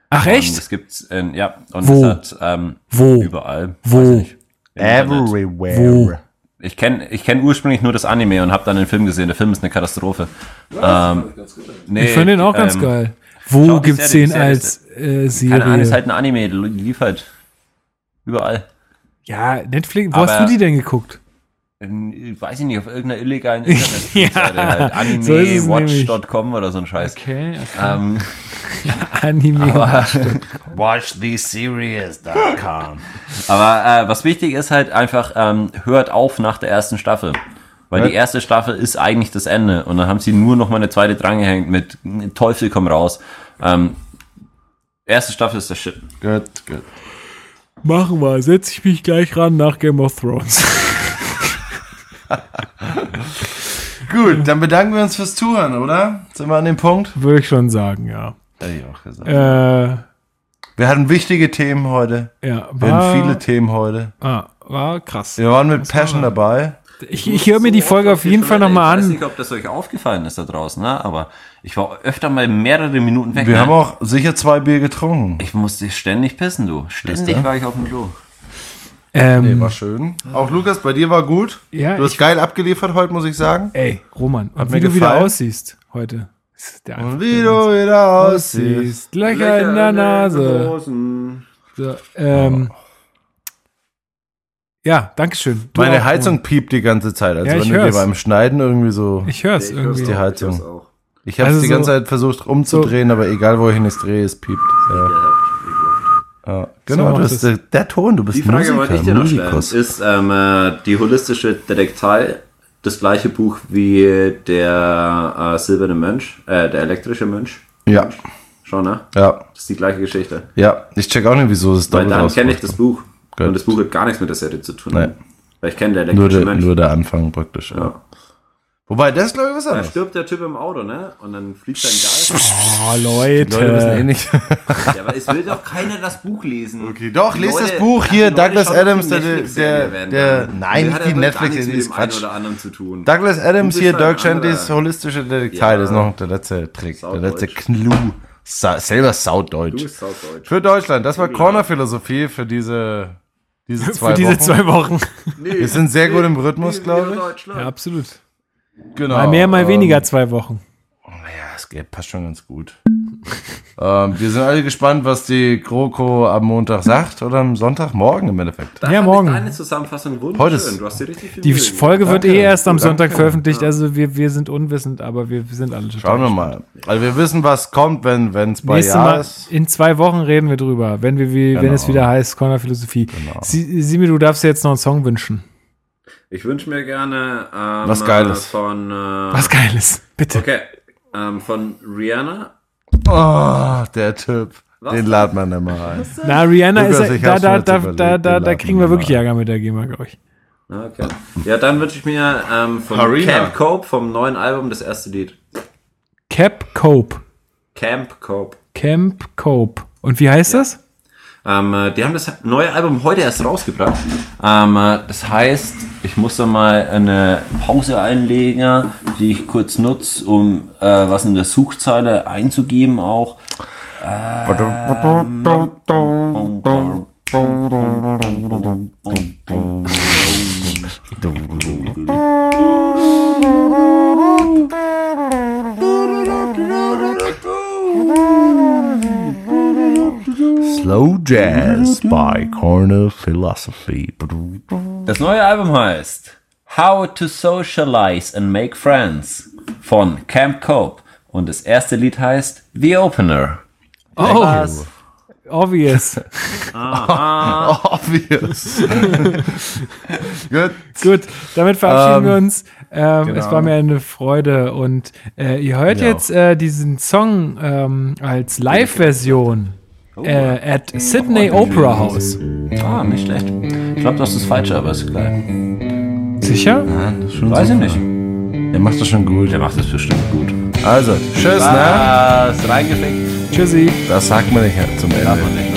Ach Und echt? es gibt, äh, ja, und Wo? es hat ähm, Wo? überall. Wo? Ich. Everywhere. Wo? Ich kenne ich kenn ursprünglich nur das Anime und habe dann den Film gesehen. Der Film ist eine Katastrophe. Ähm, nee, Ich finde den auch ganz ähm, geil. Wo schau gibt's Serie, den Serie als äh, Keine Ahnung, ist Serie? halt ein Anime, der lief halt überall. Ja, Netflix. Wo hast Aber- du die denn geguckt? In, weiß ich nicht, auf irgendeiner illegalen Internetseite. Ja, halt so Animewatch.com oder so ein Scheiß. Okay, okay. Ähm, Anime. WatchTheSeries.com. aber äh, was wichtig ist halt einfach, ähm, hört auf nach der ersten Staffel. Weil Ja. die erste Staffel ist eigentlich das Ende. Und dann haben sie nur noch mal eine zweite drangehängt mit Teufel komm raus. Ähm, erste Staffel ist der Shit. Gut, gut. Machen wir. Setze ich mich gleich ran nach Game of Thrones. Gut, dann bedanken wir uns fürs Zuhören, oder? Sind wir an dem Punkt? Würde ich schon sagen, ja. Hätte ich auch gesagt. Äh, Wir hatten wichtige Themen heute. ja, Wir hatten war, viele Themen heute. ah, war krass. Wir waren mit Passion dabei. Ich, ich höre mir die Folge auf jeden Fall nochmal Ich weiß an. nicht, ob das euch aufgefallen ist da draußen, ne? aber ich war öfter mal mehrere Minuten weg. Wir ne? haben auch sicher zwei Bier getrunken. ich musste ständig pissen, du. Ständig war ich auf dem Klo. Ähm, Nee, war schön. Auch Lukas, bei dir war gut. Ja, du hast ich- geil abgeliefert heute, muss ich sagen. ey, Roman, mir wie du wieder gefallen. aussiehst heute. ist der Und wie du wieder aussiehst. Löcher in der Nase. So, ähm, ja, Dankeschön. Du Meine auch, Heizung piept die ganze Zeit. Also Ja, wenn ich du dir hör's. beim Schneiden irgendwie so. Ich höre es irgendwie. die Heizung. Ich habe Also die so- ganze Zeit versucht umzudrehen, aber egal wo ich es drehe, es piept. Ja. Ja. Genau, macht du bist der, der Ton, du bist Die Frage Musiker, wollte ich dir noch stellen. Ist ähm, äh, die holistische Detektei das gleiche Buch wie der äh, silberne Mönch, äh, der elektrische Mönch? Ja, Schon, ne? ja, Das ist die gleiche Geschichte. ja. Ich check auch nicht, wieso es Weil doppelt dann kenne ich das Buch. Gut. Und das Buch hat gar nichts mit der Serie zu tun. Nein. Weil ich kenne der Nur elektrische der, Mönch. nur der Anfang praktisch. Ja. Ja. Wobei, das ist glaube ich was Da anderes. stirbt der Typ im Auto, ne? Und dann fliegt sein Geist. Oh, Leute. Leute wissen eh nicht. ja, aber es will doch keiner das Buch lesen. Okay, doch, lest Leute- das Buch hier, die Leute Douglas Adams, die der, der, der, dann. nein, Die nicht hat die Netflix, die mit ist Quatsch. oder anderen zu tun. Douglas Adams hier, Dirk anderer. holistische Detektei, Ja. das ist noch der letzte Trick, der letzte Saudeutsch. Clou. Sa selber bist Sauddeutsch. Für Deutschland, das war Corner-Philosophie für diese, diese zwei Für diese Wochen. zwei Wochen. Wir sind sehr gut im Rhythmus, glaube ich. Ja, absolut. Genau. Mal mehr, mal ähm, weniger zwei Wochen. Ja, es geht, passt schon ganz gut. ähm, wir sind alle gespannt, was die GroKo am Montag sagt oder am Sonntagmorgen im Endeffekt. Ja, morgen. Deine Zusammenfassung wunderschön. Heute ist- du hast dir richtig viel Die Mühe. Folge wird eh erst am Danke. Sonntag veröffentlicht, also wir, wir sind unwissend, aber wir sind alle schon Schauen wir mal. Also wir wissen, was kommt, wenn es bei Nächstes Ja Mal, ist. in zwei Wochen reden wir drüber, wenn, wir, wie, wenn Genau. es wieder heißt Corner Philosophie. Sie, Simi, du darfst dir jetzt noch einen Song wünschen. Ich wünsche mir gerne ähm, Was Geiles. von äh, Was Geiles, bitte. Okay, ähm, von Rihanna. Oh, der Typ. Den laden wir nicht mal rein. Na, Rihanna Lukas, ist, da, da, da, überlegt, da, da, da kriegen wir wir wirklich. Ärger mit der GEMA, glaube ich. Okay. Ja, dann wünsche ich mir ähm, von Harina. Camp Cope vom neuen Album das erste Lied. Cap Cope. Camp Cope. Camp Cope. Und wie heißt das? Ähm, äh, die haben das neue Album heute erst rausgebracht. Ähm, äh, das heißt, ich muss da mal eine Pause einlegen, die ich kurz nutze, um äh, was in der Suchzeile einzugeben auch. Slow Jazz by Corner Philosophy. Das neue Album heißt How to Socialize and Make Friends von Camp Cope und das erste Lied heißt The Opener. Oh, obvious. Obvious. Gut. Gut, damit verabschieden Ähm, wir uns. Ähm, genau. Es war mir eine Freude und äh, ihr hört Ja. jetzt äh, diesen Song ähm, als Live-Version äh, at Sydney Opera House. Ah, nicht schlecht. Ich glaube, das ist das Falsche, aber ist geil. Sicher? Weiß ich nicht. Der macht das schon gut. Der macht das bestimmt gut. Also, tschüss, ne? Was? Reingefickt. Tschüssi. Das sagt man nicht zum Ende. Darf man nicht.